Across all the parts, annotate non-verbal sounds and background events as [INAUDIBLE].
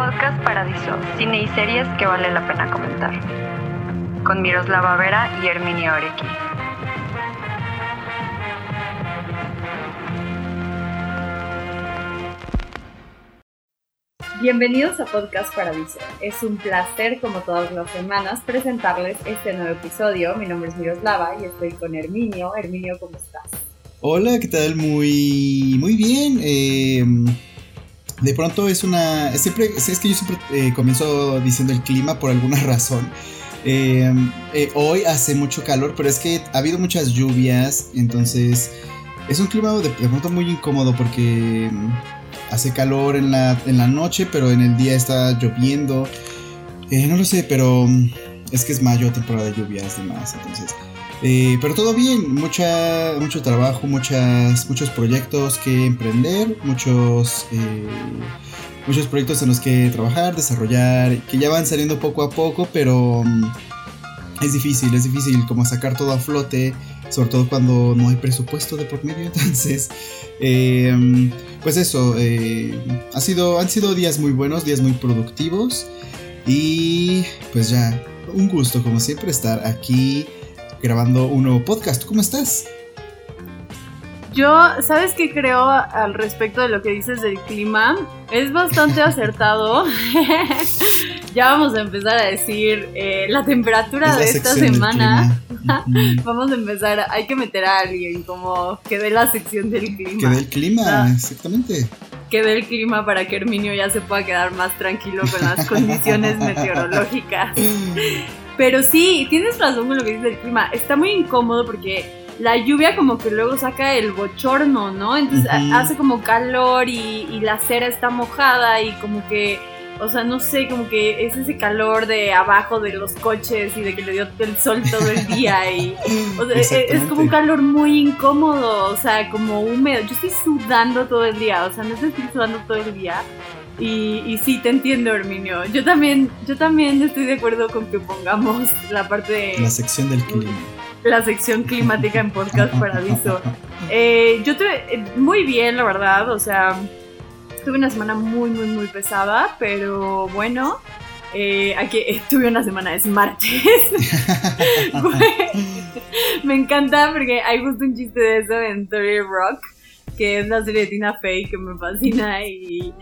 Podcast Paradiso, cine y series que vale la pena comentar. Con Miroslava Vera y Herminio Orequi. Bienvenidos a Podcast Paradiso. Es un placer, como todas las semanas, presentarles este nuevo episodio. Mi nombre es Miroslava y estoy con Herminio. Herminio, ¿cómo estás? Hola, ¿qué tal? Muy, muy bien. Eh, de pronto es una... Siempre, es que yo siempre eh, comienzo diciendo el clima por alguna [LAUGHS] razón. Eh, hoy hace mucho calor, pero es que ha habido muchas lluvias, entonces es un clima de, pronto muy incómodo porque hace calor en la, en la noche, pero en el día está lloviendo. no lo sé, pero es que es mayo, temporada de lluvias, demás, entonces... Eh, pero todo bien, mucha, mucho trabajo, muchas, muchos proyectos que emprender, muchos, eh, muchos proyectos en los que trabajar, desarrollar, que ya van saliendo poco a poco, pero mm, es difícil, es difícil como sacar todo a flote, sobre todo cuando no hay presupuesto de por medio. [LAUGHS] Entonces, eh, pues eso, ha sido, han sido días muy buenos, días muy productivos y pues ya, un gusto como siempre estar aquí grabando un nuevo podcast. ¿Cómo estás? Yo, ¿sabes qué creo al respecto de lo que dices del clima? Es bastante [LAUGHS] acertado. [LAUGHS] ya vamos a empezar a decir eh, la temperatura de esta semana. [LAUGHS] vamos a empezar, hay que meter a alguien como que dé la sección del clima. Que dé el clima, exactamente. Que dé el clima para que Herminio ya se pueda quedar más tranquilo con las condiciones meteorológicas. Pero sí, tienes razón con lo que dices del clima. Está muy incómodo porque la lluvia como que luego saca el bochorno, ¿no? Entonces hace como calor y, la cera está mojada y como que, o sea, no sé, como que es ese calor de abajo de los coches y de que le dio el sol todo el día y [LAUGHS] es, como un calor muy incómodo, o sea, como húmedo. Yo estoy sudando todo el día, o sea, no estoy sudando todo el día y, sí, te entiendo, Herminio. Yo también, yo también estoy de acuerdo con que pongamos la parte de... La sección del clima. La sección climática en Podcast Paradiso. Eh, yo te... Eh, muy bien, la verdad. O sea, tuve una semana muy, muy, muy pesada, pero bueno. Eh, aquí tuve una semana, es martes. [LAUGHS] [LAUGHS] me encanta porque hay justo un chiste de eso en Theory Rock, que es la serie de Tina Fey que me fascina y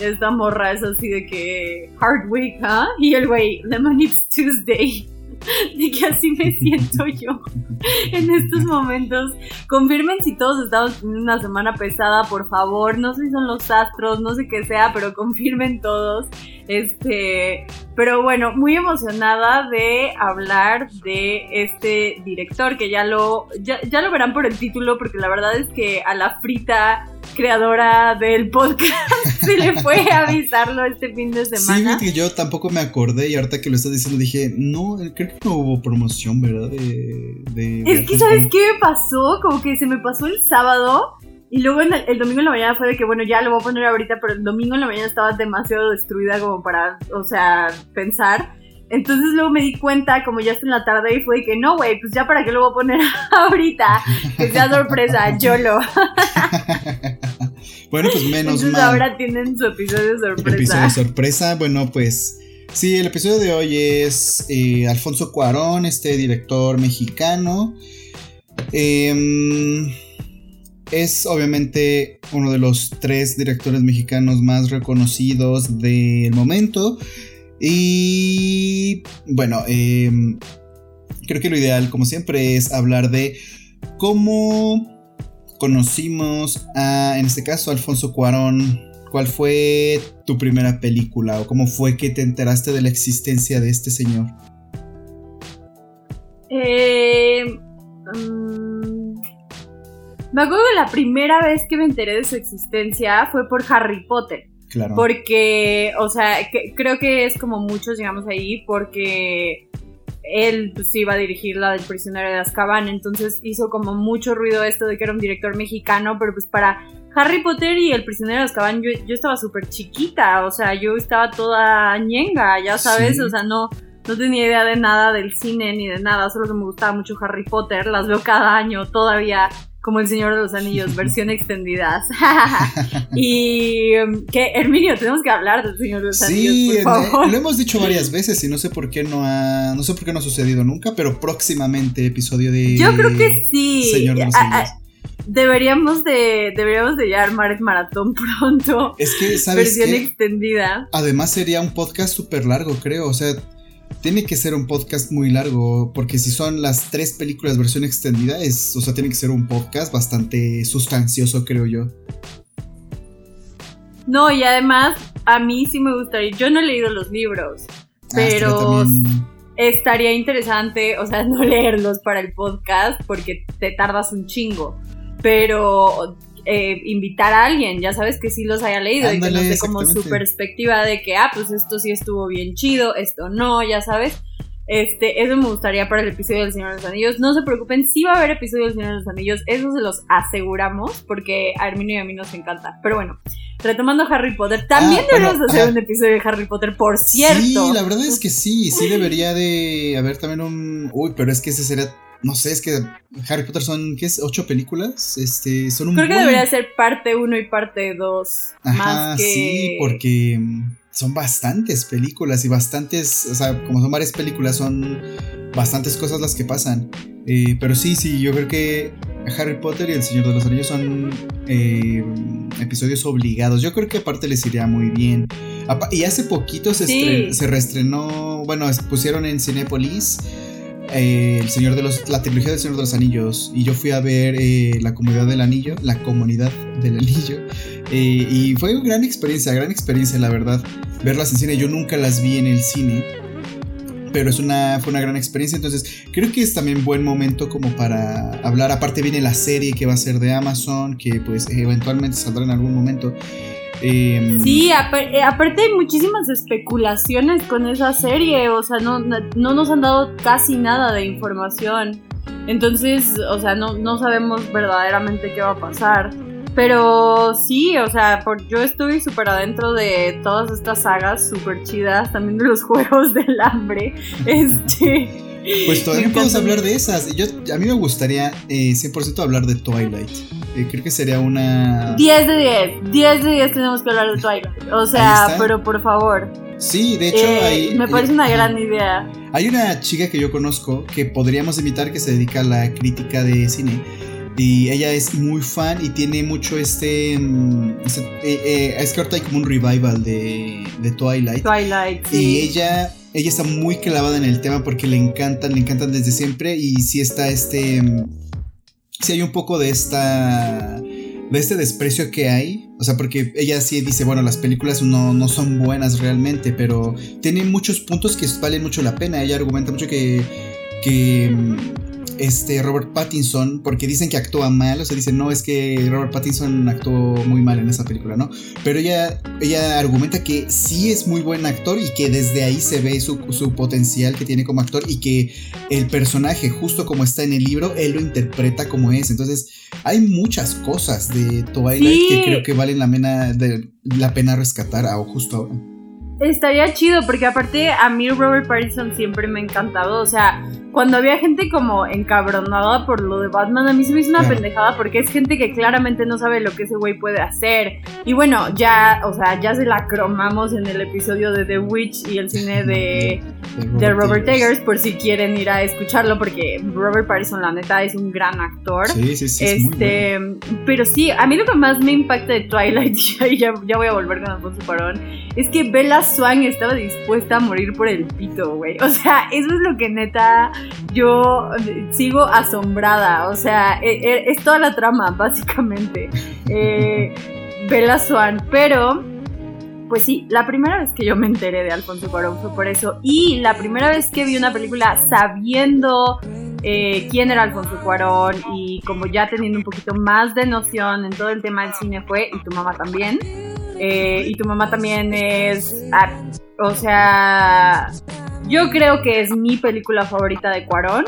esta morra es así de que hard week, ¿ah? Y el güey, lemon it's Tuesday. [LAUGHS] De que así me siento yo [LAUGHS] en estos momentos. Confirmen si todos estamos teniendo una semana pesada, por favor. No sé si son los astros, no sé qué sea, pero confirmen todos. Este, pero bueno, muy emocionada de hablar de este director que ya lo ya, ya lo verán por el título porque la verdad es que a la frita creadora del podcast, [LAUGHS] se le fue avisarlo este fin de semana. Sí, que yo tampoco me acordé y ahorita que lo estás diciendo dije, no, creo que no hubo promoción, ¿verdad? De, es que, ¿sabes qué me pasó? Como que se me pasó el sábado y luego el, domingo en la mañana fue de que, bueno, ya lo voy a poner ahorita, pero el domingo en la mañana estaba demasiado destruida como para, o sea, pensar. Entonces luego me di cuenta, como ya está en la tarde, y fue de que no, güey, pues ya para qué lo voy a poner [LAUGHS] ahorita. Que sea sorpresa, YOLO. [LAUGHS] bueno, pues menos Entonces mal. ahora tienen su episodio sorpresa. Episodio sorpresa, bueno, pues. Sí, el episodio de hoy es eh, Alfonso Cuarón, este director mexicano. Eh, es obviamente uno de los tres directores mexicanos más reconocidos del momento. Y bueno, em, creo que lo ideal, como siempre, es hablar de cómo conocimos a, en este caso, Alfonso Cuarón. ¿Cuál fue tu primera película o cómo fue que te enteraste de la existencia de este señor? Eh, mm, me acuerdo que la primera vez que me enteré de su existencia fue por Harry Potter. Claro. Porque, o sea, creo que es como muchos, digamos, ahí, porque él pues, iba a dirigir la del prisionero de Azkaban, entonces hizo como mucho ruido esto de que era un director mexicano, pero pues para Harry Potter y el prisionero de Azkaban yo, yo estaba súper chiquita, o sea, yo estaba toda ñenga, ya sabes, o sea, no, no tenía idea de nada del cine ni de nada, solo que me gustaba mucho Harry Potter, las veo cada año todavía como El Señor de los Anillos, [LAUGHS] versión extendida. [LAUGHS] y um, que, Herminio, tenemos que hablar del Señor de los Anillos, por favor. lo hemos dicho varias veces y no sé por qué no ha, no sé por qué no ha sucedido nunca, pero próximamente episodio de Yo creo que sí. Señor de los Anillos. Deberíamos de, deberíamos de ya armar el maratón pronto. Es que, ¿sabes Versión extendida. Además sería un podcast súper largo, creo. O sea, tiene que ser un podcast muy largo, porque si son las tres películas versión extendida, es, o sea, tiene que ser un podcast bastante sustancioso, creo yo. No, y además, a mí sí me gustaría, yo no he leído los libros, ah, pero estaría interesante, o sea, [LAUGHS] no leerlos para el podcast, porque te tardas un chingo pero eh, invitar a alguien, ya sabes que sí los haya leído y que nos dé como su perspectiva de que, ah, pues esto sí estuvo bien chido, esto no, ya sabes. Este, eso me gustaría para el episodio del Señor de los Anillos. No se preocupen, sí va a haber episodio del Señor de los Anillos, eso se los aseguramos, porque a Herminio y a mí nos encanta. Pero bueno, retomando Harry Potter, también ah, debemos hacer un episodio de Harry Potter, por cierto. Sí, la verdad es que sí, sí debería de haber también un... Uy, pero es que ese sería no sé, es que Harry Potter son, ¿qué es? ¿Ocho películas? Este, son un Creo que debería ser parte uno y parte dos. Ajá, sí, porque mm, son bastantes películas y bastantes, o sea, como son varias películas, son bastantes cosas las que pasan. Eh, pero sí, sí, yo creo que Harry Potter y El Señor de los Anillos son eh, episodios obligados. Yo creo que aparte les iría muy bien. Y hace poquito se, se reestrenó, bueno, pusieron en Cinepolis eh, el Señor de los, la trilogía del Señor de los Anillos y yo fui a ver eh, la comunidad del anillo, la comunidad del anillo eh, y fue una gran experiencia, gran experiencia la verdad, verlas en cine, yo nunca las vi en el cine, pero es una, fue una gran experiencia, entonces creo que es también buen momento como para hablar, aparte viene la serie que va a ser de Amazon, que pues eventualmente saldrá en algún momento. Em, sí, eh, aparte hay muchísimas especulaciones con esa serie, o sea, no, no nos han dado casi nada de información. Entonces, o sea, no, no sabemos verdaderamente qué va a pasar. Pero sí, o sea, por, yo estoy súper adentro de todas estas sagas súper chidas, también de los [LAUGHS] juegos del hambre. Este. Pues todavía podemos hablar de esas. Yo, a mí me gustaría eh, 100% hablar de Twilight. Eh, creo que sería una... 10 de 10. 10 de 10 tenemos que hablar de Twilight. O sea, pero por favor. Sí, de hecho eh, Me parece una gran idea. Hay una chica que yo conozco que podríamos invitar que se dedica a la crítica de cine. Y ella es muy fan y tiene mucho este... Mm, eh, es que ahorita hay como un revival de, de Twilight. Twilight, sí. Y ella ella está muy clavada en el tema porque le encantan, le encantan desde siempre y sí está este, sí hay un poco de esta, de este desprecio que hay, o sea, porque ella sí dice, bueno, las películas no, no son buenas realmente, pero tiene muchos puntos que valen mucho la pena, ella argumenta mucho que, que este Robert Pattinson, porque dicen que actúa mal, o sea, dicen, no, es que Robert Pattinson actuó muy mal en esa película, ¿no? Pero ella, ella argumenta que sí es muy buen actor y que desde ahí se ve su, potencial que tiene como actor y que el personaje, justo como está en el libro, él lo interpreta como es. Entonces, hay muchas cosas de Twilight que creo que valen la pena, de, la pena rescatar a justo ahora. Estaría chido, porque aparte a mí Robert Pattinson siempre me ha encantado. O sea, cuando había gente como encabronada por lo de Batman, a mí se me hizo una pendejada porque es gente que claramente no sabe lo que ese güey puede hacer. Y bueno, ya, o sea, ya se la cromamos en el episodio de The Witch y el cine de, de Robert, Eggers, por si quieren ir a escucharlo, porque Robert Pattinson, la neta, es un gran actor. Sí, sí, sí. Este, Pero sí, a mí lo que más me impacta de Twilight, [LAUGHS] y ya, ya voy a volver con Alfonso Parón, es que Bella Swan estaba dispuesta a morir por el pito, güey. O sea, eso es lo que neta yo sigo asombrada. O sea, e, e, es, toda la trama, básicamente. Eh, Bella Swan, pero pues sí, la primera vez que yo me enteré de Alfonso Cuarón fue por eso. Y la primera vez que vi una película sabiendo eh, quién era Alfonso Cuarón y como ya teniendo un poquito más de noción en todo el tema del cine fue, y tu mamá también. Eh, y tu mamá también es, o sea, yo creo que es mi película favorita de Cuarón.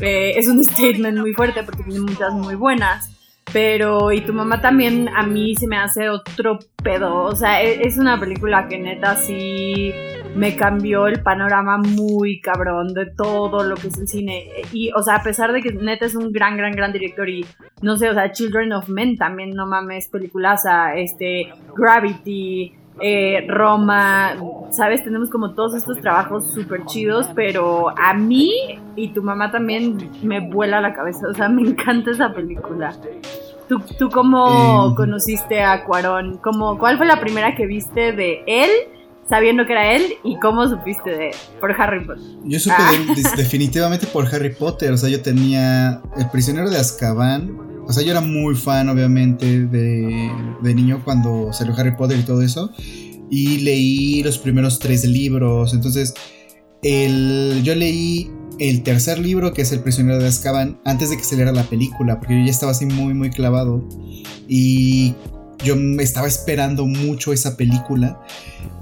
Eh, es un [LAUGHS] statement muy fuerte porque tiene muchas muy buenas. Pero, y tu mamá también a mí se me hace otro pedo. O sea, e, es una película que neta sí me cambió el panorama muy cabrón de todo lo que es el cine. Y, o sea, a pesar de que neta es un gran, gran, gran director y, no sé, o sea, Children of Men también, no mames, peliculaza, este, Gravity, eh, Roma, ¿sabes? Tenemos como todos estos trabajos súper chidos, pero a mí y tu mamá también me vuela la cabeza, o sea, me encanta esa película. ¿Tú, tú cómo eh, conociste a Cuarón? ¿Cómo, ¿Cuál fue la primera que viste de él? Sabiendo que era él y cómo supiste de por Harry Potter. Yo supe ah. definitivamente por Harry Potter, o sea, yo tenía El prisionero de Azkaban, o sea, yo era muy fan obviamente de, de niño cuando salió Harry Potter y todo eso, y leí los primeros tres libros, entonces el, yo leí el tercer libro, que es El prisionero de Azkaban, antes de que saliera la película, porque yo ya estaba así muy, muy clavado. Y yo estaba esperando mucho esa película.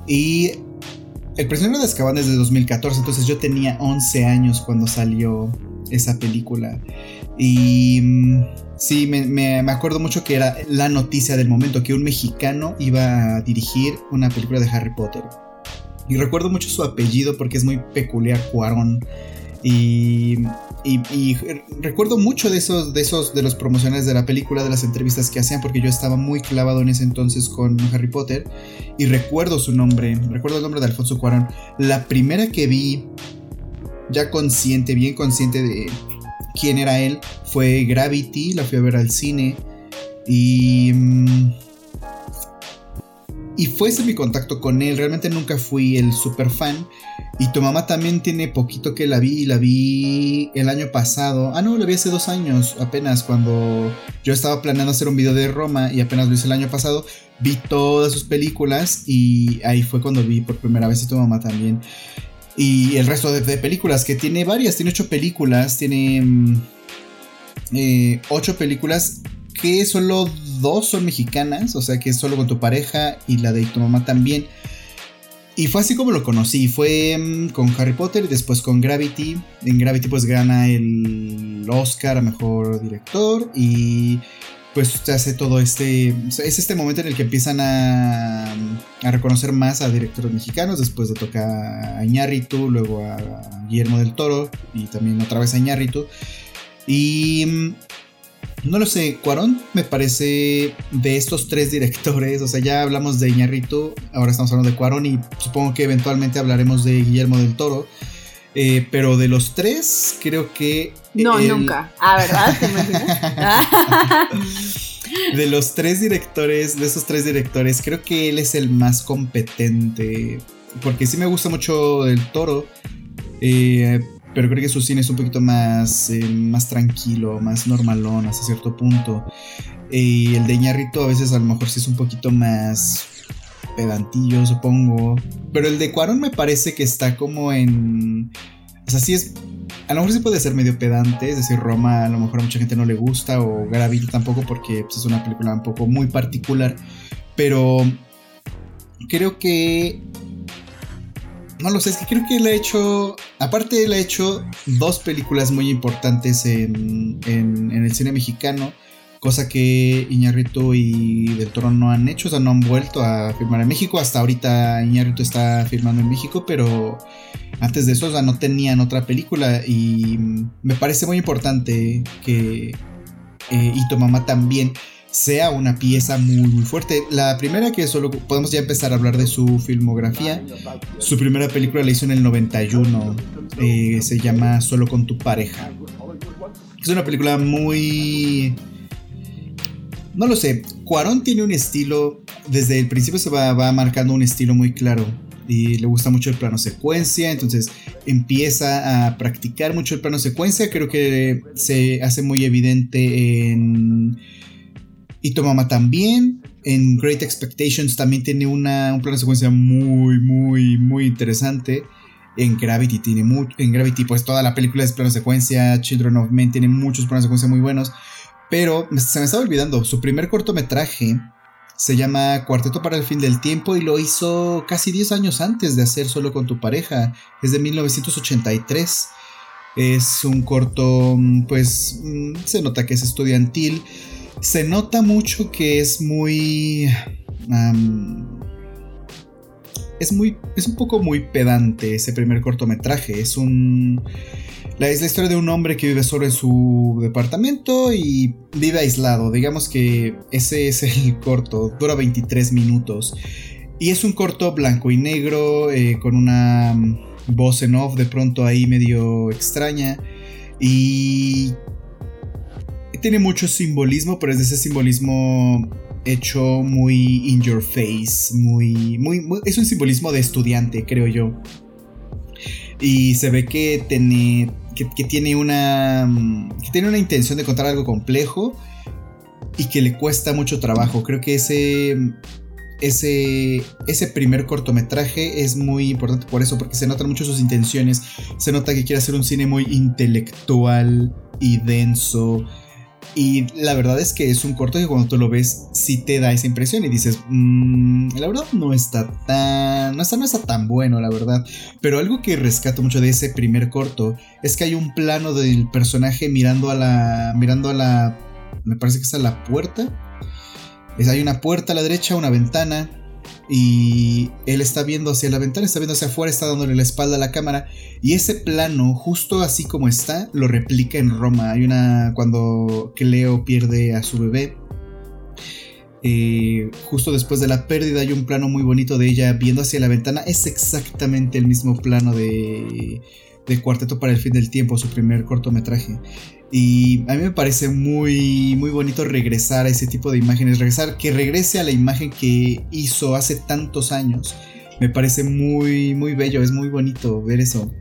Y El prisionero de Azkaban es de 2014, entonces yo tenía 11 años cuando salió esa película. Y mm, sí, me, acuerdo mucho que era la noticia del momento, que un mexicano iba a dirigir una película de Harry Potter. Y recuerdo mucho su apellido porque es muy peculiar, Cuarón. Y, recuerdo mucho de esos, de esos, de los promocionales de la película, de las entrevistas que hacían, porque yo estaba muy clavado en ese entonces con Harry Potter. Y recuerdo su nombre, recuerdo el nombre de Alfonso Cuarón. La primera que vi, ya consciente, bien consciente de quién era él, fue Gravity, la fui a ver al cine. Y... Mm, y fue ese mi contacto con él. Realmente nunca fui el super fan. Y tu mamá también tiene poquito que la vi. La vi el año pasado. Ah, no, la vi hace dos años apenas. Cuando yo estaba planeando hacer un video de Roma. Y apenas lo hice el año pasado. Vi todas sus películas. Y ahí fue cuando vi por primera vez. Y tu mamá también. Y el resto de, películas. Que tiene varias. Tiene ocho películas. Tiene. Mm, eh, ocho películas que solo dos son mexicanas, o sea que es solo con tu pareja y la de tu mamá también. Y fue así como lo conocí, fue mm, con Harry Potter y después con Gravity. En Gravity pues gana el Oscar a Mejor Director y pues se hace todo este... Es este momento en el que empiezan a, a reconocer más a directores mexicanos, después de tocar a Iñárritu, luego a Guillermo del Toro y también otra vez a Iñárritu. Y mm, no lo sé, Cuarón me parece de estos tres directores, o sea, ya hablamos de Iñarrito, ahora estamos hablando de Cuarón y supongo que eventualmente hablaremos de Guillermo del Toro. Eh, pero de los tres, creo que. No, nunca. Ah, ¿verdad? [LAUGHS] [LAUGHS] de los tres directores, de esos tres directores, creo que él es el más competente. Porque sí me gusta mucho el toro. Eh, pero creo que su cine es un poquito más, eh, más tranquilo, más normalón hasta cierto punto. Y el de Iñarrito a veces a lo mejor sí es un poquito más pedantillo, supongo. Pero el de Cuarón me parece que está como en... O sea, sí es... A lo mejor sí puede ser medio pedante, es decir, Roma a lo mejor a mucha gente no le gusta, o Gravity tampoco, porque pues, es una película un poco muy particular. Pero creo que no lo sé, es que creo que él ha hecho, aparte él ha hecho dos películas muy importantes en, el cine mexicano, cosa que Iñarrito y Del Toro no han hecho, o sea, no han vuelto a filmar en México, hasta ahorita Iñarrito está filmando en México, pero antes de eso, o sea, no tenían otra película. Y me parece muy importante que... Eh, tu mamá también sea una pieza muy, muy fuerte. La primera que solo podemos ya empezar a hablar de su filmografía. Su primera película la hizo en el 91. Eh, se llama Solo con tu pareja. Es una película muy... No lo sé. Cuarón tiene un estilo... Desde el principio se va, va marcando un estilo muy claro y le gusta mucho el plano secuencia, entonces empieza a practicar mucho el plano secuencia, creo que se hace muy evidente en y tu mamá también. En Great Expectations también tiene una, un plano de secuencia muy, muy, muy interesante. En Gravity tiene mucho. En Gravity, pues toda la película es plano secuencia. Children of Men tiene muchos planos de secuencia muy buenos. Pero se me estaba olvidando. Su primer cortometraje se llama Cuarteto para el fin del tiempo y lo hizo casi 10 años antes de hacer Solo con tu pareja. Es de 1983. Es un corto, pues mm, se nota que es estudiantil se nota mucho que es muy... es muy, es un poco muy pedante ese primer cortometraje. Es un, la, es la historia de un hombre que vive solo en su departamento y vive aislado. Digamos que ese es el corto, dura 23 minutos. Y es un corto blanco y negro, eh, con una mm, voz en off de pronto ahí medio extraña. Y tiene mucho simbolismo, pero es de ese simbolismo hecho muy in your face, muy, muy, es un simbolismo de estudiante, creo yo. Y se ve que tiene, que, tiene una, que tiene una intención de contar algo complejo y que le cuesta mucho trabajo. Creo que ese, ese, ese primer cortometraje es muy importante por eso, porque se notan mucho sus intenciones. Se nota que quiere hacer un cine muy intelectual y denso y la verdad es que es un corto que cuando tú lo ves sí te da esa impresión y dices, mmm, la verdad no está tan, no está, no está tan bueno, la verdad. Pero algo que rescato mucho de ese primer corto es que hay un plano del personaje mirando a la, mirando a la, me parece que está la puerta. Es, hay una puerta a la derecha, una ventana y él está viendo hacia la ventana, está viendo hacia afuera, está dándole la espalda a la cámara y ese plano, justo así como está, lo replica en Roma. Hay una cuando Cleo pierde a su bebé. Eh, justo después de la pérdida hay un plano muy bonito de ella viendo hacia la ventana. Es exactamente el mismo plano de, de Cuarteto para el Fin del Tiempo, su primer cortometraje. Y a mí me parece muy, muy bonito regresar a ese tipo de imágenes, regresar, que regrese a la imagen que hizo hace tantos años. Me parece muy, muy bello, es muy bonito ver eso.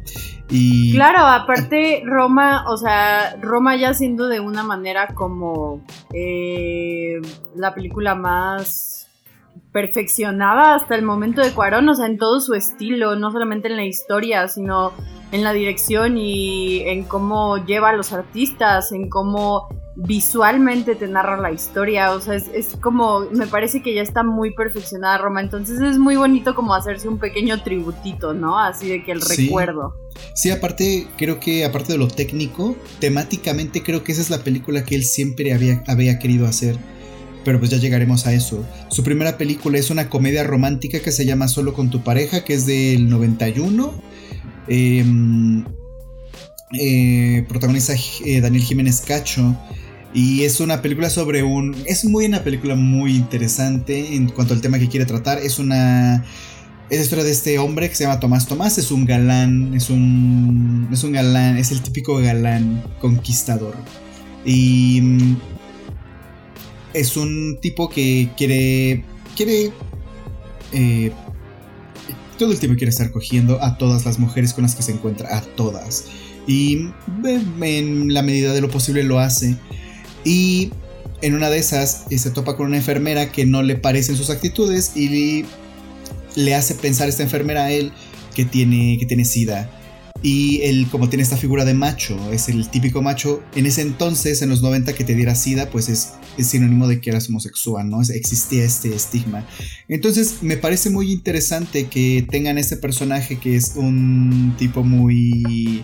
Y... Claro, aparte Roma, o sea, Roma ya siendo de una manera como eh, la película más perfeccionada hasta el momento de Cuarón, o sea, en todo su estilo, no solamente en la historia, sino en la dirección y en cómo lleva a los artistas, en cómo visualmente te narra la historia, o sea, es, como, me parece que ya está muy perfeccionada Roma, entonces es muy bonito como hacerse un pequeño tributito, ¿no? Así de que el recuerdo. Sí, aparte, creo que aparte de lo técnico, temáticamente creo que esa es la película que él siempre había, había querido hacer. Pero pues ya llegaremos a eso. Su primera película es una comedia romántica que se llama Solo con tu pareja, que es del 91 Em, eh, protagoniza eh, Daniel Jiménez Cacho. Y es una película sobre un. Es muy una película muy interesante en cuanto al tema que quiere tratar. Es una. Es la historia de este hombre que se llama Tomás Tomás. Es un galán. Es un. Es un galán. Es el típico galán conquistador. Y. Es un tipo que quiere. Quiere. Eh, todo el tiempo quiere estar cogiendo a todas las mujeres con las que se encuentra, a todas. Y en la medida de lo posible lo hace. Y en una de esas eh, se topa con una enfermera que no le parecen sus actitudes y le hace pensar esta enfermera a él que tiene, que tiene sida. Y él, como tiene esta figura de macho, es el típico macho, en ese entonces, en los 90, que te diera sida, pues es, sinónimo de que eras homosexual, ¿no? Existía este estigma. Entonces, me parece muy interesante que tengan este personaje que es un tipo muy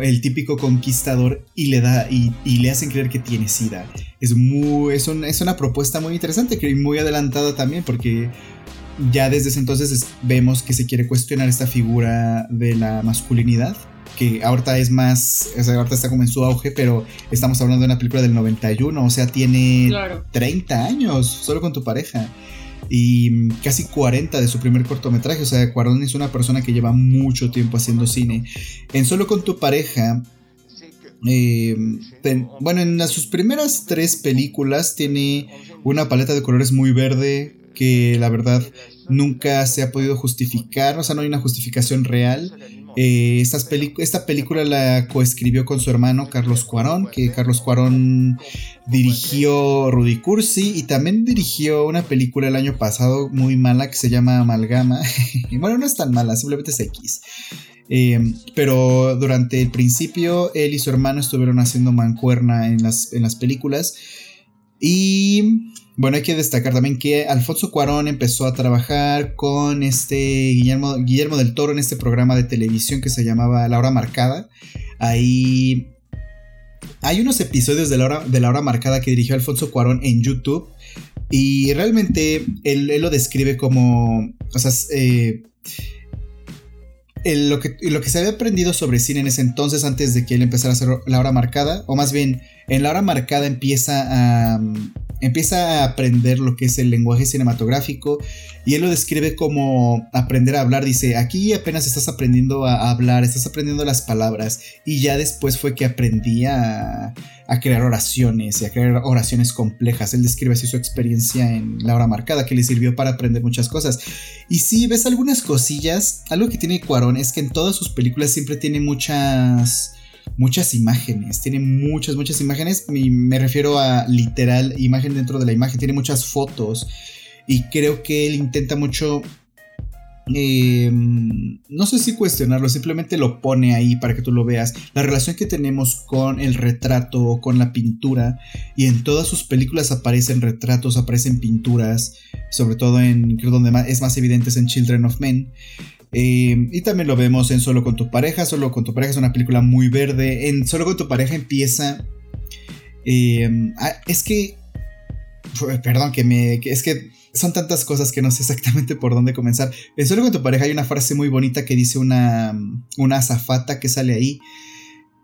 el típico conquistador y le da y, le hacen creer que tiene sida. Es muy es, es una propuesta muy interesante que muy adelantada también porque ya desde ese entonces vemos que se quiere cuestionar esta figura de la masculinidad, que ahorita es más, o sea, ahorita está como en su auge, pero estamos hablando de una película del 91, o sea, tiene 30 años solo con tu pareja. Y casi 40 de su primer cortometraje. O sea, Cuarón es una persona que lleva mucho tiempo haciendo cine. En Solo con tu pareja, eh, bueno, en sus primeras tres películas tiene una paleta de colores muy verde, que la verdad nunca se ha podido justificar, o sea, no hay una justificación real. Eh, esta película la coescribió con su hermano Carlos Cuarón, que Carlos Cuarón dirigió Rudy Cursi y también dirigió una película el año pasado muy mala que se llama Amalgama. [LAUGHS] bueno, no es tan mala, simplemente es X. Eh, pero durante el principio él y su hermano estuvieron haciendo mancuerna en las, en las películas. Y bueno, hay que destacar también que Alfonso Cuarón empezó a trabajar con este Guillermo, Guillermo del Toro en este programa de televisión que se llamaba La Hora Marcada. Ahí hay unos episodios de la hora, de la hora marcada que dirigió Alfonso Cuarón en YouTube. Y realmente él, lo describe como. O sea, eh, lo, que, lo que se había aprendido sobre cine en ese entonces, antes de que él empezara a hacer la hora marcada, o más bien, en la hora marcada empieza a, empieza a aprender lo que es el lenguaje cinematográfico y él lo describe como aprender a hablar. Dice, aquí apenas estás aprendiendo a hablar, estás aprendiendo las palabras y ya después fue que aprendí a, crear oraciones y a crear oraciones complejas. Él describe así su experiencia en la hora marcada que le sirvió para aprender muchas cosas. Y si ves algunas cosillas, algo que tiene Cuarón es que en todas sus películas siempre tiene muchas muchas imágenes, tiene muchas, muchas imágenes, me refiero a literal imagen dentro de la imagen, tiene muchas fotos y creo que él intenta mucho... Em, no sé si cuestionarlo, simplemente lo pone ahí para que tú lo veas. La relación que tenemos con el retrato con la pintura, y en todas sus películas aparecen retratos, aparecen pinturas, sobre todo en, creo donde es más evidente es en Children of Men. Eh, y también lo vemos en Solo con tu pareja. Solo con tu pareja es una película muy verde. En Solo con tu pareja empieza... Ah, es que... Perdón, que me... es que son tantas cosas que no sé exactamente por dónde comenzar. En Solo con tu pareja hay una frase muy bonita que dice una, una azafata que sale ahí.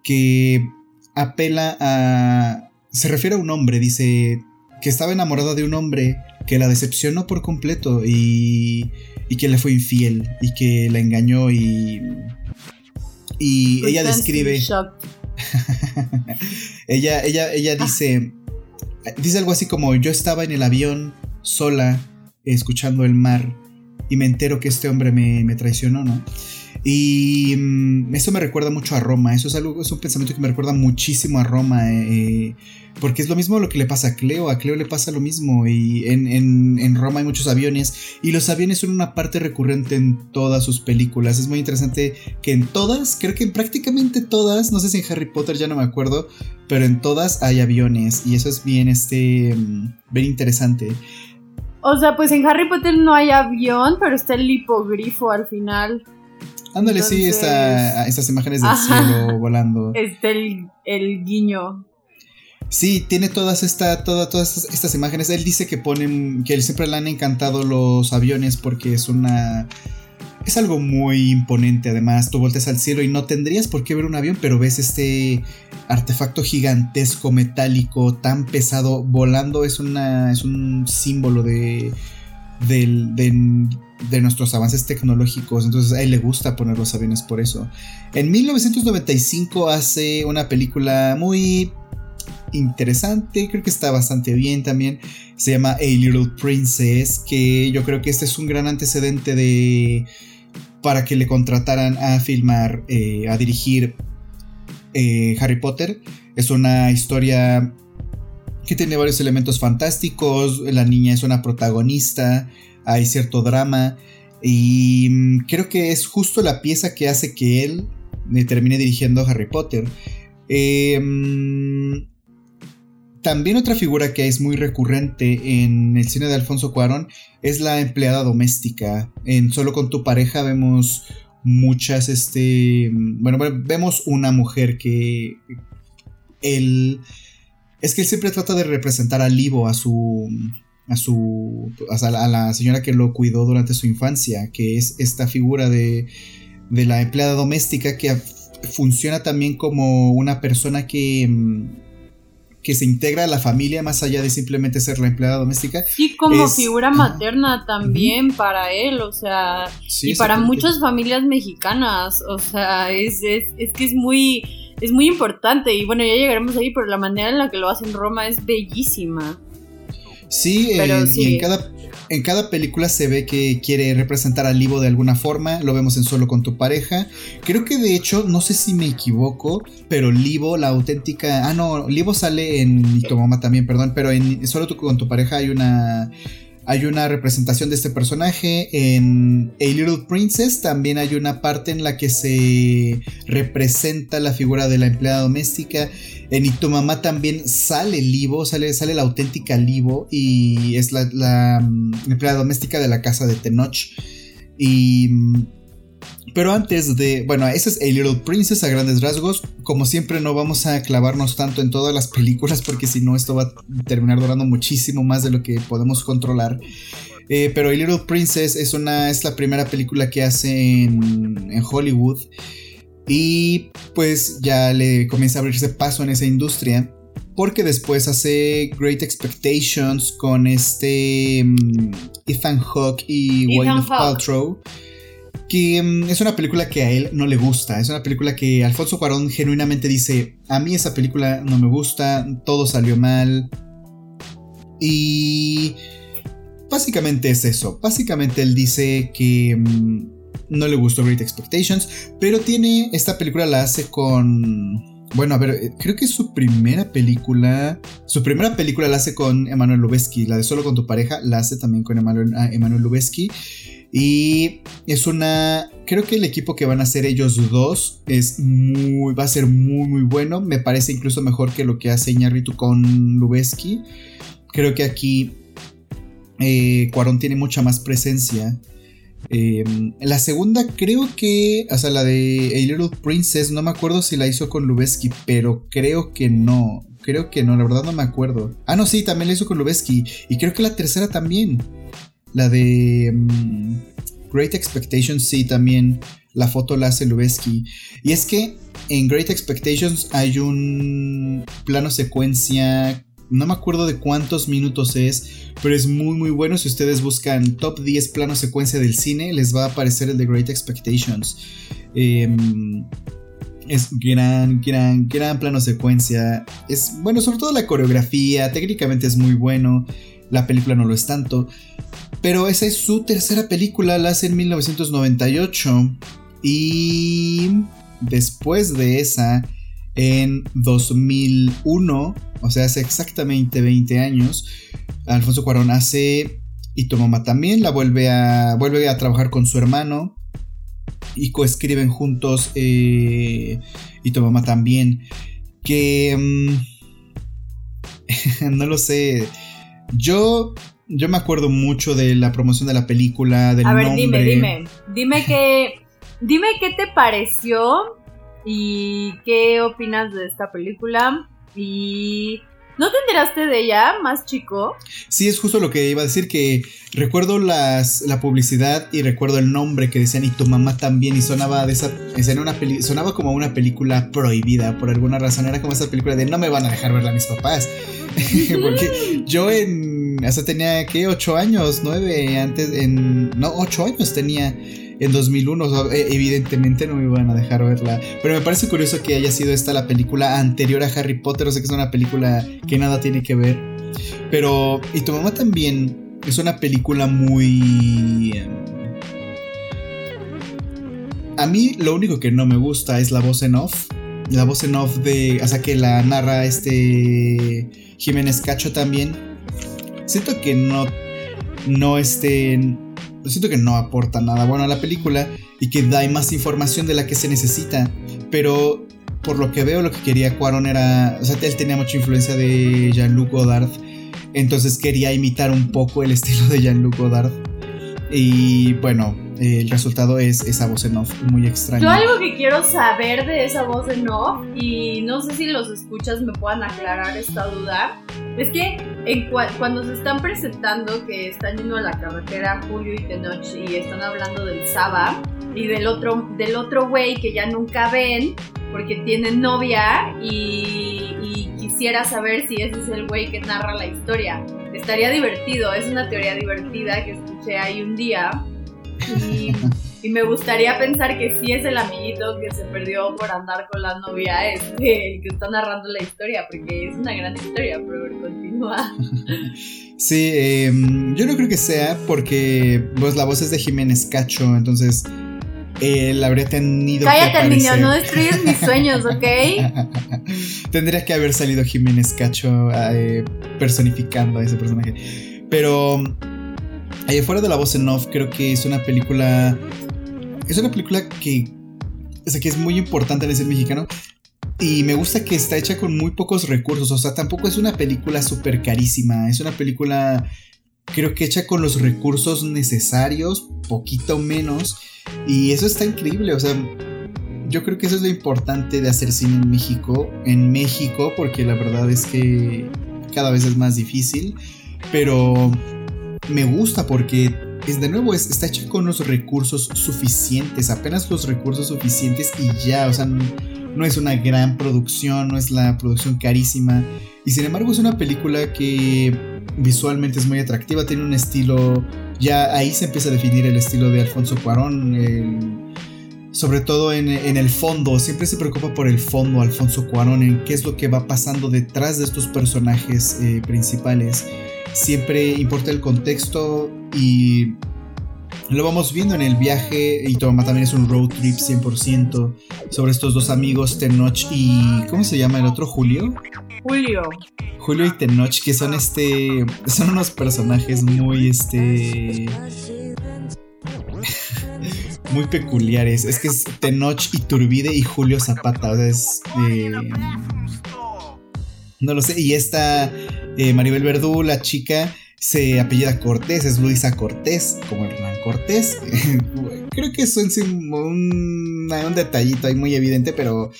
Que apela a... Se refiere a un hombre, dice que estaba enamorada de un hombre que la decepcionó por completo y y que le fue infiel y que la engañó y y ella describe [LAUGHS] ella ella ella ah. dice dice algo así como yo estaba en el avión sola escuchando el mar y me entero que este hombre me, me traicionó no y mm, eso me recuerda mucho a Roma. Eso es algo, es un pensamiento que me recuerda muchísimo a Roma. Eh, porque es lo mismo lo que le pasa a Cleo. A Cleo le pasa lo mismo. Y en, Roma hay muchos aviones. Y los aviones son una parte recurrente en todas sus películas. Es muy interesante que en todas, creo que en prácticamente todas, no sé si en Harry Potter ya no me acuerdo. Pero en todas hay aviones. Y eso es bien, este, mm, bien interesante. O sea, pues en Harry Potter no hay avión, pero está el hipogrifo al final. Ándale, sí, esta, estas imágenes del cielo volando. [LAUGHS] Este, el, guiño. Sí, tiene todas, esta, todas estas imágenes. Él dice que ponen, que siempre le han encantado los aviones porque es una... Es algo muy imponente, además, tú volteas al cielo y no tendrías por qué ver un avión, pero ves este artefacto gigantesco, metálico, tan pesado, volando, es, una, es un símbolo de, del, de, nuestros avances tecnológicos, entonces a él le gusta poner los aviones por eso. En 1995 hace una película muy interesante, creo que está bastante bien también, se llama A Little Princess, que yo creo que este es un gran antecedente de para que le contrataran a filmar, eh, a dirigir eh, Harry Potter. Es una historia que tiene varios elementos fantásticos, la niña es una protagonista, hay cierto drama y mm, creo que es justo la pieza que hace que él me termine dirigiendo Harry Potter. Em, también otra figura que es muy recurrente en el cine de Alfonso Cuarón es la empleada doméstica. En Solo con tu pareja vemos muchas, este, bueno, vemos una mujer que él es que él siempre trata de representar al Livo, a su. a su. a la, señora que lo cuidó durante su infancia, que es esta figura de. de la empleada doméstica que funciona también como una persona que. Que se integra a la familia más allá de simplemente ser la empleada doméstica. Sí, como figura materna también para él, o sea, y para muchas familias mexicanas, o sea, es, es, es que es muy es muy importante y bueno, ya llegaremos ahí, pero la manera en la que lo hacen Roma es bellísima. Sí, Y en cada, en cada película se ve que quiere representar al Livo de alguna forma, lo vemos en Solo con tu pareja. Creo que de hecho, no sé si me equivoco, pero Livo, la auténtica... Ah, no, Livo sale en... Y tu mamá también, perdón, pero en Solo con tu pareja hay una hay una representación de este personaje. En A Little Princess también hay una parte en la que se representa la figura de la empleada doméstica. En Y tu mamá también sale Livo, sale, sale la auténtica Livo y es la, mm, empleada doméstica de la casa de Tenoch. Y mm, pero antes de, bueno, ese es A Little Princess a grandes rasgos. Como siempre no vamos a clavarnos tanto en todas las películas porque si no esto va a terminar durando muchísimo más de lo que podemos controlar. Eh, pero A Little Princess es, una, es la primera película que hace en, en Hollywood. Y pues ya le comienza a abrirse paso en esa industria. Porque después hace Great Expectations con este mm, Ethan Hawke y Wayne Paltrow. Que mm, es una película que a él no le gusta. Es una película que Alfonso Cuarón genuinamente dice: A mí esa película no me gusta, todo salió mal. Y. Básicamente es eso. Básicamente él dice que. Mm, no le gustó Great Expectations, pero tiene, esta película la hace con... Bueno, a ver, eh, creo que es su primera película. Su primera película la hace con Emanuel Lubezki. La de Solo con tu pareja la hace también con Emanuel, ah, Emanuel Lubezki. Y es una. Creo que el equipo que van a hacer ellos dos es muy. Va a ser muy, muy bueno. Me parece incluso mejor que lo que hace Iñárritu con Lubezki. Creo que aquí. Eh, tiene mucha más presencia. Em, la segunda creo que, o sea, la de A Little Princess, no me acuerdo si la hizo con Lubeski, pero creo que no. Creo que no, la verdad no me acuerdo. Ah, no, sí, también la hizo con Lubeski. Y creo que la tercera también. La de em, Great Expectations, sí, también. La foto la hace Lubeski. Y es que en Great Expectations hay un plano secuencia no me acuerdo de cuántos minutos es, pero es muy muy bueno. Si ustedes buscan top 10 plano secuencia del cine, les va a aparecer el de Great Expectations. Em, es gran, gran, gran plano secuencia. Es bueno, sobre todo la coreografía, técnicamente es muy bueno. La película no lo es tanto. Pero esa es su tercera película, la hace en 1998. Y después de esa, en 2001 o sea, hace exactamente 20 años, Alfonso Cuarón hace y Tomoma también, la vuelve a, vuelve a trabajar con su hermano y coescriben juntos eh, y Tomoma también. Que mm, [LAUGHS] no lo sé. Yo, yo me acuerdo mucho de la promoción de la película, del A ver, dime, dime. Dime [LAUGHS] que. Dime qué te pareció y qué opinas de esta película. Y ¿No te enteraste de ella más chico? Sí, es justo lo que iba a decir, que recuerdo las, la publicidad y recuerdo el nombre que decían y tu mamá también y sonaba de esa, una sonaba como una película prohibida por alguna razón, era como esa película de no me van a dejar verla mis papás, [LAUGHS] porque yo en, hasta tenía que 8 años, 9 antes, en, no, 8 años tenía en 2001. E, evidentemente no me iban a dejar verla. Pero me parece curioso que haya sido esta la película anterior a Harry Potter. O sea que es una película que nada tiene que ver. Pero. Y tu mamá también. Es una película muy. Em, a mí lo único que no me gusta es la voz en off. La voz en off de. O sea que la narra este. Jiménez Cacho también. Siento que no. No estén siento que no aporta nada bueno a la película y que da más información de la que se necesita. Pero por lo que veo, lo que quería Cuaron era. O sea, él tenía mucha influencia de Jean-Luc Godard. Entonces quería imitar un poco el estilo de Jean-Luc Godard. Y bueno, el resultado es esa voz en off muy extraña. Yo algo que quiero saber de esa voz en off, y no sé si los escuchas me puedan aclarar esta duda, es que cuando se están presentando que están yendo a la carretera Julio y Tenoch y están hablando del Saba y del otro del otro güey que ya nunca ven porque tiene novia y, y quisiera saber si ese es el güey que narra la historia. Estaría divertido, es una teoría divertida que escuché ahí un día y, me gustaría pensar que sí es el amiguito que se perdió por andar con la novia, este, el que está narrando la historia, porque es una gran historia, pero continúa. Sí, em, yo no creo que sea porque pues, la voz es de Jiménez Cacho, entonces él habría tenido Cállate, niño, no destruyes mis sueños, ¿ok? [LAUGHS] Tendría que haber salido Jiménez Cacho eh, personificando a ese personaje. Pero Ahí fuera de la voz en off, creo que es una película. Es una película que. O sea, que es muy importante en el cine mexicano. Y me gusta que está hecha con muy pocos recursos. O sea, tampoco es una película súper carísima. Es una película. Creo que hecha con los recursos necesarios, poquito menos. Y eso está increíble. O sea, yo creo que eso es lo importante de hacer cine en México. En México, porque la verdad es que cada vez es más difícil. Pero me gusta porque es de nuevo, está hecha con los recursos suficientes, apenas los recursos suficientes y ya, o sea, no es una gran producción, no es la producción carísima. Y sin embargo es una película que visualmente es muy atractiva, tiene un estilo, ya ahí se empieza a definir el estilo de Alfonso Cuarón, sobre todo en, el fondo, siempre se preocupa por el fondo Alfonso Cuarón, en qué es lo que va pasando detrás de estos personajes eh, principales. Siempre importa el contexto y lo vamos viendo en el viaje y tu mamá también es un road trip 100% sobre estos dos amigos, Tenoch y... ¿Cómo se llama el otro? ¿Julio? Julio. Julio y Tenoch, que son este... Son unos personajes muy este... [LAUGHS] muy peculiares. Es que es Tenoch Turbide y Julio Zapata. O sea, es... Eh, no lo sé. Y esta eh, Maribel Verdú, la chica se apellida Cortés, es Luisa Cortés, como Hernán Cortés. [LAUGHS] Creo que es un, un, detallito ahí muy evidente, pero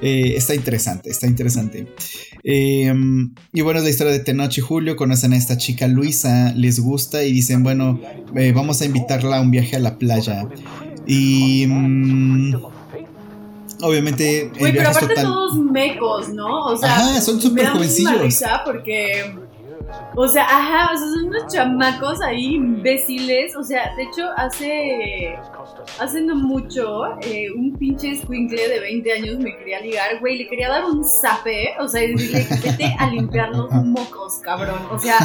eh, está interesante, está interesante. Em, y bueno, es la historia de Tenoch y Julio, conocen a esta chica Luisa, les gusta y dicen, bueno, eh, vamos a invitarla a un viaje a la playa. Y... Mm, obviamente... Uy, pero aparte todos mecos, ¿no? O sea, son súper jovencillos. porque o sea, ajá, o sea, son unos chamacos ahí imbéciles. O sea, de hecho, hace. Hace no mucho, eh, un pinche squinkle de 20 años me quería ligar, güey, le quería dar un zape, o sea, y decirle, [LAUGHS] vete a limpiar los mocos, cabrón. O sea,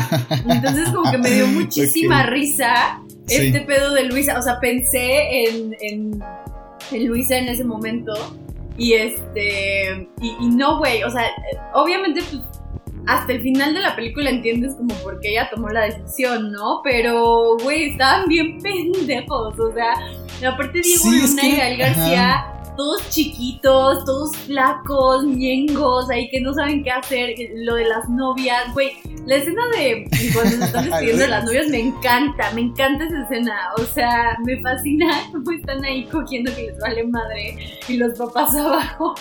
entonces como que me dio muchísima risa este pedo de Luisa. O sea, pensé en, en, en Luisa en ese momento. Y este. Y, y no, güey. O sea, obviamente, pues hasta el final de la película entiendes como por qué ella tomó la decisión, ¿no? Pero, güey, estaban bien [LAUGHS] pendejos, o sea, aparte Diego Luna y Gael García, todos chiquitos, todos flacos, ñengos, ahí que no saben qué hacer, lo de las novias, güey, la escena de cuando se están [LAUGHS] despidiendo de las novias me encanta, me encanta esa escena, o sea, me fascina [LAUGHS] cómo están ahí cogiendo que les vale madre y los papás abajo.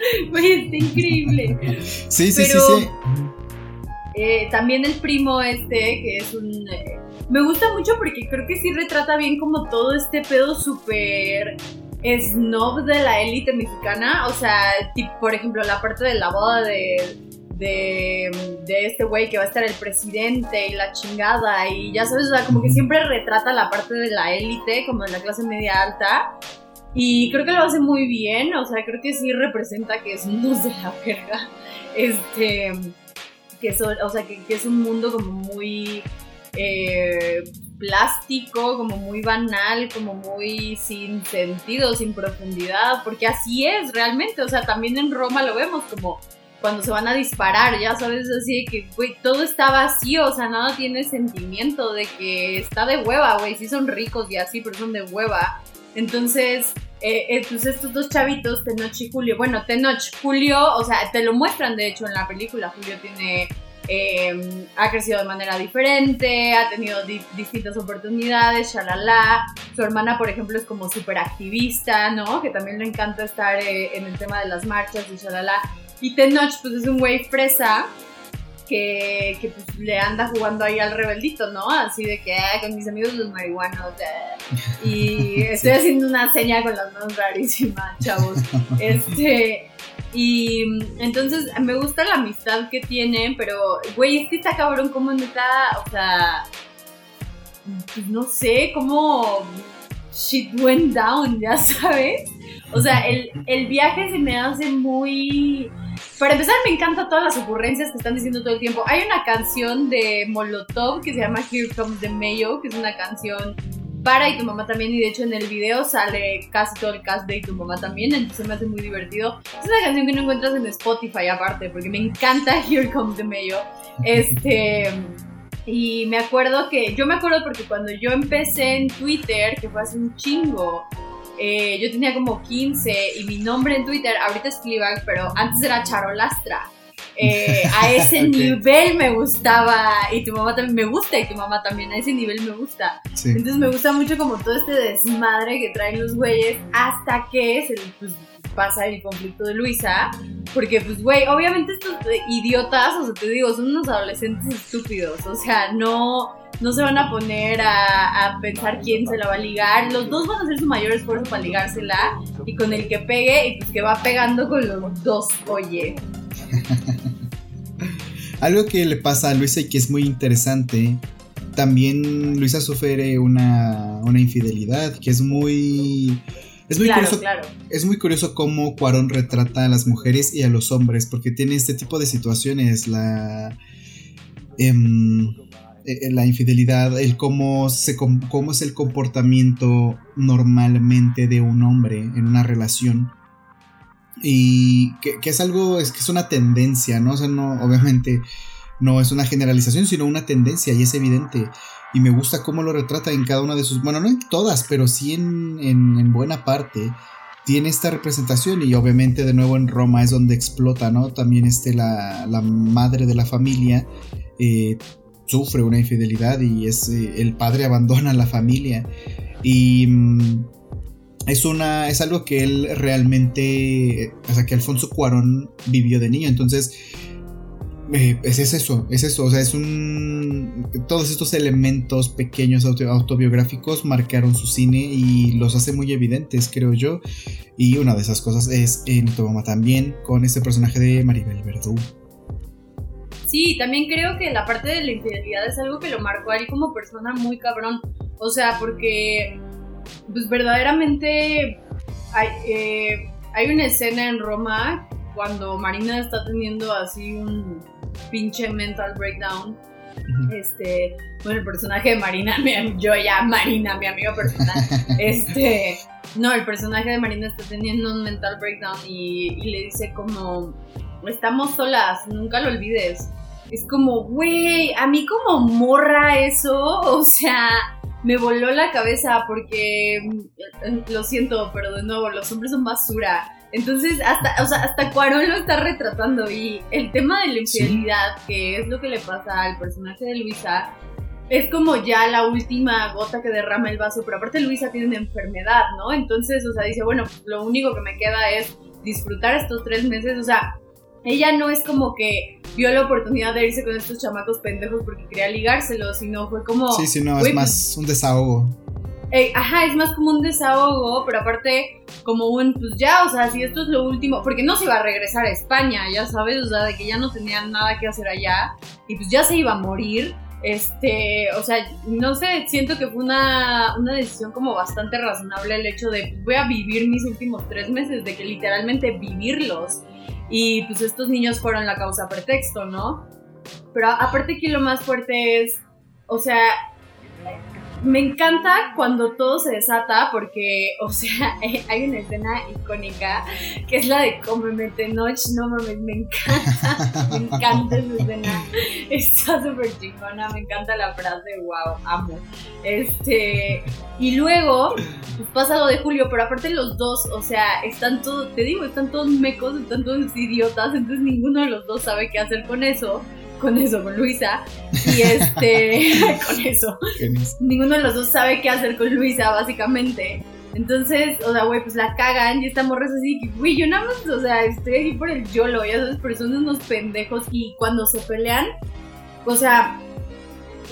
[LAUGHS] Está increíble. Sí, sí, sí, sí. Eh, también el primo este, que es un... Eh, me gusta mucho porque creo que sí retrata bien como todo este pedo súper snob de la élite mexicana. O sea, tipo, por ejemplo, la parte de la boda de, de, de este güey que va a estar el presidente y la chingada. Y ya sabes, o sea, como que siempre retrata la parte de la élite, como de la clase media alta. Y creo que lo hace muy bien, o sea, creo que sí representa que es un [LAUGHS] dos de la verga. Este, que, o sea, que, es un mundo como muy eh, plástico, como muy banal, como muy sin sentido, sin profundidad, porque así es realmente, o sea, también en Roma lo vemos como cuando se van a disparar, ya sabes, así de que, güey, todo está vacío, o sea, nada tiene sentimiento de que está de hueva, güey, sí son ricos y así, pero son de hueva. Entonces, eh, eh, pues estos dos chavitos, Tenoch y Julio, bueno, Tenoch, Julio, o sea, te lo muestran de hecho en la película, Julio tiene, eh, ha crecido de manera diferente, ha tenido distintas oportunidades, shalala, su hermana, por ejemplo, es como súper activista, ¿no? Que también le encanta estar en el tema de las marchas y shalala, y Tenoch, pues es un güey fresa, que, pues, le anda jugando ahí al rebeldito, ¿no? Así de que con mis amigos los marihuanos. y [LAUGHS] estoy haciendo una seña con las manos rarísimas, chavos. [LAUGHS] Este. Y entonces me gusta la amistad que tienen, pero, güey, es que está cabrón como neta, o sea, pues no sé, cómo shit went down, ya sabes. O sea, el, el viaje se me hace muy para empezar, me encantan todas las ocurrencias que están diciendo todo el tiempo. Hay una canción de Molotov que se llama Here Comes the Mayo, que es una canción para y tu mamá también. Y de hecho, en el video sale casi todo el cast de y tu mamá también. Entonces me hace muy divertido. Es una canción que no encuentras en Spotify, aparte, porque me encanta [LAUGHS] Here Comes the Mayo. Este. Y me acuerdo que. Yo me acuerdo porque cuando yo empecé en Twitter, que fue hace un chingo eh, yo tenía como 15 y mi nombre en Twitter, ahorita es Fleabag, pero antes era Charolastra. Eh, a [LAUGHS] ese nivel me gustaba y tu mamá también me gusta y tu mamá también a ese nivel me gusta. Entonces me gusta mucho como todo este desmadre que traen los güeyes hasta que se, pues, pasa el conflicto de Luisa, porque pues, güey, obviamente estos idiotas, o sea, te digo, son unos adolescentes estúpidos, o sea, no, no se van a poner a, pensar quién se la va a ligar, los dos van a hacer su mayor esfuerzo para ligársela, y con el que pegue, y pues que va pegando con los dos, oye. [LAUGHS] Algo que le pasa a Luisa y que es muy interesante también Luisa sufre una, una infidelidad que es muy... Es muy, curioso, es muy curioso cómo Cuarón retrata a las mujeres y a los hombres, porque tiene este tipo de situaciones, la, em, e, e, la infidelidad, el cómo, se, cómo es el comportamiento normalmente de un hombre en una relación. Y que, que, es algo, es que es una tendencia, ¿no? O sea, no, obviamente no es una generalización, sino una tendencia y es evidente. Y me gusta cómo lo retrata en cada una de sus, bueno, no en todas, pero sí en, buena parte. Tiene esta representación y obviamente de nuevo en Roma es donde explota, ¿no? También este, la, madre de la familia eh, sufre una infidelidad y es, eh, el padre abandona a la familia. Y mm, es, una, es algo que él realmente, o sea, que Alfonso Cuarón vivió de niño. Entonces, eh, es, eso, es eso, o sea, es un... Todos estos elementos pequeños autobiográficos marcaron su cine y los hace muy evidentes, creo yo. Y una de esas cosas es en Tu mamá también, con este personaje de Maribel Verdú. Sí, también creo que la parte de la infidelidad es algo que lo marcó a como persona muy cabrón. O sea, porque, pues verdaderamente hay, eh, hay una escena en Roma cuando Marina está teniendo así un pinche mental breakdown. Este, bueno, el personaje de Marina, yo ya Marina, mi amiga personal, [LAUGHS] este, no, el personaje de Marina está teniendo un mental breakdown y, y le dice como, estamos solas, nunca lo olvides. Es como, güey, a mí como morra eso, o sea, me voló la cabeza porque, mm, lo siento, pero de nuevo, los hombres son basura entonces, hasta, o sea, hasta Cuarón lo está retratando y el tema de la infidelidad, que es lo que le pasa al personaje de Luisa, es como ya la última gota que derrama el vaso, pero aparte Luisa tiene una enfermedad, ¿no? Entonces, o sea, dice, bueno, lo único que me queda es disfrutar estos tres meses, o sea, ella no es como que vio la oportunidad de irse con estos chamacos pendejos porque quería ligárselos, sino fue como... Sí, sí, no, es más un desahogo. Eh, ajá, es más como un desahogo, pero aparte como un, pues ya, o sea, si esto es lo último, porque no se iba a regresar a España, ya sabes, o sea, de que ya no tenían nada que hacer allá, y pues ya se iba a morir, este, o sea, no sé, siento que fue una, una decisión como bastante razonable el hecho de, pues, voy a vivir mis últimos tres meses, de que literalmente vivirlos, y pues estos niños fueron la causa pretexto, ¿no? Pero aparte aquí lo más fuerte es, o sea, me encanta cuando todo se desata porque, o sea, [LAUGHS] hay una escena icónica que es la de Cómeme noche, no mames, me encanta, [LAUGHS] me encanta esa escena, [LAUGHS] está súper chingona, me encanta la frase, wow, amo. Este, y luego, pues pasa lo de Julio, pero aparte los dos, o sea, están todos, te digo, están todos mecos, están todos idiotas, entonces ninguno de los dos sabe qué hacer con eso con eso, con Luisa. Y este, [LAUGHS] [LAUGHS] con eso. Ninguno de los dos sabe qué hacer con Luisa, básicamente. Entonces, o sea, güey, pues la cagan y esta morra es así, güey, yo nada más, o sea, estoy aquí por el YOLO, ya sabes, pero son unos pendejos y cuando se pelean, o sea,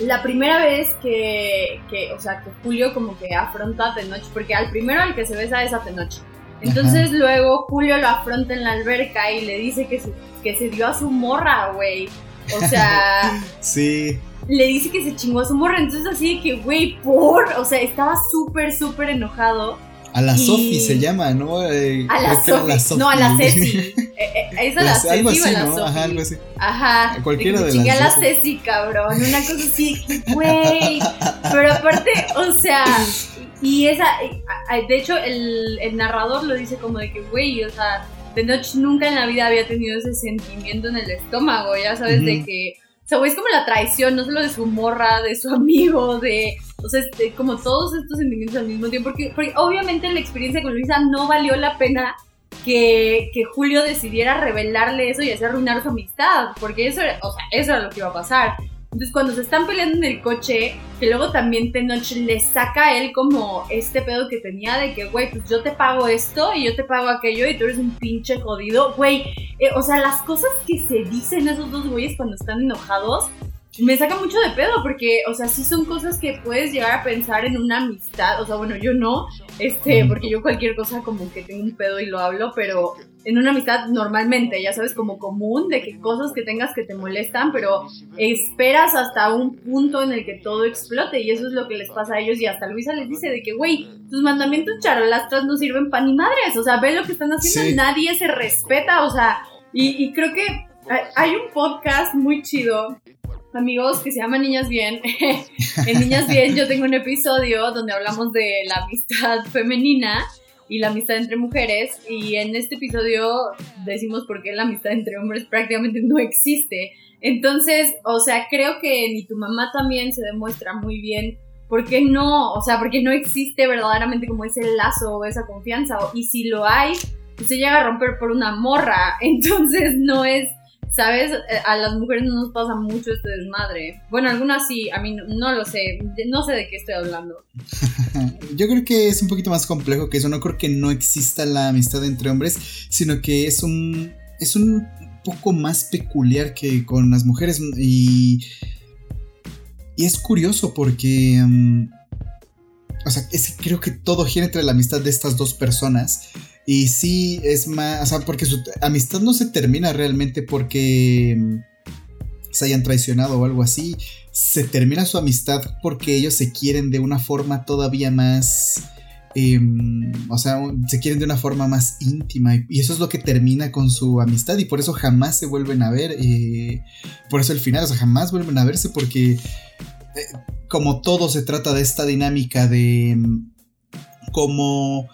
la primera vez que, que, o sea, que Julio como que afronta a Tenoch, porque al primero al que se besa es a Tenoch. Entonces luego Julio lo afronta en la alberca y le dice que se, que se dio a su morra, güey. O sea. [LAUGHS] sí. Le dice que se chingó a su morra. Entonces, así que, güey, por. O sea, estaba súper, súper enojado. A la Sofi se llama, ¿no? Eh, a la Sofi. No, a la Ceci. [LAUGHS] Eh, eh, es a la Ceci algo así, la ¿no? Ajá, algo así. Ajá. Cualquiera de, las a la Ceci, cabrón. Una cosa así, [LAUGHS] güey. Pero aparte, o sea. Y esa. De hecho, el, el narrador lo dice como de que, güey, o sea Tenoch nunca en la vida había tenido ese sentimiento en el estómago, ya sabes, de que, o sea, güey, es como la traición, no solo de su morra, de su [LAUGHS] amigo, de, o sea, este, como todos estos sentimientos al mismo tiempo, porque, obviamente la experiencia con Luisa no valió la pena que, que, Julio decidiera revelarle eso y hacer arruinar su amistad, porque eso era, o sea, eso era lo que iba a pasar. Entonces cuando se están peleando en el coche, que luego también Tenoch le saca a él como este pedo que tenía de que, güey, pues yo te pago esto y yo te pago aquello y tú eres un pinche jodido, güey. Eh, o sea, las cosas que se dicen esos dos güeyes cuando están enojados me saca mucho de pedo porque, o sea, sí son cosas que puedes llegar a pensar en una amistad. O sea, bueno, yo no, este, porque yo cualquier cosa como que tengo un pedo y lo hablo, pero en una amistad normalmente, ya sabes, como común, de que cosas que tengas que te molestan, pero esperas hasta un punto en el que todo explote y eso es lo que les pasa a ellos y hasta Luisa les dice de que, güey, tus mandamientos charolastras no sirven pan ni madres, o sea, ve lo que están haciendo, nadie se respeta, o sea, y, y creo que hay un podcast muy chido amigos que se llama Niñas Bien. [LAUGHS] en Niñas Bien yo tengo un episodio donde hablamos de la amistad femenina y la amistad entre mujeres y en este episodio decimos por qué la amistad entre hombres prácticamente no existe. Entonces, o sea, creo que ni tu mamá también se demuestra muy bien por qué no, o sea, porque no existe verdaderamente como ese lazo o esa confianza y si lo hay, se llega a romper por una morra, [LAUGHS] entonces no es ¿Sabes? Eh, a las mujeres no nos pasa mucho este desmadre. Bueno, algunas sí, a mí no, lo sé. No sé de qué estoy hablando. [LAUGHS] Yo creo que es un poquito más complejo que eso. No creo que no exista la amistad entre hombres, sino que es un. Es un poco más peculiar que con las mujeres. Y. Y es curioso porque. Mm, o sea, es creo que todo gira entre la amistad de estas dos personas. Y sí, es más, o sea, porque su amistad no se termina realmente porque mm, se hayan traicionado o algo así. Se termina su amistad porque ellos se quieren de una forma todavía más... Em, o sea, se quieren de una forma más íntima y, eso es lo que termina con su amistad y por eso jamás se vuelven a ver. Eh, por eso el final, o sea, jamás vuelven a verse porque eh, como todo se trata de esta dinámica de mm, como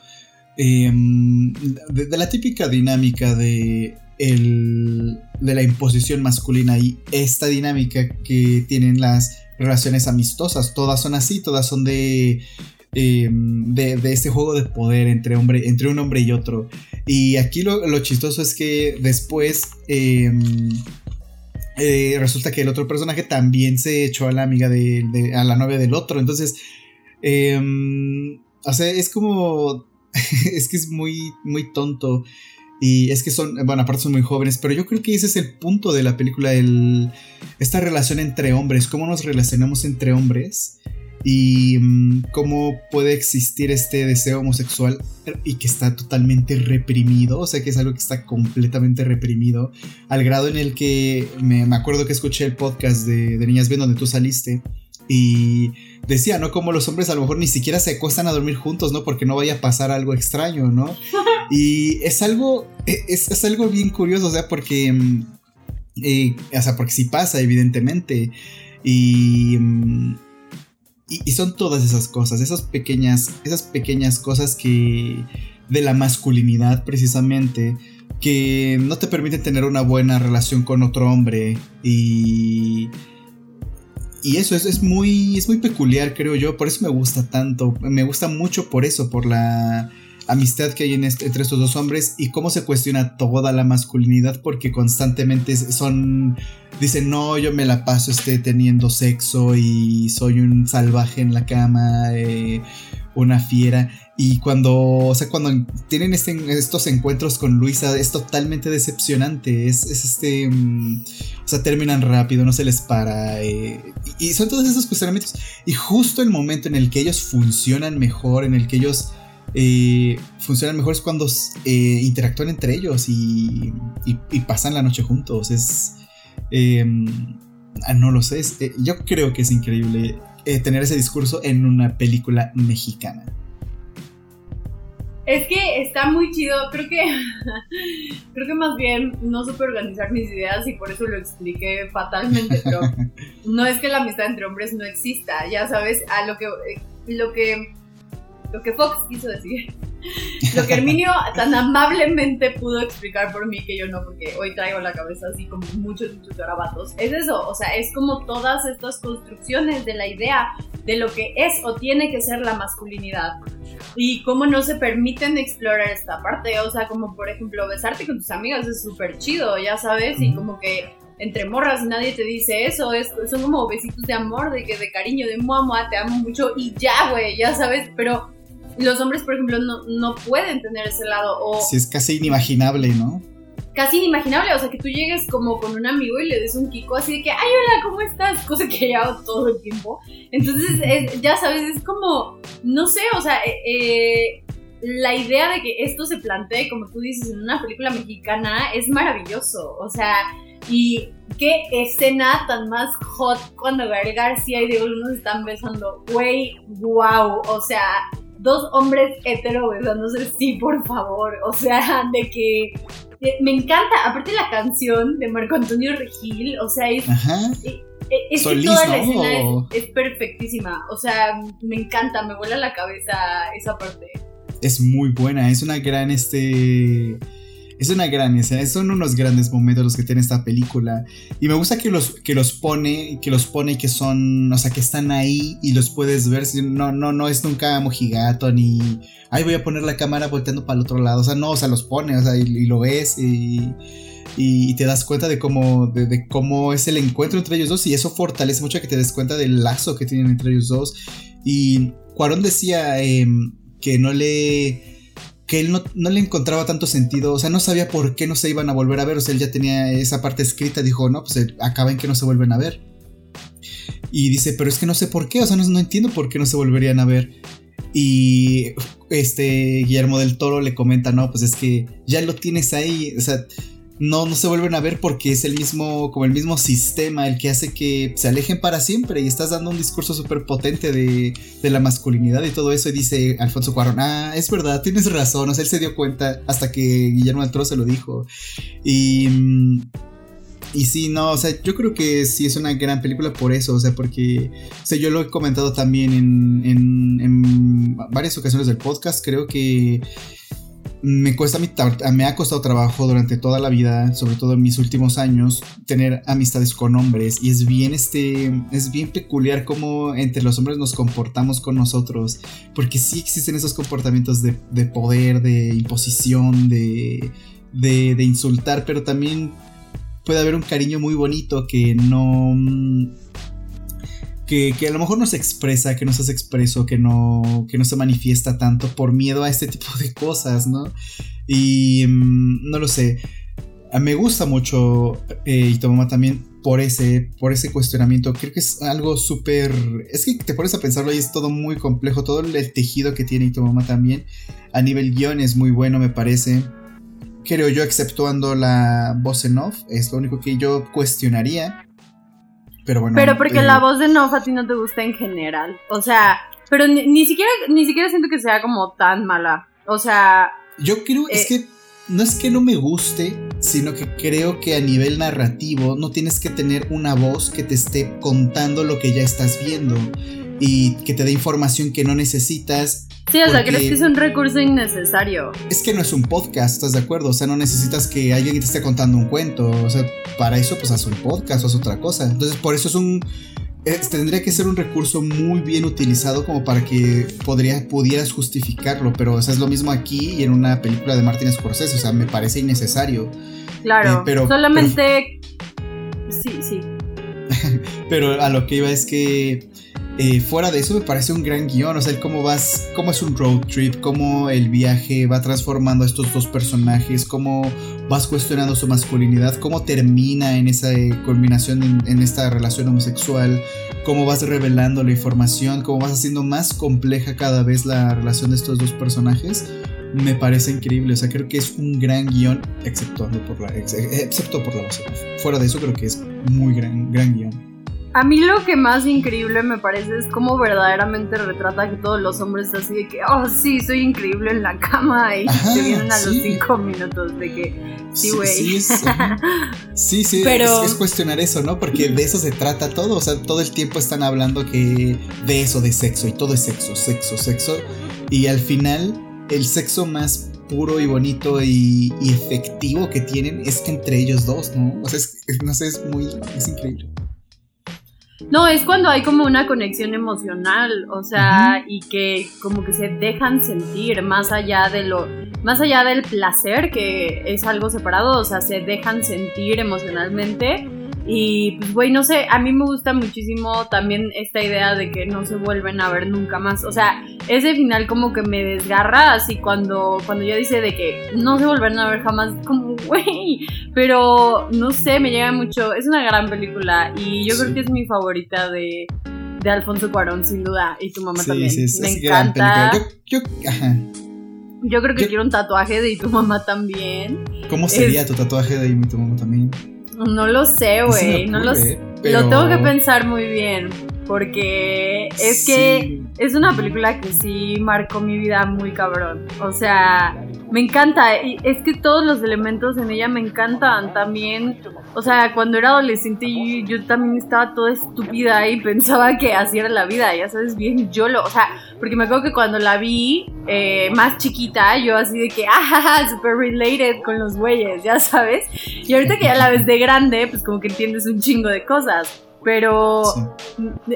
Em, de, la típica dinámica de, el, de la imposición masculina y esta dinámica que tienen las relaciones amistosas. Todas son así, todas son de, em, de, de, este juego de poder entre, hombre, entre un hombre y otro. Y aquí lo, lo chistoso es que después... Em, eh, resulta que el otro personaje también se echó a la amiga de, a la novia del otro. Entonces, o sea, es como [LAUGHS] es que es muy, muy tonto. Y es que son, bueno, aparte son muy jóvenes, pero yo creo que ese es el punto de la película, el, esta relación entre hombres, cómo nos relacionamos entre hombres y mm, cómo puede existir este deseo homosexual y que está totalmente reprimido, o sea que es algo que está completamente reprimido, al grado en el que me, acuerdo que escuché el podcast de, de Niñas Bien donde tú saliste y decía, ¿no? Como los hombres a lo mejor ni siquiera se acuestan a dormir juntos, ¿no? Porque no vaya a pasar algo extraño, ¿no? [LAUGHS] Y es algo, e, es, algo bien curioso, o sea, porque, mm, eh, o sea, porque sí pasa, evidentemente. Mm, y, y, son todas esas cosas, esas pequeñas, esas pequeñas cosas que, de la masculinidad precisamente, que no te permiten tener una buena relación con otro hombre y y eso es, es, muy, es muy peculiar, creo yo. Por eso me gusta tanto. Me gusta mucho por eso, por la amistad que hay en este, entre estos dos hombres y cómo se cuestiona toda la masculinidad porque constantemente son dicen no yo me la paso este teniendo sexo y soy un salvaje en la cama eh, una fiera y cuando, o sea, cuando tienen este, estos encuentros con Luisa es totalmente decepcionante. Es, este, mm, o sea, terminan rápido, no se les para. Eh, y, son todos esos cuestionamientos. Y justo el momento en el que ellos funcionan mejor, en el que ellos eh, funcionan mejor es cuando eh, interactúan entre ellos y, y, pasan la noche juntos. Es, em, ah, no lo sé, yo creo que es increíble tener ese discurso en una película mexicana. Es que está muy chido, creo que [LAUGHS] creo que más bien no supe organizar mis ideas y por eso lo expliqué fatalmente, pero [LAUGHS] no es que la amistad entre hombres no exista, ya sabes, a lo que eh, lo que lo que Fox quiso decir. Lo que Herminio tan amablemente pudo explicar por mí que yo no, porque hoy traigo la cabeza así como muchos, muchos garabatos. Es eso, o sea, es como todas estas construcciones de la idea de lo que es o tiene que ser la masculinidad y cómo no se permiten explorar esta parte, o sea, como por ejemplo besarte con tus amigas es súper chido, ya sabes, y como que entre morras nadie te dice eso, es, son como besitos de amor, de que de cariño, de mamá, te amo mucho y ya, güey, ya sabes, pero los hombres, por ejemplo, no, no pueden tener ese lado o... Sí, es casi inimaginable, ¿no? Casi inimaginable, o sea, que tú llegues como con un amigo y le des un kiko así de que, ay, hola, ¿cómo estás? [LAUGHS] Cosa que hago todo el tiempo. Entonces, ya sabes, es como, no sé, o sea, eh, eh, la idea de que esto se plantee, como tú dices, en una película mexicana es maravilloso. O sea, y qué escena tan más hot cuando Gael García y Diego Luna se están besando. Güey, wow. O sea, dos hombres hetero besándose, sí, por favor. O sea, de que me encanta. Aparte la canción de Marco Antonio Regil, o sea, es... Es que toda la escena es, perfectísima. O sea, me encanta, me vuela la cabeza esa parte. Es muy buena, es una gran este es una gran escena, son unos grandes momentos los que tiene esta película. Y me gusta que los, que los pone, que los pone que son, o sea, que están ahí y los puedes ver. No, no, no es nunca mojigato ni, ay, voy a poner la cámara volteando para el otro lado. O sea, no, o sea, los pone, o sea, y, lo ves y, y, te das cuenta de cómo, de, cómo es el encuentro entre ellos dos. Y eso fortalece mucho que te des cuenta del lazo que tienen entre ellos dos. Y Cuarón decía em, que no le que él no, le encontraba tanto sentido, o sea, no sabía por qué no se iban a volver a ver, o sea, él ya tenía esa parte escrita, dijo, no, pues eh, acaba en que no se vuelven a ver. Y dice, pero es que no sé por qué, o sea, no, no entiendo por qué no se volverían a ver. Y este Guillermo del Toro le comenta, no, pues es que ya lo tienes ahí, o sea, no, no se vuelven a ver porque es el mismo, como el mismo sistema el que hace que se alejen para siempre y estás dando un discurso súper potente de, de, la masculinidad y todo eso y dice Alfonso Cuarón, ah, es verdad, tienes razón, o sea, él se dio cuenta hasta que Guillermo del se lo dijo. Y... Y sí, no, o sea, yo creo que sí es una gran película por eso, o sea, porque, o sea, yo lo he comentado también en, en, en varias ocasiones del podcast, creo que me cuesta me ha costado trabajo durante toda la vida, sobre todo en mis últimos años, tener amistades con hombres. Y es bien este es bien peculiar cómo entre los hombres nos comportamos con nosotros, porque sí existen esos comportamientos de, poder, de imposición, de, de, de insultar, pero también puede haber un cariño muy bonito que no que, a lo mejor no se expresa, que no se hace expreso, que no, que no se manifiesta tanto por miedo a este [LAUGHS] tipo de cosas, ¿no? Y mm, no lo sé. Me gusta mucho eh, mamá también por ese, por ese cuestionamiento. Creo que es algo súper... Es que te pones a pensarlo y es todo muy complejo. Todo el tejido que tiene mamá también. A nivel guion es muy bueno, me parece. Creo yo, exceptuando la voz en off. Es lo único que yo cuestionaría. Pero bueno. Pero porque la eh, voz de Nof a ti no te gusta en general. O sea, pero ni, siquiera, ni siquiera siento que sea como tan mala. O sea. Yo creo, es eh, que no es que no me guste, sino que creo que a nivel narrativo no tienes que tener una voz que te esté contando lo que ya estás viendo y que te dé información que no necesitas. Sí, o sea, crees que es un recurso innecesario. Es que no es un podcast, ¿estás de acuerdo? O sea, no necesitas que alguien te esté contando un cuento. O sea, para eso pues haz un podcast o haz otra cosa. Entonces, por eso es un... tendría que ser un recurso muy bien utilizado como para que podría, pudieras justificarlo, pero o sea, es lo mismo aquí y en una película de Martin Scorsese, o sea, me parece innecesario. Claro, eh, pero solamente... Sí, sí. [LAUGHS] pero a lo que iba es que eh, fuera de eso me parece un gran guion, o sea, cómo vas, cómo es un road trip, cómo el viaje va transformando a estos dos personajes, cómo vas cuestionando su masculinidad, cómo termina en esa eh, culminación en, esta relación homosexual, cómo vas revelando la información, cómo vas haciendo más compleja cada vez la relación de estos dos personajes. Me parece increíble, o sea, creo que es un gran guion, exceptuando por la, excepto por la. Fuera de eso, creo que es muy gran, gran guion. A mí lo que más increíble me parece es cómo verdaderamente retrata que todos los hombres así de que, oh sí, soy increíble en la cama y te vienen a los cinco minutos de que, sí, güey. Sí, [LAUGHS] sí, sí, Pero... es, cuestionar eso, ¿no? Porque de eso se trata todo, o sea, todo el tiempo están hablando que de eso, de sexo, y todo es sexo, sexo, sexo, y al final el sexo más puro y bonito y, efectivo que tienen es que entre ellos dos, ¿no? O sea, no sé, es muy, es increíble. No, es cuando hay como una conexión emocional, o sea, y que como que se dejan sentir más allá de lo, más allá del placer, que es algo separado, o sea, se dejan sentir emocionalmente Y pues, güey, no sé, a mí me gusta muchísimo también esta idea de que no se vuelven a ver nunca más. O sea, ese final como que me desgarra, así cuando, cuando ya dice de que no se vuelven a ver jamás, como, güey. Pero, no sé, me llega mucho. Es una gran película y yo creo que es mi favorita de, de Alfonso Cuarón, sin duda. Y tu mamá también. me encanta. Yo, ajá. Yo creo que quiero un tatuaje de y tu mamá también. ¿Cómo sería tu tatuaje de y tu mamá también? No lo sé, güey. No lo sé. Lo tengo que pensar muy bien. Porque es que es una película que sí marcó mi vida muy cabrón. O sea, me encanta. Y es que todos los elementos en ella me encantan. También, o sea, cuando era adolescente yo, yo también estaba toda estúpida y pensaba que así era la vida. Ya sabes, bien yo lo. O sea, porque me acuerdo que cuando la vi eh, más chiquita, yo así de que, ah, super related con los güeyes, ya sabes. Y ahorita que ya la ves de grande, pues como que entiendes un chingo de cosas. Pero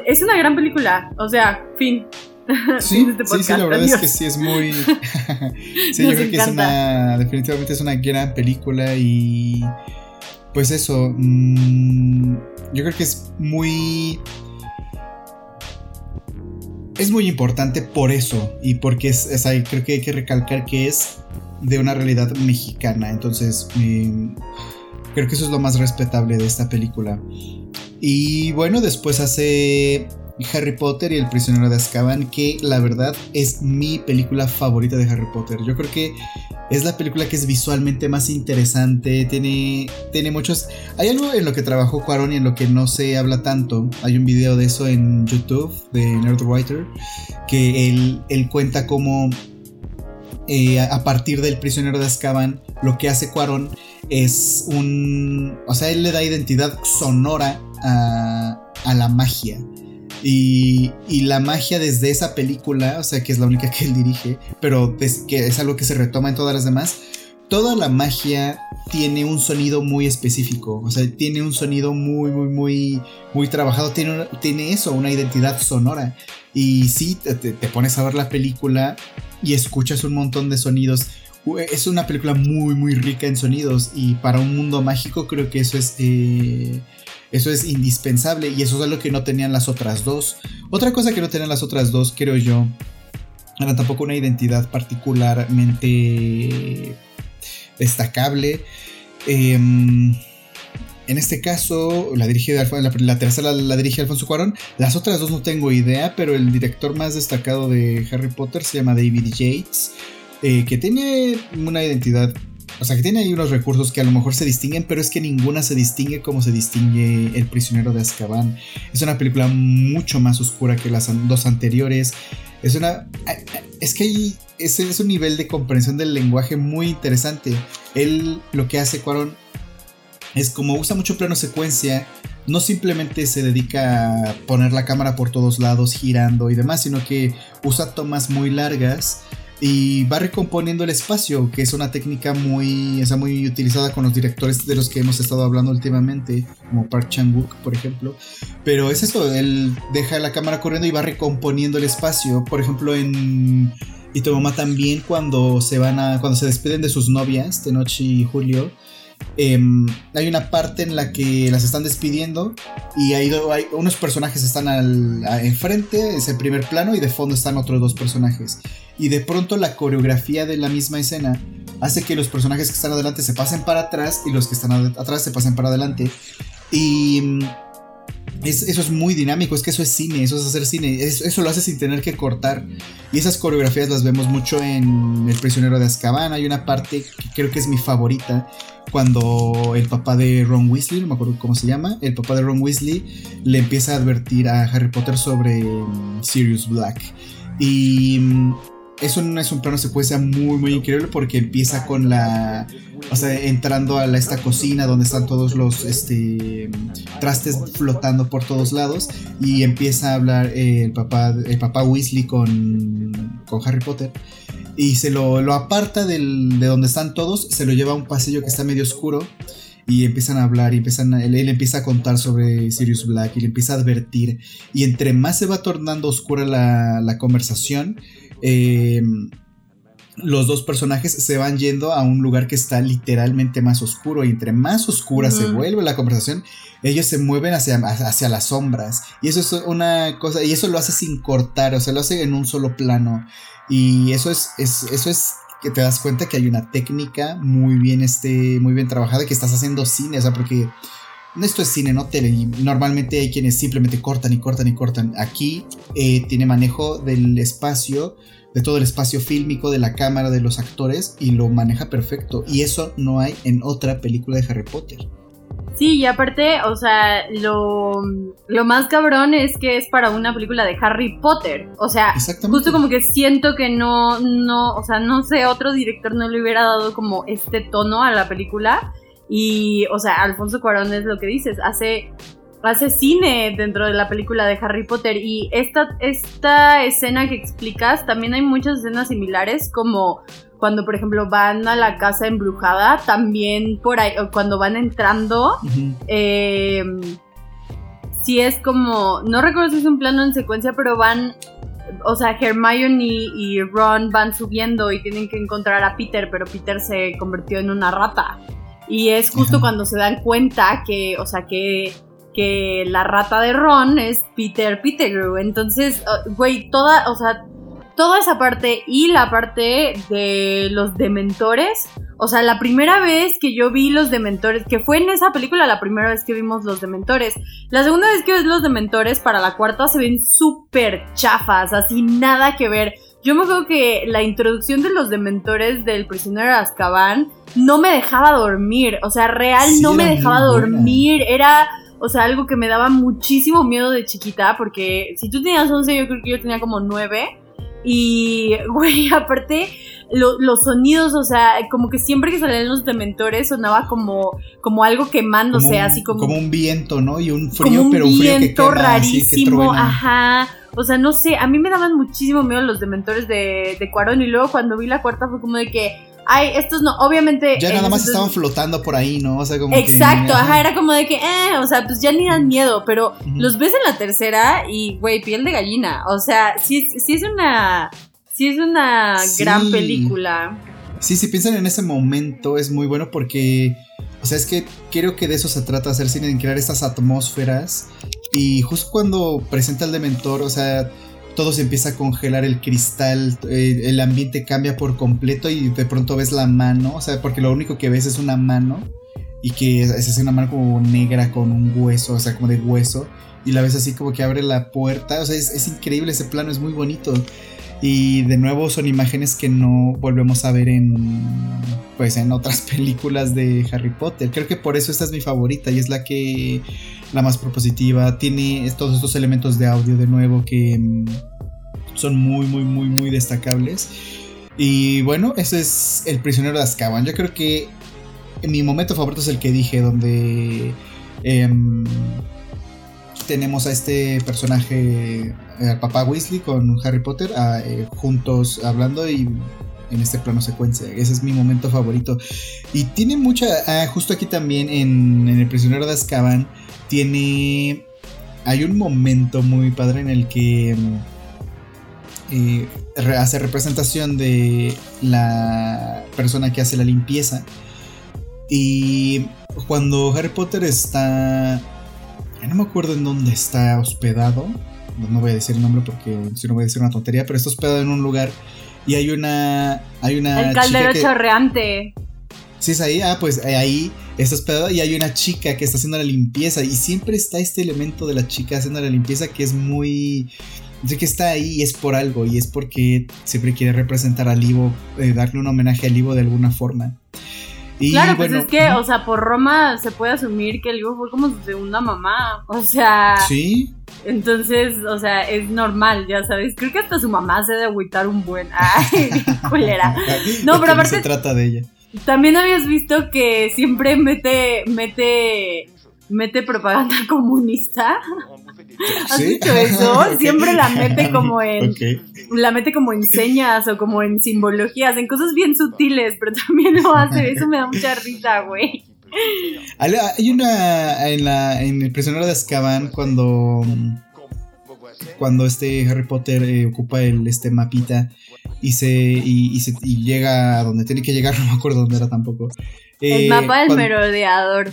es una gran película. O sea, fin. [LAUGHS] Sí, [LAUGHS] sí, sí, la verdad es que sí es muy. [LAUGHS] sí, yo creo que es una. Definitivamente es una gran película y. Pues eso. Mm, yo creo que es muy. Es muy importante por eso y porque es, creo que hay que recalcar que es de una realidad mexicana. Entonces, mm, creo que eso es lo más respetable de esta película. Y bueno, después hace Harry Potter y El prisionero de Azkaban, que la verdad es mi película favorita de Harry Potter. Yo creo que es la película que es visualmente más interesante, tiene, tiene muchos... Hay algo en lo que trabajó Cuarón y en lo que no se habla tanto. Hay un video de eso en YouTube de Nerdwriter, que él, él cuenta cómo eh, a partir del prisionero de Azkaban, lo que hace Cuarón es un... O sea, él le da identidad sonora a, a la magia. Y, la magia desde esa película, o sea, que es la única que él dirige, pero es, que es algo que se retoma en todas las demás, toda la magia tiene un sonido muy específico, o sea, tiene un sonido muy, muy, muy, muy trabajado, tiene, eso, una identidad sonora. Y si te, pones a ver la película y escuchas un montón de sonidos. Es una película muy, muy rica en sonidos y para un mundo mágico creo que eso es... Eh, eso es indispensable y eso es algo que no tenían las otras dos. Otra cosa que no tenían las otras dos, creo yo, era tampoco una identidad particularmente destacable. Em, en este caso, la, dirige la, tercera la, dirige Alfonso Cuarón. Las otras dos no tengo idea, pero el director más destacado de Harry Potter se llama David Yates, eh, que tiene una identidad o sea, que tiene ahí unos recursos que a lo mejor se distinguen, pero es que ninguna se distingue como se distingue El prisionero de Azkaban. Es una película mucho más oscura que las dos anteriores. Es una... Es que hay... Ese es un nivel de comprensión del lenguaje muy interesante. Él lo que hace Cuaron es como usa mucho plano secuencia, no simplemente se dedica a poner la cámara por todos lados girando y demás, sino que usa tomas muy largas y va recomponiendo el espacio, que es una técnica muy, muy utilizada con los directores de los que hemos estado hablando últimamente, como Park Chan-wook, por ejemplo. Pero es esto, él deja la cámara corriendo y va recomponiendo el espacio. Por ejemplo, en y tu mamá también cuando se van a cuando se despiden de sus novias, Tenoch y Julio, Em, hay una parte en la que las están despidiendo y hay, hay unos personajes están al, enfrente, es el primer plano, y de fondo están otros dos personajes. Y de pronto la coreografía de la misma escena hace que los personajes que están adelante se pasen para atrás y los que están atrás se pasen para adelante. Y eso es muy dinámico, es que eso es cine, eso es hacer cine, eso, lo hace sin tener que cortar. Y esas coreografías las vemos mucho en El prisionero de Azkaban. Hay una parte que creo que es mi favorita, cuando el papá de Ron Weasley, no me acuerdo cómo se llama, el papá de Ron Weasley le empieza a advertir a Harry Potter sobre mm, Sirius Black. Y eso no es un plano secuencia muy, muy increíble porque empieza con la. O sea, entrando a esta cocina donde están todos los este, trastes flotando por todos lados. Y empieza a hablar el, papá, el papá Weasley con, con Harry Potter. Y se lo, lo aparta del, de donde están todos, se lo lleva a un pasillo que está medio oscuro. Y empiezan a hablar y empiezan él, empieza a contar sobre Sirius Black y le empieza a advertir. Y entre más se va tornando oscura la, la conversación, eh, los dos personajes se van yendo a un lugar que está literalmente más oscuro y entre más oscura se vuelve la conversación, ellos se mueven hacia, hacia las sombras. Y eso es una cosa y eso lo hace sin cortar, o sea, lo hace en un solo plano. Y eso es, eso es que te das cuenta que hay una técnica muy bien este muy bien trabajada que estás haciendo cine, o sea, porque esto es cine, no tele. Y normalmente hay quienes simplemente cortan y cortan y cortan. Aquí eh, tiene manejo del espacio de todo el espacio fílmico, de la cámara, de los actores y lo maneja perfecto. Y eso no hay en otra película de Harry Potter. Sí, y aparte, o sea, lo, lo más cabrón es que es para una película de Harry Potter. O sea, justo como que siento que no, no, o sea, no sé, otro director no le hubiera dado como este tono a la película. Y, o sea, Alfonso Cuarón es lo que dices, hace hace cine dentro de la película de Harry Potter y esta, esta escena que explicas, también hay muchas escenas similares como cuando por ejemplo van a la casa embrujada, también por ahí, cuando van entrando, eh, sí es como, no recuerdo si es un plano en secuencia, pero van, o sea, Hermione y Ron van subiendo y tienen que encontrar a Peter, pero Peter se convirtió en una rata. Y es justo cuando se dan cuenta que, o sea, que que la rata de Ron es Peter Pettigrew. Entonces, uh, güey, toda, o sea, toda esa parte y la parte de los dementores. O sea, la primera vez que yo vi los dementores, que fue en esa película la primera vez que vimos los dementores. La segunda vez que ves los dementores, para la cuarta se ven súper chafas, así nada que ver. Yo me acuerdo que la introducción de los dementores del prisionero de Azkaban no me dejaba dormir. O sea, real no me dejaba dormir. Era o sea, algo que me daba muchísimo miedo de chiquita, porque si tú tenías 11, yo creo que yo tenía como 9. Y, [LAUGHS] güey, aparte, los sonidos, o sea, como que siempre que salían los dementores sonaba como, como algo quemándose, así como. Como un viento, ¿no? Y un frío, pero un viento rarísimo, ajá. O sea, no sé, a mí me daban muchísimo miedo los dementores de, de Cuarón. Y luego cuando vi la cuarta fue como de que ay, estos no, obviamente. Ya nada más estaban flotando por ahí, ¿no? O sea, como. Exacto, ajá, era como de que, eh, o sea, pues ya ni dan miedo, pero los ves en la tercera y, güey, piel de gallina. O sea, sí, sí es una. Sí es una gran película. Sí, si piensan en ese momento, es muy bueno porque. O sea, es que creo que de eso se trata hacer cine, en crear estas atmósferas. Y justo cuando presenta el Dementor, o sea todo se empieza a congelar el cristal, eh, el ambiente cambia por completo y de pronto ves la mano, o sea, porque lo único que ves es una mano y que es, es una mano como negra con un hueso, o sea, como de hueso, y la ves así como que abre la puerta, o sea, es, increíble ese plano, es muy bonito. Y de nuevo son imágenes que no volvemos a ver en pues en otras [LAUGHS] películas de Harry Potter. Creo que por eso esta es mi favorita y es la que la más propositiva. Tiene todos estos elementos de audio de nuevo que mm, son muy, muy, muy, muy destacables. Y bueno, ese es El prisionero de Azkaban. Yo creo que mi momento favorito es el que dije, donde em, tenemos a este personaje, al papá Weasley con Harry Potter, eh, juntos hablando y en este plano secuencia. Ese es mi momento favorito. Y tiene mucha. Ah, justo aquí también en, en El prisionero de Azkaban tiene. Hay un momento muy padre en el que mm, eh, hace representación de la persona que hace la limpieza. Y cuando Harry Potter está... No me acuerdo en dónde está hospedado. No voy a decir el nombre porque si no voy a decir una tontería, pero está hospedado en un lugar y hay una... Hay una el caldero chorreante. Sí, es ahí. Ah, pues eh, ahí está hospedado y hay una chica que está haciendo la limpieza. Y siempre está este elemento de la chica haciendo la limpieza que es muy. De que está ahí y es por algo. Y es porque siempre quiere representar al Ivo, eh, darle un homenaje al Ivo de alguna forma. Y, claro, pues es que, o sea, por Roma se puede asumir que el Ivo fue como su segunda mamá. O sea. Sí. Entonces, o sea, es normal, ya sabes. Creo que hasta su mamá se de agüitar un buen. [LAUGHS] Ay, culera. No, pero aparte. se trata de ella. También habías visto que siempre mete, mete, mete propaganda [LAUGHS] comunista. ¿Has visto eso? [LAUGHS] Siempre la mete como en, la mete como en señas o como en simbologías, en cosas bien sutiles, pero también lo hace. Eso me da mucha risa, güey. Hay una en la en el prisionero de Azkaban cuando cuando este Harry Potter eh, ocupa el este mapita y se, y, se llega a donde tiene que llegar, [LAUGHS] no me acuerdo dónde era tampoco. el eh, mapa del merodeador.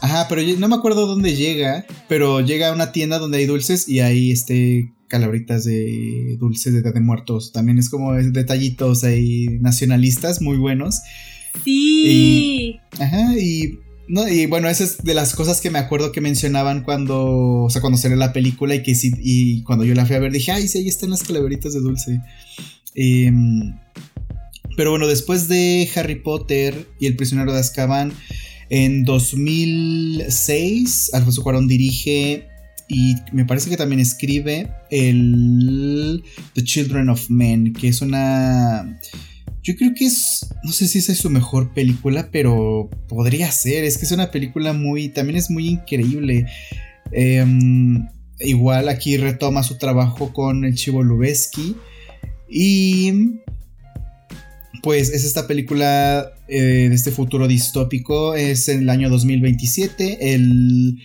Ajá, pero no me acuerdo dónde llega, pero llega a una tienda donde hay dulces y hay este calabritas de dulces de de Muertos. También es como detallitos ahí nacionalistas muy buenos. Sí. ajá, y no, y bueno, esa es de las cosas que me acuerdo que mencionaban cuando, o sea, cuando salió la película y que sí, y cuando yo la fui a ver dije, ay, sí, ahí están las calaveritas de dulce. Em, pero bueno, después de Harry Potter y El prisionero de Azkaban, en 2006, Alfonso Cuarón dirige y me parece que también escribe el The Children of Men, que es una yo creo que es, no sé si esa es su mejor película, pero podría ser. Es que es una película muy, también es muy increíble. Em, igual aquí retoma su trabajo con el Chivo Lubeski. Y pues es esta película eh, de este futuro distópico. Es en el año 2027. El,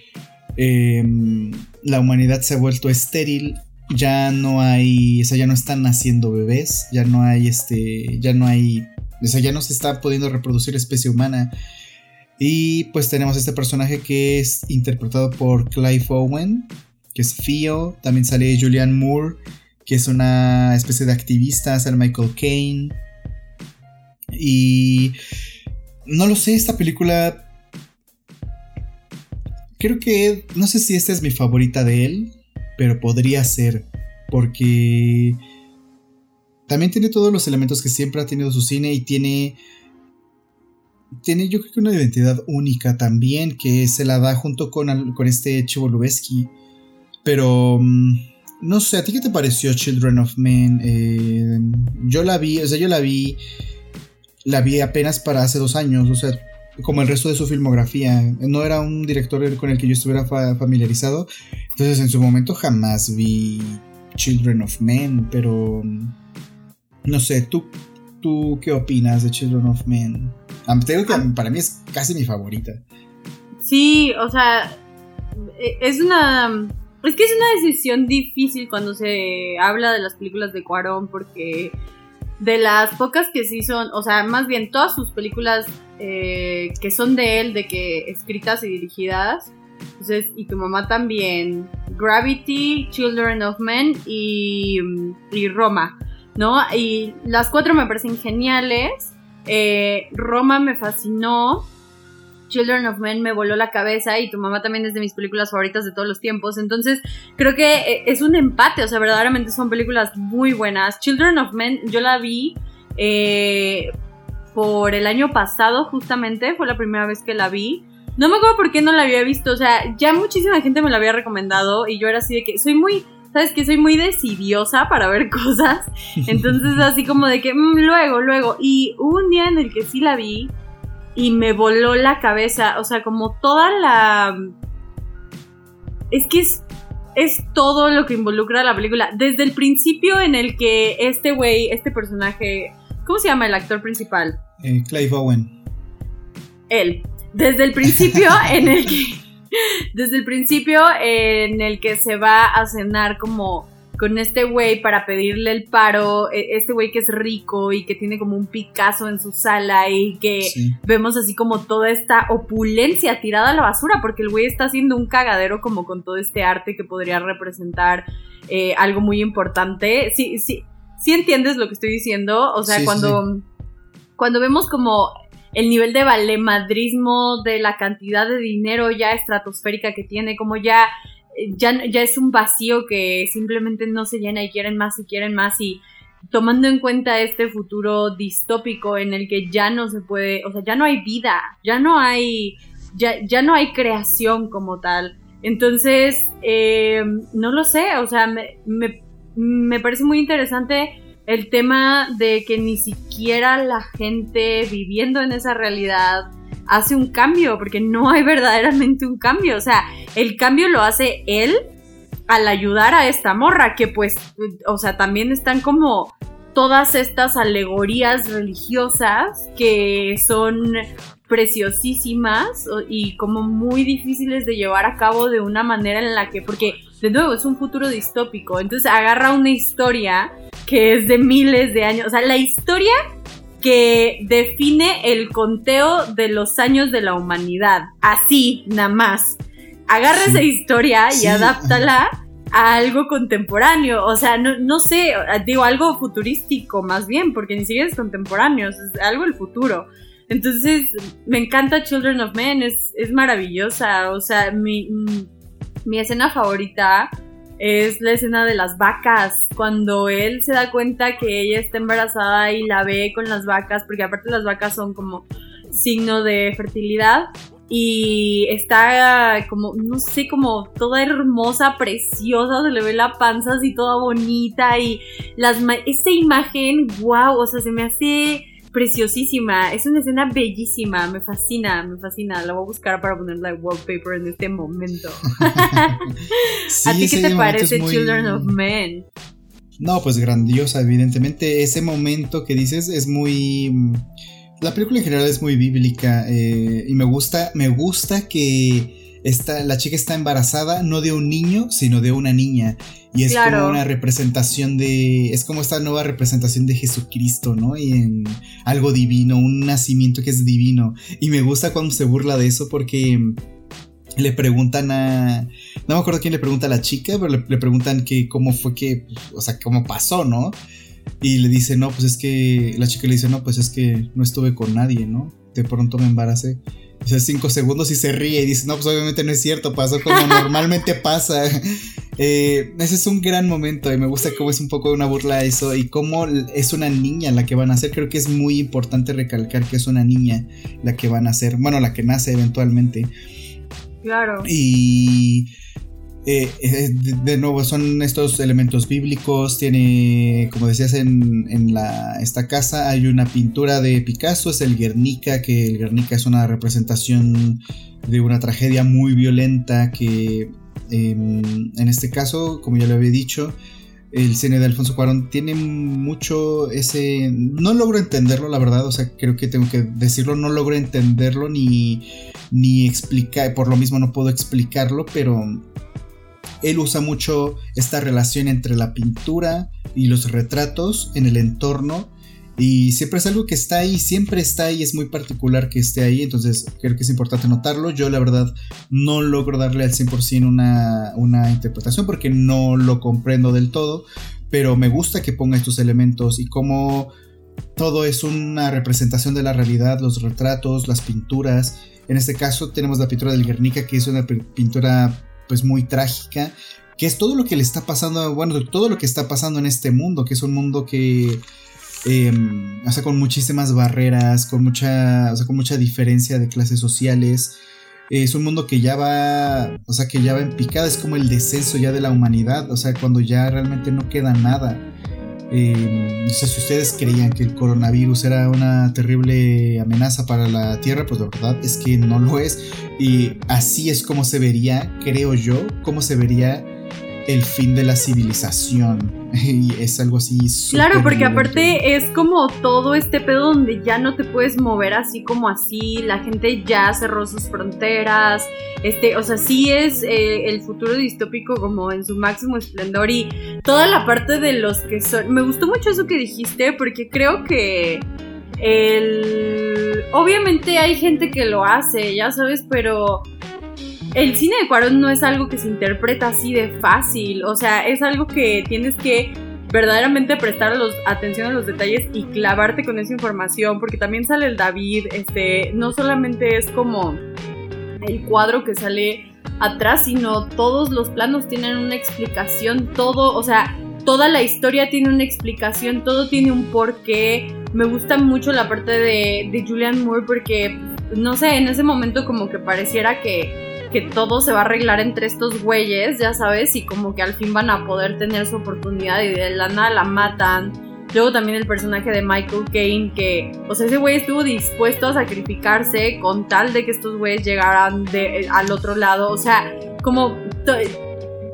em, la humanidad se ha vuelto estéril ya no hay, o sea, ya no están naciendo bebés, ya no hay este, ya no hay, o sea, ya no se está pudiendo reproducir especie humana. Y pues tenemos este personaje que es interpretado por Clive Owen, que es Fio, también sale Julianne Moore, que es una especie de activista, sale Michael Caine. Y no lo sé, esta película creo que no sé si esta es mi favorita de él pero podría ser, porque también tiene todos los elementos que siempre ha tenido su cine y tiene tiene yo creo que una identidad única también que se la da junto con, con este Chivo Pero mm, no sé, ¿a ti qué te pareció Children of Men? Eh, yo la vi, o sea, yo la vi, la vi apenas para hace dos años, o sea, como el resto de su filmografía. No era un director con el que yo estuviera familiarizado. Entonces en su momento jamás vi Children of Men, pero no sé, ¿tú, tú qué opinas de Children of Men? Te digo que ah. para mí es casi mi favorita. Sí, o sea, e, es una... Es que es una decisión difícil cuando se habla de las películas de Cuarón porque de las pocas que sí son, o sea, más bien todas sus películas eh, que son de él, de que escritas y dirigidas. Entonces, y tu mamá también. Gravity, Children of Men y, y Roma, ¿no? Y las cuatro me parecen geniales. Eh, Roma me fascinó. Children of Men me voló la cabeza y tu mamá también es de mis películas favoritas de todos los tiempos. Entonces, creo que eh, es un empate, o sea, verdaderamente son películas muy buenas. Children of Men, yo la vi eh, por el año pasado, justamente, fue la primera vez que la vi. No me acuerdo por qué no la había visto, o sea, ya muchísima gente me la había recomendado y yo era así de que soy muy, ¿sabes? Que soy muy decidiosa para ver [LAUGHS] cosas. Entonces, así como de que, mm, luego, luego. Y hubo un día en el que sí la vi y me voló la cabeza, o sea, como toda la... Es que es, es todo lo que involucra la película. Desde el principio en el que este güey, este personaje, ¿Cómo se llama el actor principal? Eh, Clive Owen. Él. Desde el principio [LAUGHS] en el que. Desde el principio en el que se va a cenar como con este güey para pedirle el paro, e, este güey que es rico y que tiene como un Picasso en su sala y que vemos así como toda esta opulencia tirada a la basura, porque el güey está haciendo un cagadero como con todo este arte que podría representar eh, algo muy importante. Sí, sí, sí entiendes lo que estoy diciendo. O sea, cuando, cuando vemos como el nivel de valemadrismo de la cantidad de dinero ya estratosférica que tiene, como ya, ya, ya es un vacío que simplemente no se llena y quieren más y quieren más y tomando en cuenta este futuro distópico en el que ya no se puede, o sea, ya no hay vida, ya no hay, ya, ya no hay creación como tal. Entonces, eh, no lo sé, o sea, me, me me parece muy interesante el tema de que ni siquiera la gente viviendo en esa realidad hace un cambio, porque no hay verdaderamente un cambio. O sea, el cambio lo hace él al ayudar a esta morra, que pues, o sea, también están como todas estas alegorías religiosas que son preciosísimas y como muy difíciles de llevar a cabo de una manera en la que, porque de nuevo, es un futuro distópico. Entonces agarra una historia que es de miles de años. O sea, la historia que define el conteo de los años de la humanidad. Así, nada más. Agarra esa historia y adáptala a algo contemporáneo. O sea, no, no sé, digo algo futurístico más bien, porque ni siquiera es contemporáneo, es algo del futuro. Entonces, me encanta Children of Men, es, es maravillosa. O sea, mi, mi escena favorita es la escena de las vacas, cuando él se da cuenta que ella está embarazada y la ve con las vacas, porque aparte las vacas son como signo de fertilidad y está como, no sé, como toda hermosa, preciosa, se le ve la panza así toda bonita y las esta imagen, wow, o sea, se me hace preciosísima. Es una escena bellísima. Me fascina, me fascina. La voy a buscar para ponerla de wallpaper en este momento. [LAUGHS] ¿A ti qué te parece Children of Men? No, pues grandiosa, evidentemente. Ese momento que dices es muy. La película en general es muy bíblica. Eh, y me gusta. Me gusta que la chica está embarazada no de un niño, sino de una niña. Y es como una representación de. Es como esta nueva representación de Jesucristo, ¿no? Y en algo divino, un nacimiento que es divino. Y me gusta cuando se burla de eso porque le preguntan a. No me acuerdo quién le pregunta a la chica, pero le, preguntan que cómo fue que. O sea, cómo pasó, ¿no? Y le dice, no, pues es que. La chica le dice, no, pues es que no estuve con nadie, ¿no? De pronto me embaracé. Dice cinco segundos y se ríe y dice, no, pues obviamente no es cierto, pasó como [LAUGHS] normalmente pasa. Eh, ese es un gran momento y me gusta cómo es un poco una burla eso y cómo es una niña la que van a hacer. Creo que es muy importante recalcar que es una niña la que van a hacer, bueno, la que nace eventualmente. Claro. Y eh, eh, de, nuevo, son estos elementos bíblicos. Tiene, como decías, en, en la, esta casa hay una pintura de Picasso, es el Guernica, que el Guernica es una representación de una tragedia muy violenta que em, en este caso, como ya lo había dicho, el cine de Alfonso Cuarón tiene mucho ese... No logro entenderlo, la verdad, o sea, creo que tengo que decirlo, no logro entenderlo ni, ni explicar, por lo mismo no puedo explicarlo, pero él usa mucho esta relación entre la pintura y los retratos en el entorno. Y siempre es algo que está ahí, siempre está ahí, es muy particular que esté ahí, entonces creo que es importante notarlo. Yo la verdad no logro darle al 100% una, una interpretación porque no lo comprendo del todo, pero me gusta que ponga estos elementos y cómo todo es una representación de la realidad, los retratos, las pinturas. En este caso tenemos la pintura del Guernica, que es una pintura pues muy trágica, que es todo lo que le está pasando, bueno, todo lo que está pasando en este mundo, que es un mundo que, em, o sea, con muchísimas barreras, con mucha, o sea, con mucha diferencia de clases sociales. Es un mundo que ya va, o sea, que ya va en picada, es como el descenso ya de la humanidad, o sea, cuando ya realmente no queda nada. Eh, no sé si ustedes creían que el coronavirus era una terrible amenaza para la Tierra, pues la verdad es que no lo es. Y así es como se vería, creo yo, cómo se vería el fin de la civilización. [LAUGHS] y es algo así. Claro, porque aparte es como todo este pedo donde ya no te puedes mover así como así. La gente ya cerró sus fronteras. Este, o sea, sí es eh, el futuro distópico como en su máximo esplendor. Y toda la parte de los que son. Me gustó mucho eso que dijiste, porque creo que. El... Obviamente hay gente que lo hace, ya sabes, pero el cine de Cuarón no es algo que se interpreta así de fácil, o sea, es algo que tienes que verdaderamente prestar atención a los detalles y clavarte con esa información, porque también sale el David, este, no solamente es como el cuadro que sale atrás, sino todos los planos tienen una explicación, todo, o sea, toda la historia tiene una explicación, todo tiene un porqué. Me gusta mucho la parte de, de Julian Moore porque, no sé, en ese momento como que pareciera que que todo se va a arreglar entre estos güeyes, ya sabes, y como que al fin van a poder tener su oportunidad y de la nada la matan. Luego también el personaje de Michael Caine, que, o sea, ese güey estuvo dispuesto a sacrificarse con tal de que estos güeyes llegaran al otro lado. O sea, como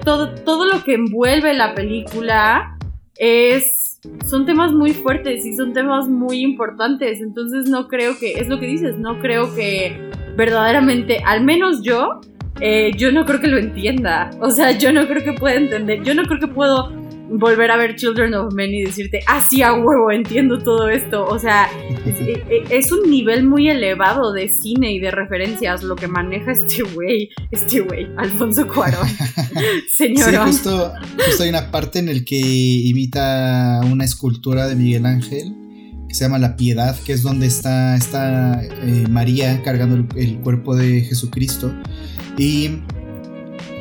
todo, todo lo que envuelve la película es son temas muy fuertes y son temas muy importantes. Entonces no creo que, es lo que dices, no creo que verdaderamente, al menos yo, eh, yo no creo que lo entienda. O sea, yo no creo que pueda entender. Yo no creo que puedo volver a ver Children of Men y decirte, ah, sí, a huevo, entiendo todo esto. O sea, es, es, un nivel muy elevado de cine y de referencias lo que maneja este güey, este güey, Alfonso Cuarón. [LAUGHS] Señor. Sí, justo, justo, hay una parte en el que imita una escultura de Miguel Ángel que se llama La Piedad, que es donde está, está eh, María cargando el, el cuerpo de Jesucristo. Y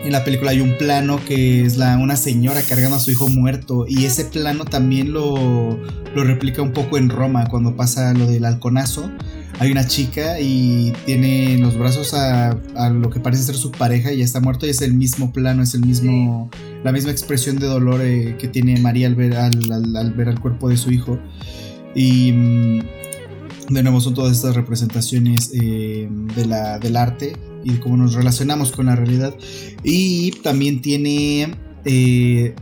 en la película hay un plano que es la, una señora cargando a su hijo muerto y ese plano también lo, lo replica un poco en Roma cuando pasa lo del halconazo. Hay una chica y tiene en los brazos a, a, lo que parece ser su pareja y ya está muerto y es el mismo plano, es el mismo, la misma expresión de dolor eh, que tiene María al ver al, al, al, ver al cuerpo de su hijo. Y mm, de nuevo son todas estas representaciones eh, de la, del arte y de cómo nos relacionamos con la realidad. Y también tiene, eh,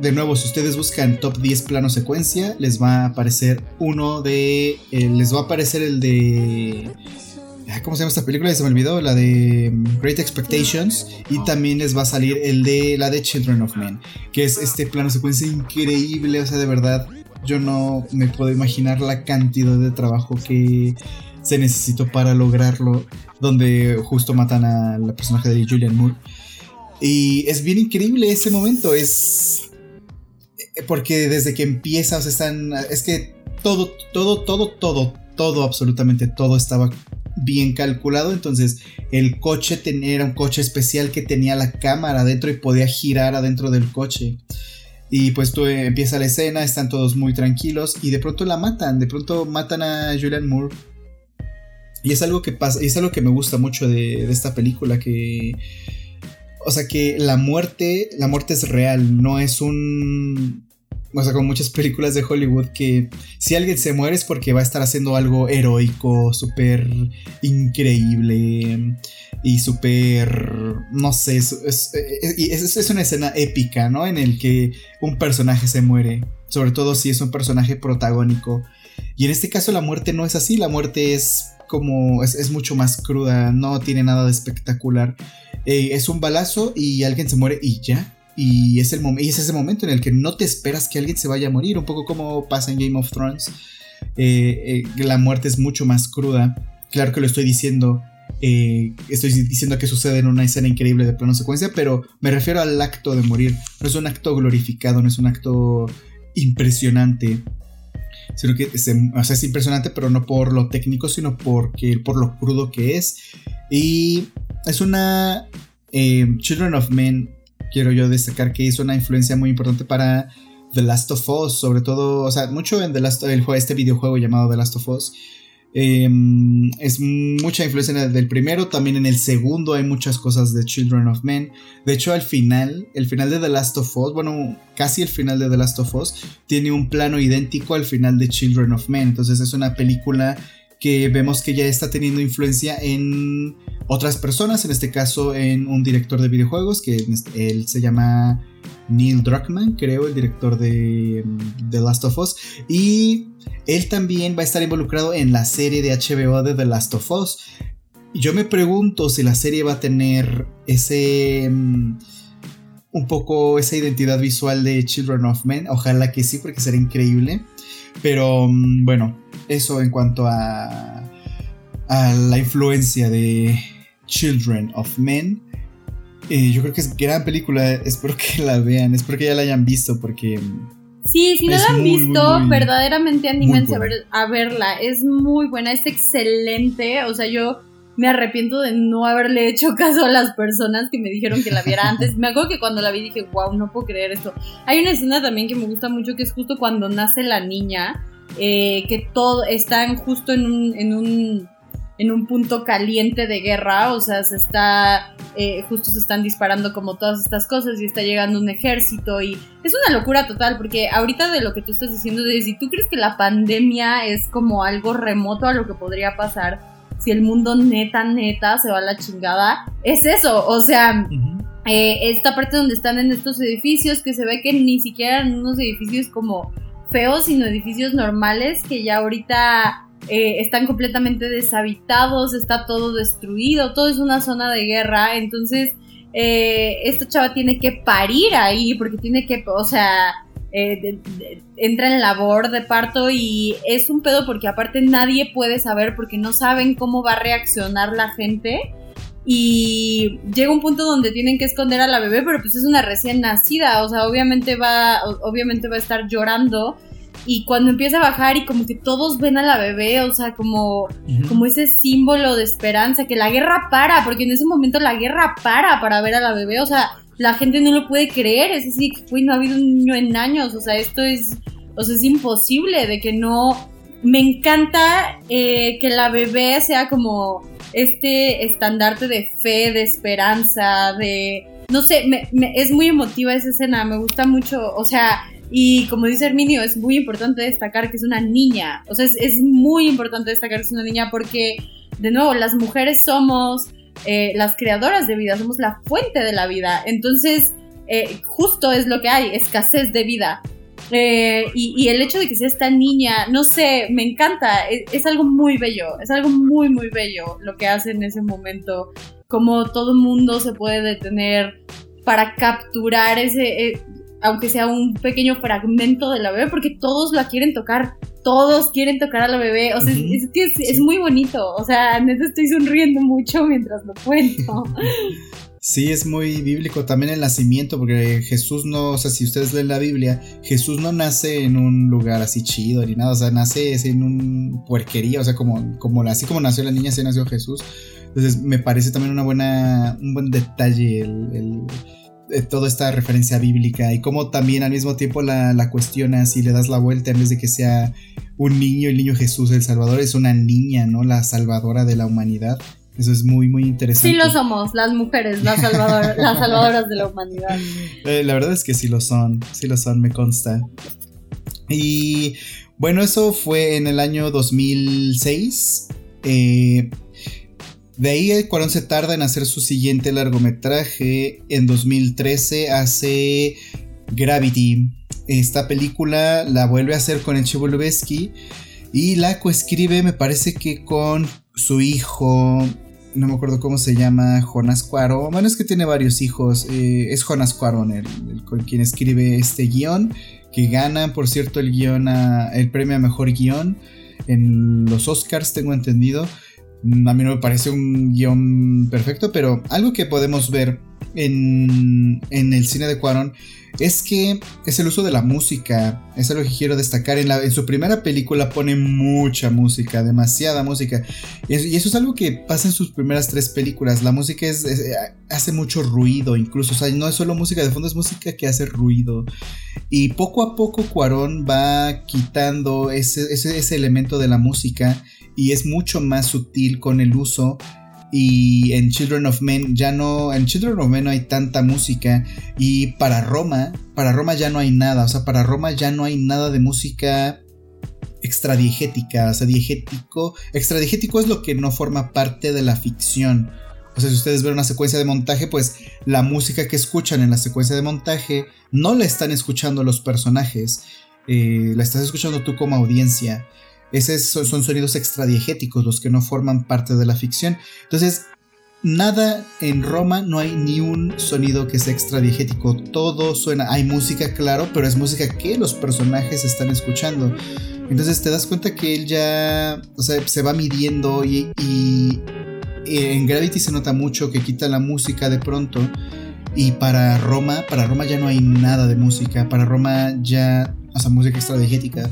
de nuevo, si ustedes buscan top 10 plano secuencia, les va a aparecer uno de, eh, les va a aparecer el de... Ah, ¿Cómo se llama esta película? Se me olvidó, la de mm, Great Expectations. Y también les va a salir el de la de Children of Men, que es este plano secuencia increíble, o sea, de verdad, yo no me puedo imaginar la cantidad de trabajo que se necesitó para lograrlo, donde justo matan a la personaje de Julian Moore. Y es bien increíble ese momento, es... Porque desde que empieza, o sea, están... Es que todo, todo, todo, todo, todo, absolutamente todo estaba bien calculado. Entonces, el coche era un coche especial que tenía la cámara adentro y podía girar adentro del coche. Y pues tú eh, empieza la escena, están todos muy tranquilos y de pronto la matan, de pronto matan a Julian Moore. Y es algo que pasa, es algo que me gusta mucho de, de esta película, que... O sea que la muerte, la muerte es real, no es un o sea, con muchas películas de Hollywood que si alguien se muere es porque va a estar haciendo algo heroico, súper increíble y súper, no sé, es, es, una escena épica, ¿no? En el que un personaje se muere, sobre todo si es un personaje protagónico. Y en este caso la muerte no es así, la muerte es como, es, mucho más cruda, no tiene nada de espectacular. Eh, es un balazo y alguien se muere y ya y es, el y es ese momento en el que no te esperas que alguien se vaya a morir, un poco como pasa en Game of Thrones. Eh, eh, la muerte es mucho más cruda. Claro que lo estoy diciendo, eh, estoy diciendo que sucede en una escena increíble de plano secuencia, pero me refiero al acto de morir. No es un acto glorificado, no es un acto impresionante. Sino que es, o sea, es impresionante, pero no por lo técnico, sino porque, por lo crudo que es. Y es una Children of Men quiero yo destacar que hizo una influencia muy importante para The Last of Us, sobre todo, o sea, mucho en The Last, el, este videojuego llamado The Last of Us. Eh, es mucha influencia del primero, también en el segundo hay muchas cosas de Children of Men. De hecho, al final, el final de The Last of Us, bueno, casi el final de The Last of Us, tiene un plano idéntico al final de Children of Men. Entonces es una película que vemos que ya está teniendo influencia en otras personas, en este caso en un director de videojuegos, que él se llama Neil Druckmann, creo, el director de mm, The Last of Us, y él también va a estar involucrado en la serie de HBO de The Last of Us. Yo me pregunto si la serie va a tener ese... Mm, un poco esa identidad visual de Children of Men. Ojalá que sí, porque sería increíble. Pero mm, bueno, eso en cuanto a, a la influencia de Children of Men. Eh, yo creo que es gran película, espero que la vean, espero que ya la hayan visto porque... Sí, si no la han visto, verdaderamente anímense a, ver, a verla, es muy buena, es excelente, o sea, yo me arrepiento de no haberle hecho [LAUGHS] caso a las personas que me dijeron que la viera [LAUGHS] antes. Me acuerdo que cuando la vi dije, wow, no puedo creer esto. Hay una escena también que me gusta mucho que es justo cuando nace la niña, eh, que todo están justo en un, en un en un punto caliente de guerra, o sea, se está, eh, justo se están disparando como todas estas cosas y está llegando un ejército y es una locura total, porque ahorita de lo que tú estás diciendo, de si tú crees que la pandemia es como algo remoto a lo que podría pasar, si el mundo neta, neta se va a la chingada, es eso, o sea, eh, esta parte donde están en estos edificios, que se ve que ni siquiera en unos edificios como feos, sino edificios normales, que ya ahorita eh, están completamente deshabitados, está todo destruido, todo es una zona de guerra, entonces eh, esta chava tiene que parir ahí porque tiene que, o sea, eh, entra en labor de parto y es un pedo porque aparte nadie puede saber porque no saben cómo va a reaccionar la gente y llega un punto donde tienen que esconder a la bebé, pero pues es una recién nacida, o sea, obviamente va, obviamente va a estar llorando y cuando empieza a bajar y como que todos ven a la bebé, o sea, como, como ese símbolo de esperanza, que la guerra para, porque en ese momento la guerra para para ver a la bebé, o sea, la gente no lo puede creer, es así, que no ha habido un niño en años, o sea, esto es, o sea, es imposible de que no... Me encanta eh, que la bebé sea como este estandarte de fe, de esperanza, de... No sé, me, es muy emotiva esa escena, me gusta mucho, o sea, y como dice Herminio, es muy importante destacar que es una niña, o sea, es, es muy importante destacar que es una niña porque, de nuevo, las mujeres somos eh, las creadoras de vida, somos la fuente de la vida. Entonces, eh, justo es lo que hay, escasez de vida. Eh, y, el hecho de que sea esta niña, no sé, me encanta, es, algo muy bello, es algo muy, muy bello lo que hace en ese momento, como todo mundo se puede detener para capturar ese, aunque sea un pequeño fragmento de la bebé, porque todos la quieren tocar, todos quieren tocar a la bebé, o sea, es, que es, muy bonito, o sea, neta estoy sonriendo mucho mientras lo cuento. [LAUGHS] Sí, es muy bíblico también el nacimiento, porque Jesús no, o sea, si ustedes leen la Biblia, Jesús no nace en un lugar así chido ni nada, o sea, nace en un puerquería, o sea, como, como así como nació la niña, así nació Jesús. Entonces me parece también una buena, un buen detalle el eh, toda esta referencia bíblica y cómo también al mismo tiempo la, la cuestionas y le das la vuelta en vez de que sea un niño, el niño Jesús, el Salvador, es una niña, ¿no? La salvadora de la humanidad. Eso es muy, muy interesante. Sí lo somos, las mujeres, las, [LAUGHS] las salvadoras de la humanidad. Eh, la verdad es que sí lo son, sí lo son, me consta. Y bueno, eso fue en el año 2006. Eh, de ahí Cuarón se tarda en hacer su siguiente largometraje. En 2013 hace Gravity. Esta película la vuelve a hacer con el Chivo y la coescribe, me parece que con su hijo. No me acuerdo cómo se llama, Jonas Cuarón. Bueno, es que tiene varios hijos. Eh, es Jonas Cuarón el, con quien escribe este guion. Que gana, por cierto, el guion el premio a mejor guion en los Oscars, tengo entendido. A mí no me parece un guion perfecto, pero algo que podemos ver en, el cine de Cuarón es que es el uso de la música. Es algo que quiero destacar. En, su primera película pone mucha música, demasiada música. Y eso, es algo que pasa en sus primeras tres películas. La música es, hace mucho ruido, incluso. O sea, no es solo música de fondo, es música que hace ruido. Y poco a poco Cuarón va quitando ese, ese elemento de la música y es mucho más sutil con el uso y en Children of Men ya no en Children of Men no hay tanta música y para Roma para Roma ya no hay nada o sea para Roma ya no hay nada de música extradiegética o sea diegético extradiegético es lo que no forma parte de la ficción. O sea si ustedes ven una secuencia de montaje pues la música que escuchan en la secuencia de montaje no la están escuchando los personajes eh, la estás escuchando tú como audiencia esos son sonidos extradiegéticos, los que no forman parte de la ficción. Entonces, nada en Roma, no hay ni un sonido que sea extradiegético. Todo suena, hay música, claro, pero es música que los personajes están escuchando. Entonces te das cuenta que él ya, o sea, se va midiendo y, y en Gravity se nota mucho que quita la música de pronto. Y para Roma, para Roma ya no hay nada de música. Para Roma ya, o sea, música extradiegética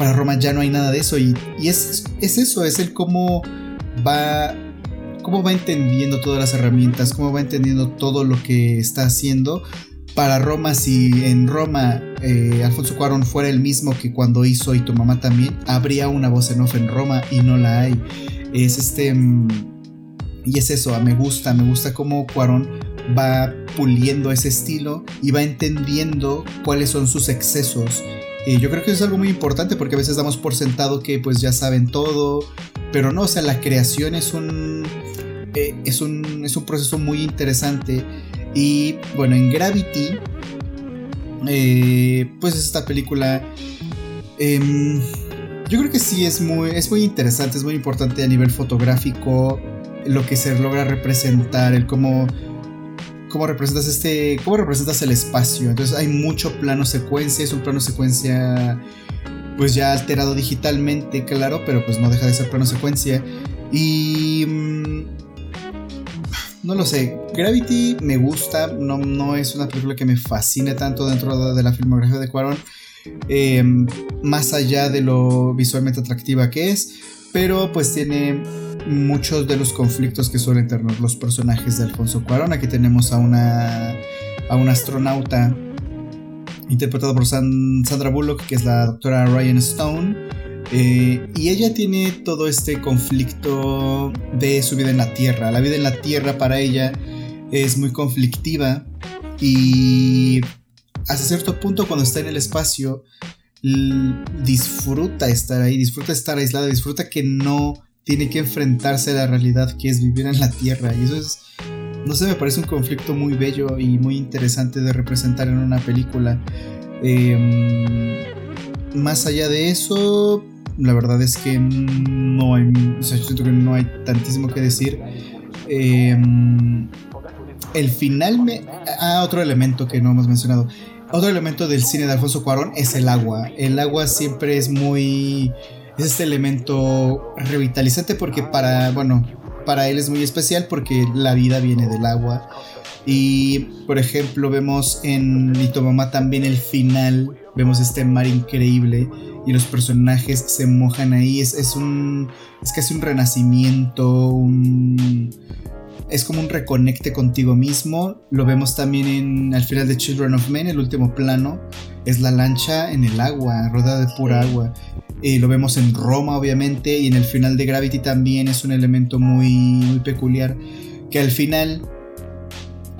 para Roma ya no hay nada de eso y, es, es, eso, es el cómo va, cómo va entendiendo todas las herramientas, cómo va entendiendo todo lo que está haciendo. Para Roma, si en Roma eh, Alfonso Cuarón fuera el mismo que cuando hizo Y tu mamá también, habría una voz en off en Roma y no la hay. Es este... Mm, y es eso, me gusta, me gusta cómo Cuarón va puliendo ese estilo y va entendiendo cuáles son sus excesos y yo creo que es algo muy importante porque a veces damos por sentado que pues ya saben todo, pero no, o sea, la creación es un, eh, es un, es un proceso muy interesante. Y bueno, en Gravity, eh, pues esta película... Em, yo creo que sí es muy, es muy interesante, es muy importante a nivel fotográfico lo que se logra representar, el cómo, cómo representas este, cómo representas el espacio. Entonces hay mucho plano secuencia, es un plano secuencia pues ya alterado digitalmente, claro, pero pues no deja de ser plano secuencia. Y mm, no lo sé, Gravity me gusta, no, no es una película que me fascine tanto dentro de la filmografía de Cuarón, eh, más allá de lo visualmente atractiva que es, pero pues tiene muchos de los conflictos que suelen tener los personajes de Alfonso Cuarón. Aquí tenemos a una, a una astronauta interpretada por Sandra Bullock, que es la doctora Ryan Stone. Eh, y ella tiene todo este conflicto de su vida en la Tierra. La vida en la Tierra para ella es muy conflictiva y hasta cierto punto cuando está en el espacio disfruta estar ahí, disfruta estar aislada, disfruta que no tiene que enfrentarse a la realidad que es vivir en la Tierra. Y eso es, no sé, me parece un conflicto muy bello y muy interesante de representar en una película. Em, más allá de eso, la verdad es que no hay, o sea, siento que no hay tantísimo que decir. Em, el final me... Ah, otro elemento que no hemos mencionado. Otro elemento del cine de Alfonso Cuarón es el agua. El agua siempre es muy... Es este elemento revitalizante porque para, bueno, para él es muy especial porque la vida viene del agua. Y, por ejemplo, vemos en Lito Mamá también el final, vemos este mar increíble y los personajes se mojan ahí. Es, es un. Es casi un renacimiento, un. Es como un reconecte contigo mismo. Lo vemos también en, al final de Children of Men, el último plano. Es la lancha en el agua, rodeada de pura agua. Eh, lo vemos en Roma, obviamente, y en el final de Gravity también es un elemento muy, muy peculiar. Que al final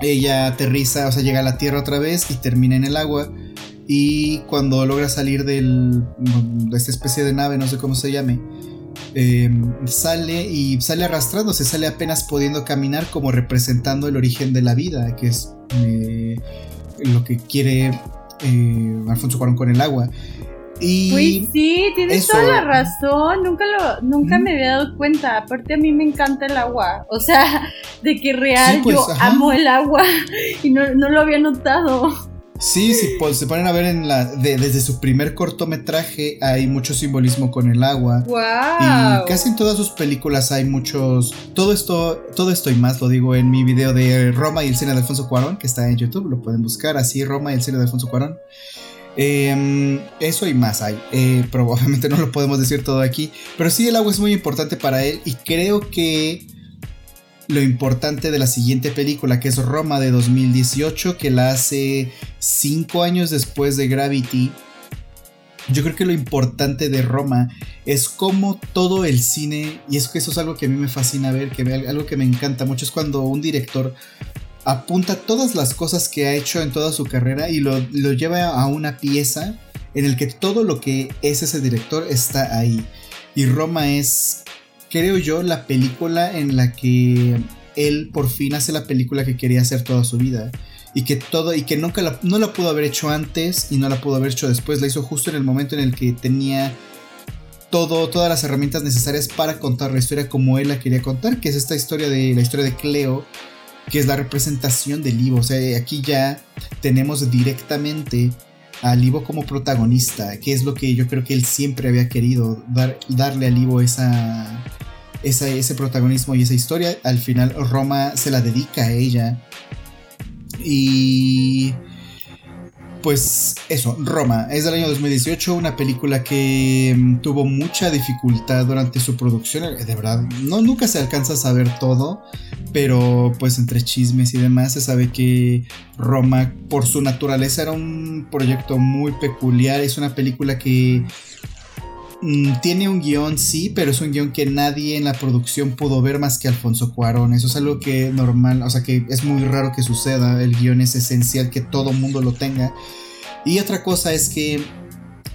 ella aterriza, o sea, llega a la Tierra otra vez y termina en el agua. Y cuando logra salir del, de esta especie de nave, no sé cómo se llame, em, sale y sale arrastrándose, sale apenas pudiendo caminar como representando el origen de la vida, que es eh, lo que quiere eh, Alfonso Cuarón con el agua. Y sí, tienes toda la razón. Nunca lo, nunca me había dado cuenta. Aparte a mí me encanta el agua. O sea, de que real pues, yo amo el agua [LAUGHS] y no, lo había notado. Sí, sí, pues se ponen a ver en la desde su primer cortometraje hay mucho simbolismo con el agua. Wow. Y casi en todas sus películas hay muchos todo esto todo esto y más lo digo en mi video de Roma y el cine de Alfonso Cuarón que está en YouTube, lo pueden buscar así Roma y el cine de Alfonso Cuarón. Em, eso y más hay. Eh, probablemente no lo podemos decir todo aquí. Pero sí, el agua es muy importante para él. Y creo que lo importante de la siguiente película, que es Roma de 2018, que la hace 5 años después de Gravity. Yo creo que lo importante de Roma es cómo todo el cine, y es que eso es algo que a mí me fascina ver, que algo que me encanta mucho, es cuando un director apunta todas las cosas que ha hecho en toda su carrera y lo, lleva a una pieza en el que todo lo que es ese director está ahí. Y Roma es, creo yo, la película en la que él por fin hace la película que quería hacer toda su vida. Y que todo, y que nunca no la pudo haber hecho antes y no la pudo haber hecho después. La hizo justo en el momento en el que tenía todo, todas las herramientas necesarias para contar la historia como él la quería contar, que es esta historia de la historia de Cleo, que es la representación del Ivo. O sea, aquí ya tenemos directamente al Ivo como protagonista, que es lo que yo creo que él siempre había querido, dar, darle al Ivo esa, ese protagonismo y esa historia. Al final Roma se la dedica a ella. Y pues eso, Roma, es del año 2018, una película que mm, tuvo mucha dificultad durante su producción, eh, de verdad, no, nunca se alcanza a saber todo, pero pues entre chismes y demás se sabe que Roma por su naturaleza era un proyecto muy peculiar, es una película que mm, tiene un guion, sí, pero es un guion que nadie en la producción pudo ver más que Alfonso Cuarón. Eso es algo que normal, o sea que es muy raro que suceda. El guion es esencial que todo mundo lo tenga. Y otra cosa es que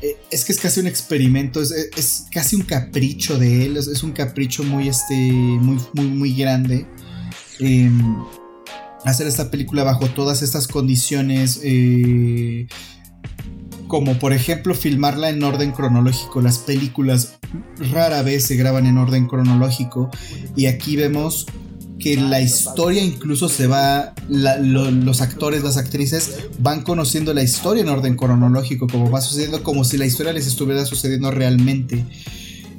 eh, es que es casi un experimento, es, casi un capricho de él, es, un capricho muy, este, muy, muy, muy grande. Em, hacer esta película bajo todas estas condiciones. Eh, como por ejemplo filmarla en orden cronológico. Las películas rara vez se graban en orden cronológico y aquí vemos que la historia incluso se va, los actores, las actrices van conociendo la historia en orden cronológico, como va sucediendo, como si la historia les estuviera sucediendo realmente.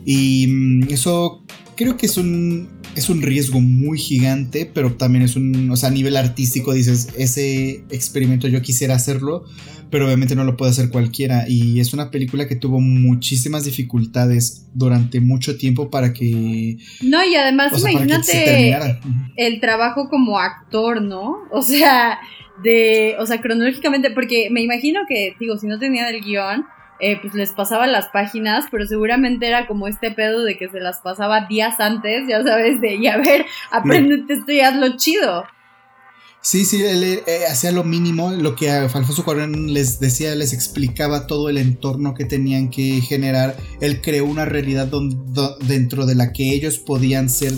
Y mm, eso creo que es un, es un riesgo muy gigante, pero también es un, o sea, a nivel artístico dices, ese experimento yo quisiera hacerlo, pero obviamente no lo puede hacer cualquiera. Y es una película que tuvo muchísimas dificultades durante mucho tiempo para que... No, y además imagínate el trabajo como actor, ¿no? O sea, de, o sea, cronológicamente, porque me imagino que, digo, si no tenía el guion, eh, pues les pasaba las páginas, pero seguramente era como este pedo de que se las pasaba días antes, ya sabes, de, y a ver, aprendete esto y hazlo chido. Sí, sí, él, eh, hacía lo mínimo, lo que Alfonso Cuarón les decía, les explicaba todo el entorno que tenían que generar. Él creó una realidad dentro de la que ellos podían ser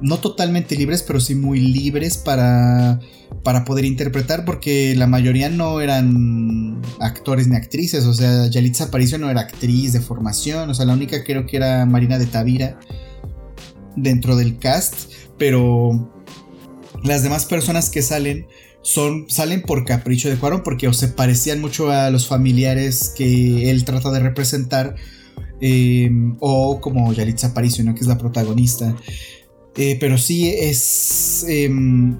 no totalmente libres, pero sí muy libres para, para poder interpretar, porque la mayoría no eran actores ni actrices. O sea, Yalitza Aparicio no era actriz de formación, o sea, la única creo que era Marina de Tavira dentro del cast, pero las demás personas que salen son, salen por capricho de Cuarón porque o se parecían mucho a los familiares que él trata de representar eh, o como Yalitza Aparicio, ¿no? que es la protagonista. Eh, pero sí es... Em,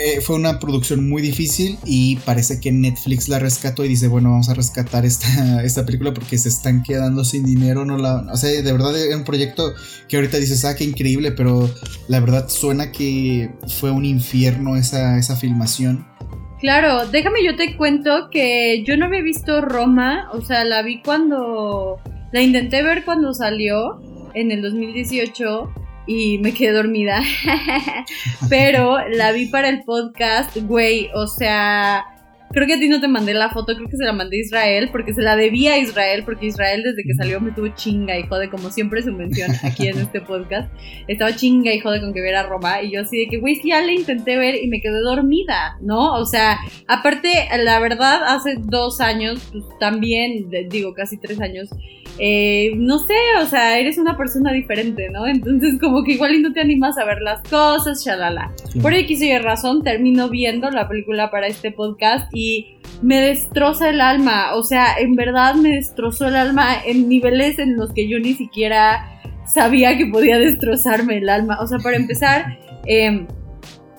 eh, fue una producción muy difícil y parece que Netflix la rescató y dice, bueno, vamos a rescatar esta, [LAUGHS] esta película porque se están quedando sin dinero, no la, o sea, de verdad es un proyecto que ahorita dices, ah, qué increíble, pero la verdad suena que fue un infierno esa, esa filmación. Claro, déjame yo te cuento que yo no había visto Roma, o sea, la vi cuando, la intenté ver cuando salió en el 2018 y me quedé dormida. [LAUGHS] Pero la vi para el podcast, güey, o sea, creo que a ti no te mandé la foto, creo que se la mandé a Israel, porque se la debía a Israel, porque Israel desde que salió me tuvo chinga y jode, como siempre su mención aquí en este podcast, estaba chinga y jode con que viera Roma, y yo así de que, güey, ya le intenté ver y me quedé dormida, ¿no? O sea, aparte, la verdad, hace dos años, pues también, digo, casi tres años, eh, no sé, o sea, eres una persona diferente, ¿no? Entonces como que igual y no te animas a ver las cosas, shalala. Por ahí quise razón, termino viendo la película para este podcast y me destroza el alma, o sea, en verdad me destrozó el alma en niveles en los que yo ni siquiera sabía que podía destrozarme el alma. O sea, para empezar, em,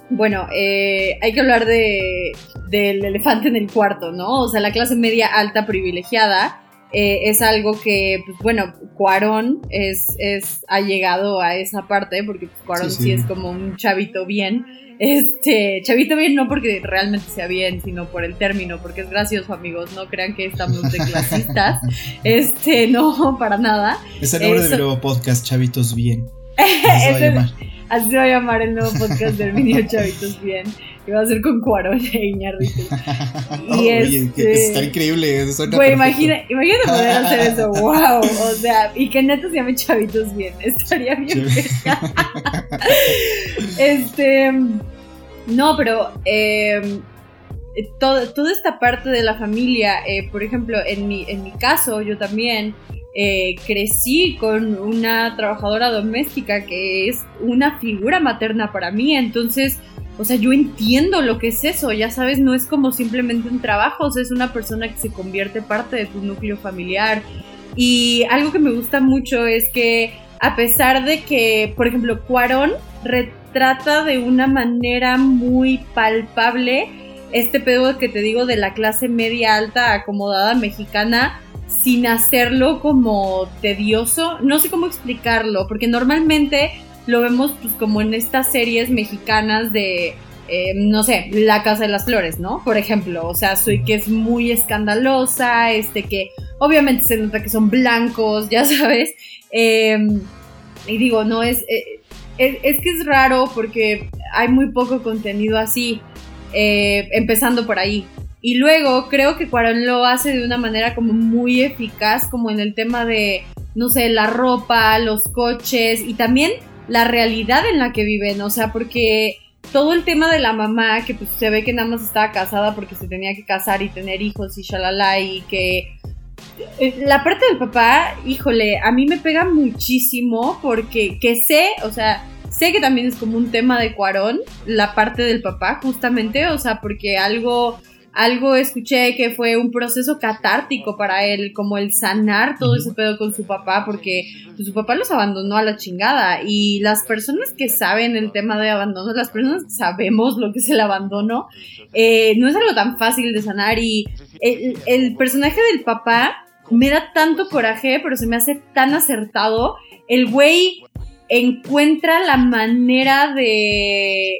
bueno, eh, hay que hablar de, del elefante en el cuarto, ¿no? O sea, la clase media alta privilegiada eh, es algo que, pues, bueno, Cuarón es, es, ha llegado a esa parte, porque Cuarón sí, es como un chavito bien. Este, chavito bien no porque realmente sea bien, sino por el término, porque es gracioso, amigos, no crean que estamos de clasistas. [LAUGHS] este, no, para nada. Es el nombre del nuevo podcast, Chavitos Bien. [LAUGHS] Así se va a llamar el nuevo podcast del Niño Chavitos Bien que va a ser con Cuarón e Iñárritu. [LAUGHS] Y Oye, que este, está increíble. Güey, imagina, imagínate poder hacer eso, [LAUGHS] wow. O sea, y que neta se llame Chavitos Bien, estaría bien. [LAUGHS] este, no, pero eh, toda esta parte de la familia, eh, por ejemplo, en mi, en mi caso, yo también eh, crecí con una trabajadora doméstica que es una figura materna para mí, entonces o sea, yo entiendo lo que es eso, ya sabes, no es como simplemente un trabajo, o sea, es una persona que se convierte parte de tu núcleo familiar. Y algo que me gusta mucho es que a pesar de que, por ejemplo, Cuarón retrata de una manera muy palpable este pedo que te digo de la clase media alta acomodada mexicana, sin hacerlo como tedioso. No sé cómo explicarlo, porque normalmente lo vemos pues como en estas series mexicanas de, eh, no sé, La Casa de las Flores, ¿no? Por ejemplo, o sea, soy que es muy escandalosa, este que obviamente se nota que son blancos, ya sabes. Em, y digo, no, es, eh, es, es, que es raro porque hay muy poco contenido así, eh, empezando por ahí. Y luego creo que Cuarón lo hace de una manera como muy eficaz, como en el tema de, no sé, la ropa, los coches y también la realidad en la que viven, o sea, porque todo el tema de la mamá, que pues se ve que nada más estaba casada porque se tenía que casar y tener hijos y shalala, y que eh, la parte del papá, híjole, a mí me pega muchísimo porque que sé, o sea, sé que también es como un tema de Cuarón, la parte del papá, justamente, o sea, porque algo algo escuché que fue un proceso catártico para él, como el sanar todo ese pedo con su papá, porque pues, su papá los abandonó a la chingada. Y las personas que saben el tema de abandono, las personas que sabemos lo que es el abandono, eh, no es algo tan fácil de sanar. Y el, el personaje del papá me da tanto coraje, pero se me hace tan acertado. El güey encuentra la manera de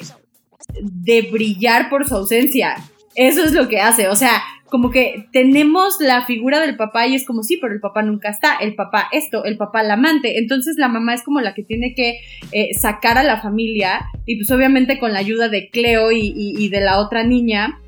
de brillar por su ausencia. Eso es lo que hace, o sea, como que tenemos la figura del papá y es como sí, pero el papá nunca está, el papá esto, el papá la amante, entonces la mamá es como la que tiene que eh, sacar a la familia y pues obviamente con la ayuda de Cleo y, de la otra niña,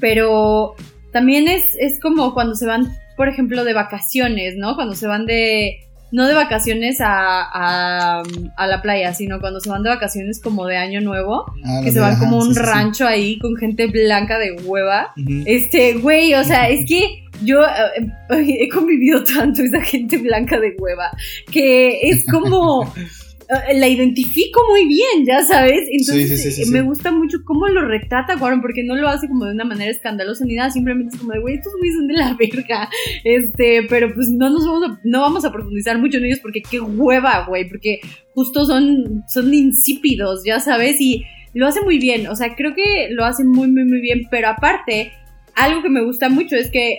pero también es, es como cuando se van, por ejemplo, de vacaciones, ¿no? Cuando se van de, no de vacaciones a, a, la playa, sino cuando se van de vacaciones como de año nuevo, ah, que se van como un rancho ahí con gente blanca de hueva. Este, güey, o sea, es que yo eh, he convivido tanto esa gente blanca de hueva, que es como... [LAUGHS] Eh, la identifico muy bien, ya sabes. Entonces me gusta mucho cómo lo retrata Warren, porque no lo hace como de una manera escandalosa ni nada, simplemente es como de, güey, estos güeyes son de la [LAUGHS] verga. Este, pero pues no nos vamos a, no vamos a profundizar mucho en ellos porque qué hueva, güey, porque justo son, son insípidos, ya sabes, y lo hace muy bien, o sea, creo que lo hace muy, muy, muy bien, pero aparte, algo que me gusta mucho es que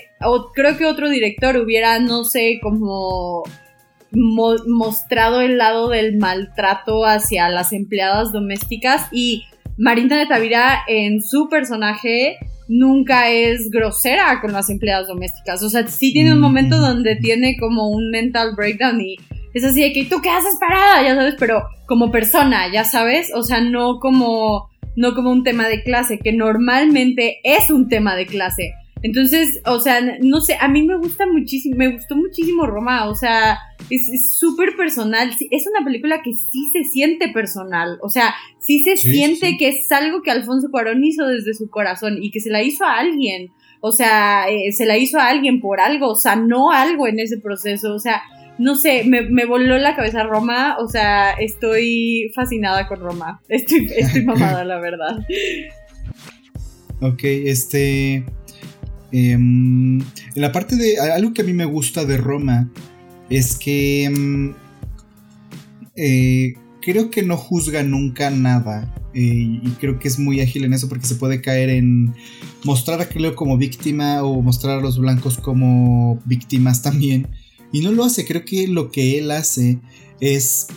creo que otro director hubiera, no sé, como mostrado el lado del maltrato hacia las empleadas domésticas y Marina de Tavira en su personaje nunca es grosera con las empleadas domésticas. O sea, sí tiene un momento mm. donde tiene como un mental breakdown y es así de que tú qué haces parada, ya sabes, pero como persona, ya sabes, o sea, no como no como un tema de clase, que normalmente es un tema de clase. Entonces, o sea, no sé, a mí me gusta muchísimo, me gustó muchísimo Roma, o sea, es súper personal, es una película que sí se siente personal, o sea, sí se siente que es algo que Alfonso Cuarón hizo desde su corazón y que se la hizo a alguien, o sea, eh, se la hizo a alguien por algo, sanó algo en ese proceso, o sea, no sé, me, me, voló la cabeza Roma, o sea, estoy fascinada con Roma, estoy, estoy [LAUGHS] mamada, la verdad. Ok, este... Em, en la parte de. Algo que a mí me gusta de Roma es que. Em, eh, creo que no juzga nunca nada. Eh, y creo que es muy ágil en eso porque se puede caer en mostrar a Cleo como víctima o mostrar a los blancos como víctimas también. Y no lo hace, creo que lo que él hace es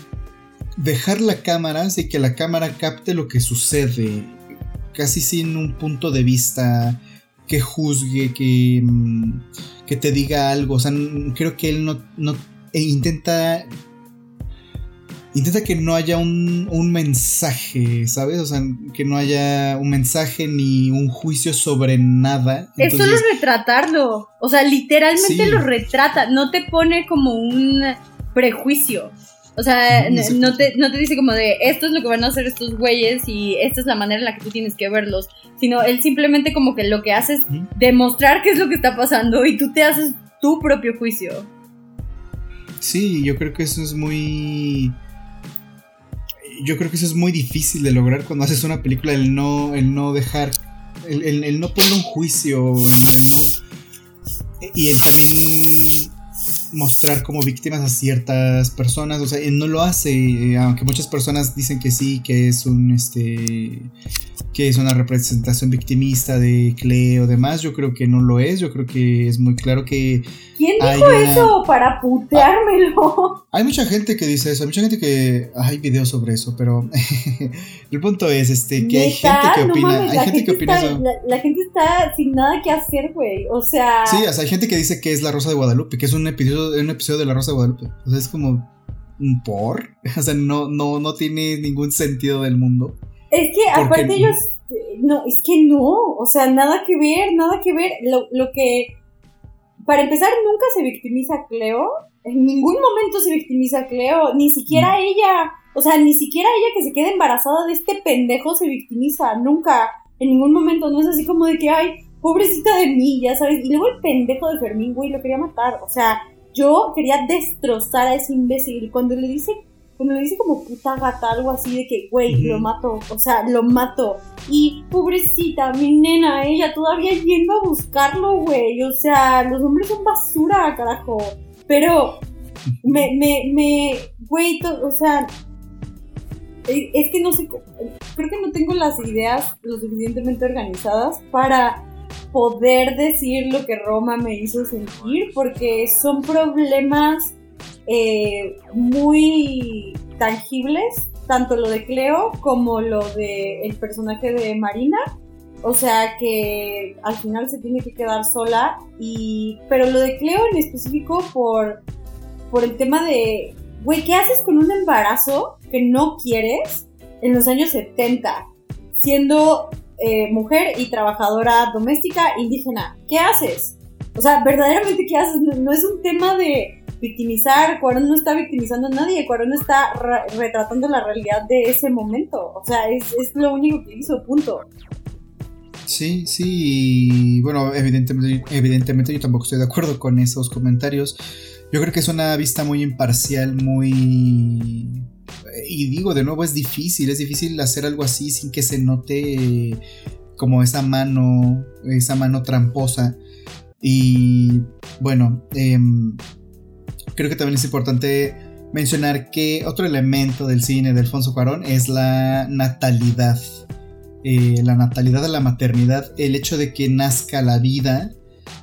dejar la cámara, así que la cámara capte lo que sucede, casi sin un punto de vista que juzgue, que, mm, que te diga algo. O sea, creo que él no, no e intenta intenta que no haya un, un, mensaje, ¿sabes? O sea, que no haya un mensaje ni un juicio sobre nada. es solo retratarlo. O sea, literalmente lo retrata. No te pone como un prejuicio. O sea, no, te, no te dice como de esto es lo que van a hacer estos güeyes y esta es la manera en la que tú tienes que verlos, sino él simplemente como que lo que hace es demostrar qué es lo que está pasando y tú te haces tu propio juicio. Sí, yo creo que eso es muy... Yo creo que eso es muy difícil de lograr cuando haces una película, el no, el no dejar, el, el, no poner un juicio, el no... Y entrar en mostrar como víctimas a ciertas personas, o sea, él no lo hace, eh, aunque muchas personas dicen que sí, que es un, este, que es una representación victimista de Cleo, demás, yo creo que no lo es, yo creo que es muy claro que... ¿Quién dijo eso para puteármelo? hay mucha gente que dice eso, hay mucha gente que... Hay videos sobre eso, pero [LAUGHS] el punto es este que hay gente que opina, hay gente, que opina eso. La, gente está sin nada que hacer, güey, o sea... Sí, o sea, hay gente que dice que es La Rosa de Guadalupe, que es un episodio, un episodio de La Rosa de Guadalupe, o sea, es como... ¿Por? [LAUGHS] O sea, no, no, no tiene ningún sentido del mundo. Es que aparte ellos, no, es que no, o sea, nada que ver, nada que ver. Lo, lo que, para empezar, nunca se victimiza a Cleo en ningún momento se victimiza a Cleo, ni siquiera mm. ella. O sea, ni siquiera ella que se queda embarazada de este pendejo se victimiza, nunca, en ningún momento. No es así como de que, ay, pobrecita de mí, ya sabes. Y luego el pendejo de Fermín, güey, lo quería matar. O sea, yo quería destrozar a ese imbécil. Y cuando le dice, cuando le dice como puta gata, algo así de que, güey, lo mato. O sea, lo mato. Y pobrecita, mi nena, ella todavía yendo a buscarlo, güey. O sea, los hombres son basura, carajo. Pero me, me, me, güey, o sea, eh, es que no sé, creo que no tengo las ideas lo suficientemente organizadas para poder decir lo que Roma me hizo sentir, porque son problemas eh, muy tangibles, tanto lo de Cleo como lo de personaje de Marina. O sea que al final se tiene que quedar sola y pero lo de Cleo en específico por por el tema de güey, ¿qué haces con un embarazo que no quieres en los años 70 siendo eh, mujer y trabajadora doméstica indígena? ¿Qué haces? O sea, verdaderamente, ¿qué haces? No, es un tema de victimizar, Cuarón no está victimizando a nadie, Cuarón está retratando la realidad de ese momento. O sea, es, es lo único que hizo, punto. Sí, sí, bueno, evidentemente, evidentemente yo tampoco estoy de acuerdo con esos comentarios. Yo creo que es una vista muy imparcial, muy y digo, de nuevo, es difícil, es difícil hacer algo así sin que se note como esa mano, esa mano tramposa. Y bueno, em, creo que también es importante mencionar que otro elemento del cine de Alfonso Cuarón es la natalidad. Eh, la natalidad de la maternidad, el hecho de que nazca la vida,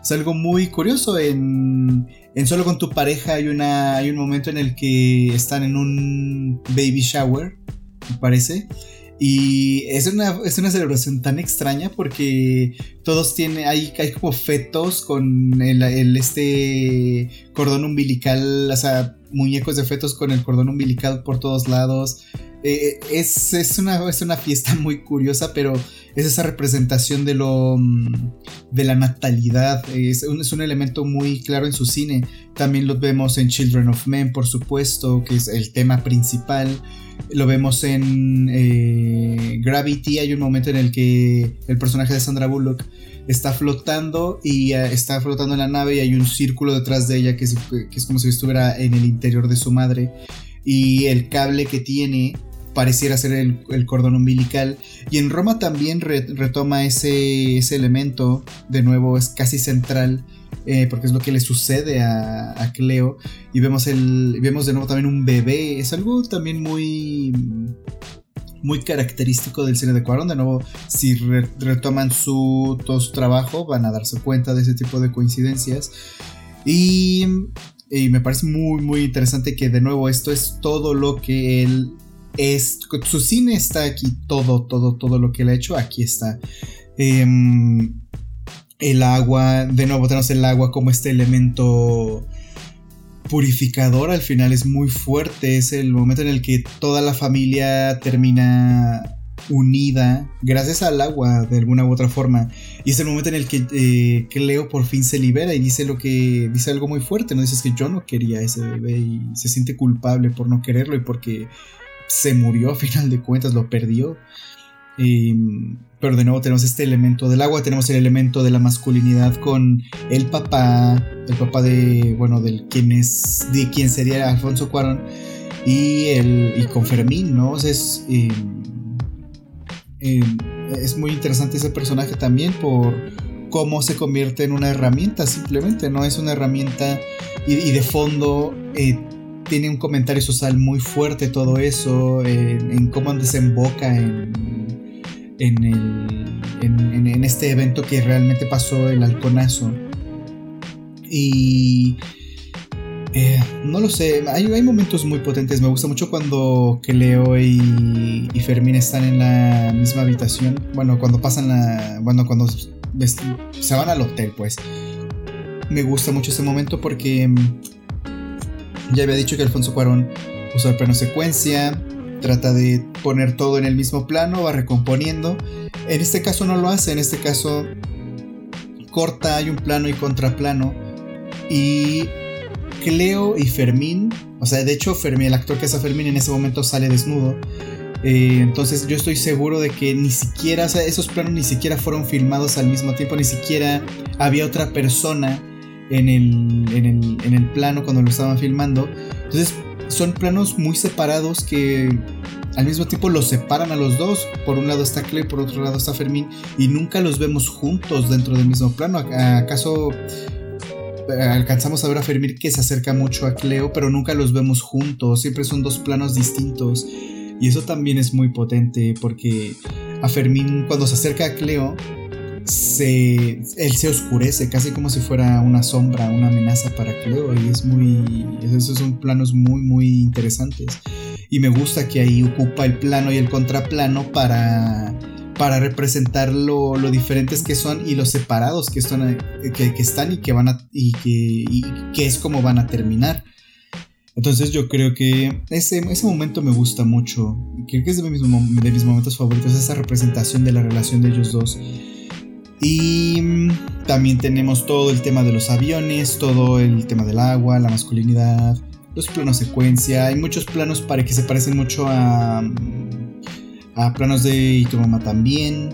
es algo muy curioso en en Solo con tu pareja hay, una, hay un momento en el que están en un baby shower, me parece. Y es una, es una celebración tan extraña porque todos tienen, hay, hay como fetos con el, este cordón umbilical, o sea, muñecos de fetos con el cordón umbilical por todos lados. Eh, es, es, una, es una fiesta muy curiosa, pero es esa representación de lo mm, de la natalidad. Es un, es un, elemento muy claro en su cine. También lo vemos en Children of Men, por supuesto, que es el tema principal. Lo vemos en eh, Gravity. Hay un momento en el que el personaje de Sandra Bullock está flotando y eh, está flotando en la nave y hay un círculo detrás de ella que es, que es como si estuviera en el interior de su madre. Y el cable que tiene pareciera ser el, cordón umbilical. Y en Roma también retoma ese, ese, elemento, de nuevo es casi central, eh, porque es lo que le sucede a, Cleo. Y vemos, el, vemos de nuevo también un bebé, es algo también muy... Muy característico del cine de Cuarón. De nuevo, si retoman su, todo su trabajo, van a darse cuenta de ese tipo de coincidencias. Y y me parece muy muy interesante que de nuevo esto es todo lo que él es, su cine está aquí, todo, todo, todo lo que él ha hecho, aquí está. Em, el agua, de nuevo tenemos el agua como este elemento purificador, al final es muy fuerte, es el momento en el que toda la familia termina unida gracias al agua de alguna u otra forma y es el momento en el que, eh, Leo por fin se libera y dice lo que dice algo muy fuerte no dices que yo no quería ese bebé y se siente culpable por no quererlo y porque se murió a final de cuentas, lo perdió. Pero de nuevo tenemos este elemento del agua, tenemos el elemento de la masculinidad con el papá, el papá de, bueno, del quien es, de quien sería Alfonso Cuarón y, el, y con Fermín, ¿no? es, em, em, es muy interesante ese personaje también por cómo se convierte en una herramienta, simplemente, ¿no? Es una herramienta y, de fondo eh, tiene un comentario social muy fuerte todo eso, en, cómo desemboca en, en, el, en, este evento que realmente pasó, el halconazo. Y... Eh, no lo sé, hay, momentos muy potentes. Me gusta mucho cuando que y, y, Fermín están en la misma habitación. Bueno, cuando pasan la. Bueno, cuando se van al hotel, pues. Me gusta mucho ese momento porque ya había dicho que Alfonso Cuarón usa el plano secuencia, trata de poner todo en el mismo plano, va recomponiendo. En este caso no lo hace, en este caso corta, hay un plano y contraplano. Y Cleo y Fermín, o sea, de hecho Fermín, el actor que hace Fermín en ese momento sale desnudo. Eh, entonces yo estoy seguro de que ni siquiera, o sea, esos planos ni siquiera fueron filmados al mismo tiempo, ni siquiera había otra persona en el, en el, en el plano cuando lo estaban filmando. Entonces son planos muy separados que al mismo tiempo los separan a los dos. Por un lado está Clay, por otro lado está Fermín, y nunca los vemos juntos dentro del mismo plano. ¿Acaso eh, alcanzamos a ver a Fermín que se acerca mucho a Cleo, pero nunca los vemos juntos? Siempre son dos planos distintos. Y eso también es muy potente porque a Fermín cuando se acerca a Cleo, se, él se oscurece, casi como si fuera una sombra, una amenaza para Cleo. Y es muy. Esos son planos muy, muy interesantes. Y me gusta que ahí ocupa el plano y el contraplano para, para representar lo, diferentes que son y los separados que están, que, están y que van a. y que, que es como van a terminar. Entonces yo creo que ese, ese momento me gusta mucho. Creo que es de mis, de mis momentos favoritos, esa representación de la relación de ellos dos. Y también tenemos todo el tema de los aviones, todo el tema del agua, la masculinidad, los planos secuencia. Hay muchos planos para que se parecen mucho a, a planos de Y tu mamá también.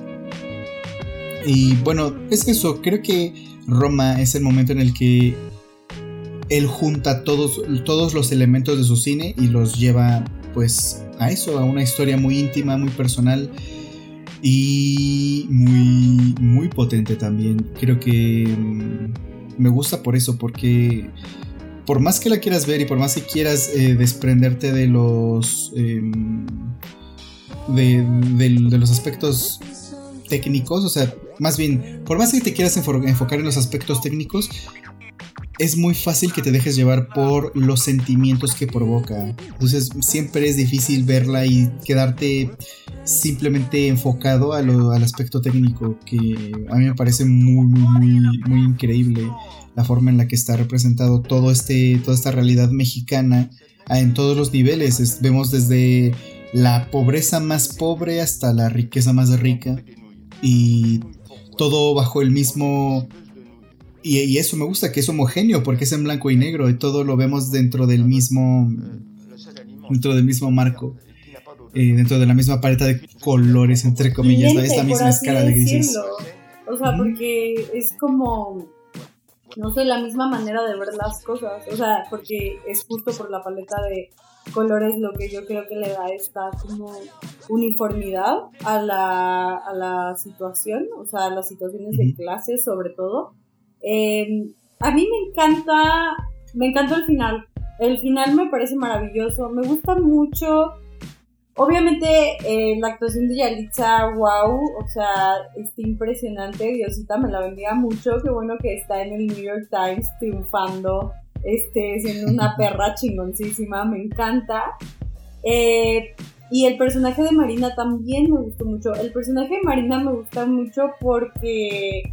Y bueno, es eso. Creo que Roma es el momento en el que él junta todos, todos los elementos de su cine y los lleva pues a eso, a una historia muy íntima, muy personal y muy, muy potente también. Creo que mm, me gusta por eso, porque por más que la quieras ver y por más que quieras eh, desprenderte de los em, de, los aspectos técnicos, o sea, más bien, por más que te quieras enfocar en los aspectos técnicos, es muy fácil que te dejes llevar por los sentimientos que provoca. Entonces siempre es difícil verla y quedarte simplemente enfocado al aspecto técnico, que a mí me parece muy, muy, muy, increíble la forma en la que está representado todo este, toda esta realidad mexicana en todos los niveles. vemos desde la pobreza más pobre hasta la riqueza más rica y todo bajo el mismo y, eso me gusta, que es homogéneo, porque es en blanco y negro y todo lo vemos dentro del mismo, dentro del mismo marco, eh, dentro de la misma paleta de colores, entre comillas, es la misma escala de grises. O sea, porque es como, no sé, la misma manera de ver las cosas, o sea, porque es justo por la paleta de colores lo que yo creo que le da esta como uniformidad a la, a la situación, o sea, a las situaciones de clase sobre todo Em, a mí me encanta, me encanta el final. El final me parece maravilloso. Me gusta mucho. Obviamente eh, la actuación de Yalitza, wow, o sea, está impresionante. Diosita me la bendiga mucho. Qué bueno que está en el New York Times triunfando, este, siendo una [LAUGHS] perra chingoncísima. Me encanta. Eh, y el personaje de Marina también me gustó mucho. El personaje de Marina me gusta mucho porque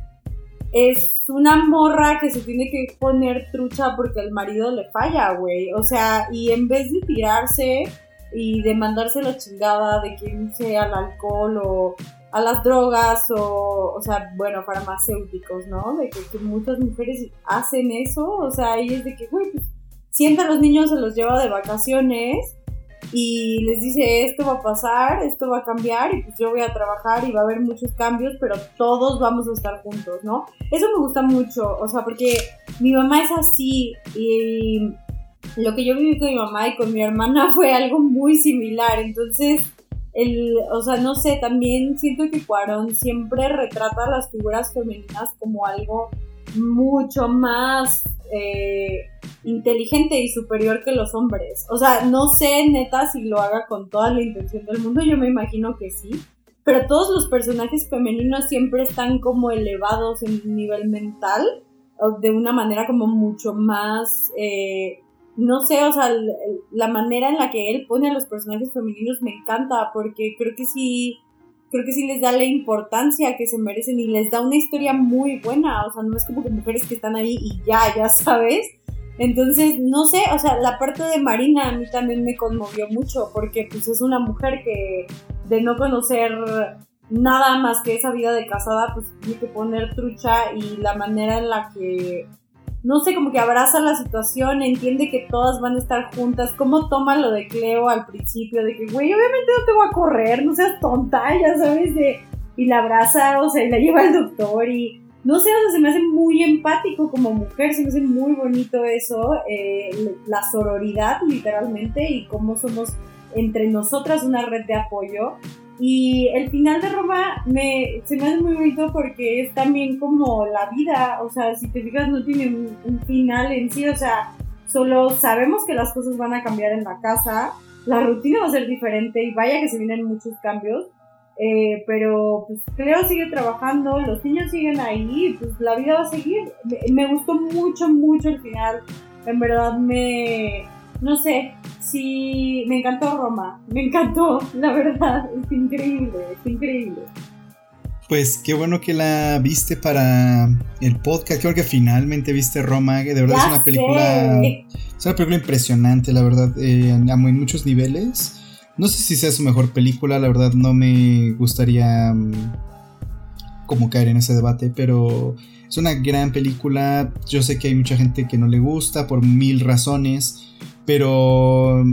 es una morra que se tiene que poner trucha porque el marido le falla, güey. O sea, y en vez de tirarse y de mandarse la chingada de que sea al alcohol o a las drogas o, o sea, bueno, farmacéuticos, ¿no? De que, muchas mujeres hacen eso, o sea, y es de que, güey, pues sienta a los niños, se los lleva de vacaciones y les dice esto va a pasar, esto va a cambiar y pues yo voy a trabajar y va a haber muchos cambios, pero todos vamos a estar juntos, ¿no? Eso me gusta mucho, o sea, porque mi mamá es así y lo que yo viví con mi mamá y con mi hermana fue algo muy similar, entonces el, o sea, no sé, también siento que Cuarón siempre retrata a las figuras femeninas como algo mucho más eh, inteligente y superior que los hombres. O sea, no sé neta si lo haga con toda la intención del mundo, yo me imagino que sí. Pero todos los personajes femeninos siempre están como elevados en nivel mental, de una manera como mucho más, eh, no sé, o sea, la manera en la que él pone a los personajes femeninos me encanta, porque creo que sí creo que sí les da la importancia que se merecen y les da una historia muy buena, o sea, no es como que mujeres que están ahí y ya, ya sabes. Entonces, no sé, o sea, la parte de Marina a mí también me conmovió mucho porque pues es una mujer que de no conocer nada más que esa vida de casada, pues tiene que poner trucha y la manera en la que no sé, como que abraza la situación, entiende que todas van a estar juntas, cómo toma lo de Cleo al principio, de que, güey, obviamente no te voy a correr, no seas tonta, ya sabes, de, y la abraza, o sea, y la [LAUGHS] lleva al doctor y... No sé, o sea, se me hace muy empático como mujer, se me hace muy bonito eso, eh, la sororidad literalmente y cómo somos entre nosotras una red de apoyo. Y el final de Roma me, se me hace muy bonito porque es también como la vida, o sea, si te fijas no tiene un, final en sí, o sea, solo sabemos que las cosas van a cambiar en la casa, la rutina va a ser diferente y vaya que se vienen muchos cambios, eh, pero pues Cleo sigue trabajando, los niños siguen ahí, pues la vida va a seguir. me gustó mucho, mucho el final, en verdad me no sé, sí, me encantó Roma, me encantó, la verdad, es increíble, es increíble. Pues qué bueno que la viste para el podcast. Creo que finalmente viste Roma. De verdad es una película. Es una película impresionante, la verdad. Eh, en muchos niveles. No sé si sea su mejor película. La verdad no me gustaría mm, como caer en ese debate. Pero es una gran película. Yo sé que hay mucha gente que no le gusta por mil razones. Pero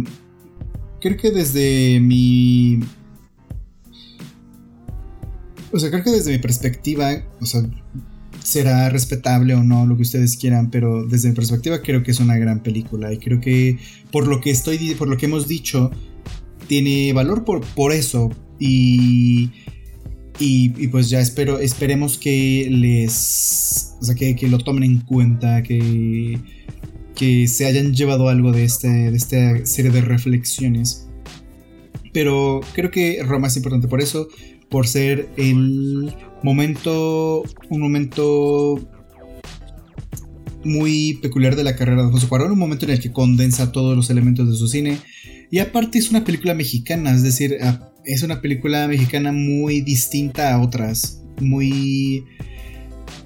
creo que desde mi... O sea, creo que desde mi perspectiva, o sea, será respetable o no lo que ustedes quieran, pero desde mi perspectiva creo que es una gran película y creo que por lo que estoy, por lo que hemos dicho, tiene valor por, por eso y, y, pues ya espero, esperemos que les, o sea, que, que lo tomen en cuenta, que que se hayan llevado algo de, este, de esta serie de reflexiones. Pero creo que Roma es importante por eso, por ser el momento, un momento muy peculiar de la carrera de José Cuarón, un momento en el que condensa todos los elementos de su cine. Y aparte es una película mexicana, es decir, es una película mexicana muy distinta a otras, muy...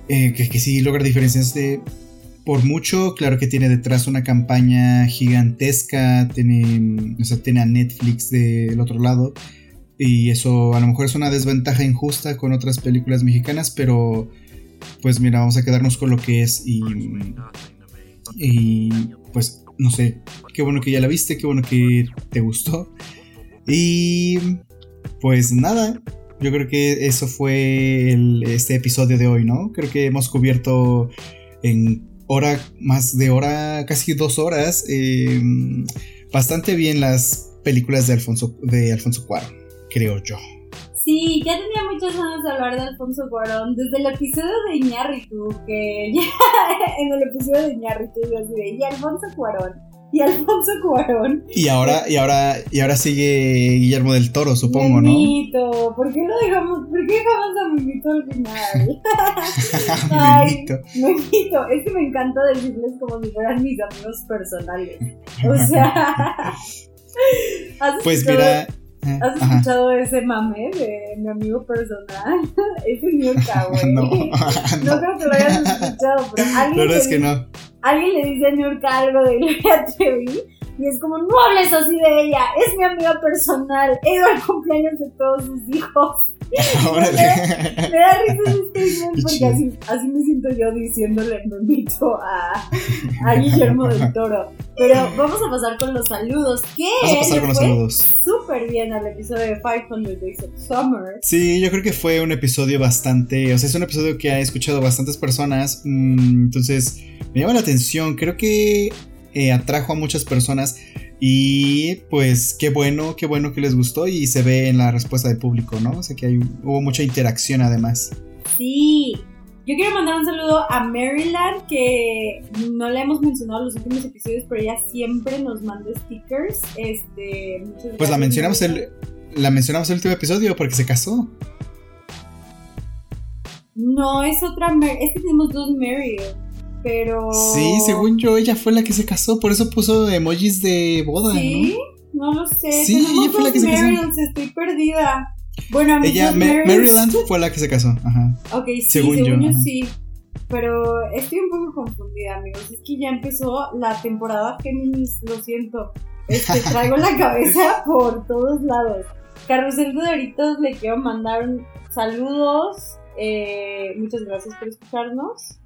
Eh, que, que sí logra diferencias de por mucho, claro que tiene detrás una campaña gigantesca, tiene, o sea, tiene a Netflix del otro lado. Y eso a lo mejor es una desventaja injusta con otras películas mexicanas, pero pues mira, vamos a quedarnos con lo que es y, y pues no sé, qué bueno que ya la viste, qué bueno que te gustó. Y pues nada, yo creo que eso fue este episodio de hoy, ¿no? Creo que hemos cubierto en hora, más de hora, casi dos horas, em, bastante bien las películas de Alfonso, de Alfonso Cuarón, creo yo. Sí, ya tenía muchas ganas de hablar de Alfonso Cuarón desde el episodio de Iñárritu, que ya [LAUGHS] en el episodio de Iñárritu yo así y Alfonso Cuarón y Alfonso Cuarón. Y ahora, y ahora, y ahora sigue Guillermo del Toro, supongo, Memito. ¿no? ¿por qué no dejamos, por qué dejamos a Memito al final? [LAUGHS] Ay, Memito. Es que me encanta decirles como si fueran mis amigos personales. O sea. pues mira. ¿Has escuchado ese mame de mi amigo personal? [LAUGHS] Ese es güey. [LAUGHS] No, no. creo que lo hayas escuchado, pero alguien. La verdad es que no alguien le dice a Niurka algo de Gloria Trevi y es como, no hables así de ella, es mi amiga personal, he ido al cumpleaños de todos sus hijos. [LAUGHS] me, da, risa este [LAUGHS] porque así, así, me siento yo diciéndole bonito a, a Guillermo del [LAUGHS] Toro. Pero vamos a pasar con los saludos. ¿Qué? Vamos a pasar con los saludos. Súper bien al episodio de 500 Days of Summer. Sí, yo creo que fue un episodio bastante. O sea, es un episodio que ha escuchado bastantes personas. Mm, entonces, me llama la atención. Creo que eh, atrajo a muchas personas. Y pues qué bueno, qué bueno que les gustó y se ve en la respuesta del público, ¿no? O sea que hay, hubo mucha interacción además. Sí, yo quiero mandar un saludo a Maryland, que no la hemos mencionado en los últimos episodios, pero ella siempre nos manda stickers. Este, pues la mencionamos el, la mencionamos el último episodio porque se casó. No, es otra Es que tenemos dos Mary pero... Sí, según yo, ella fue la que se casó, por eso puso emojis de boda, ¿Sí? ¿no? No lo sé. Sí, ella fue la que se casó. estoy perdida. Bueno, a ella, Maryland fue la que se casó, ajá. Ok, sí, según, yo, sí. Pero estoy un poco confundida, amigos. Es que ya empezó la temporada Géminis, lo siento. Este, [LAUGHS] traigo la cabeza por todos lados. Carrusel de Doritos, le quiero mandar saludos. Eh, muchas gracias por escucharnos.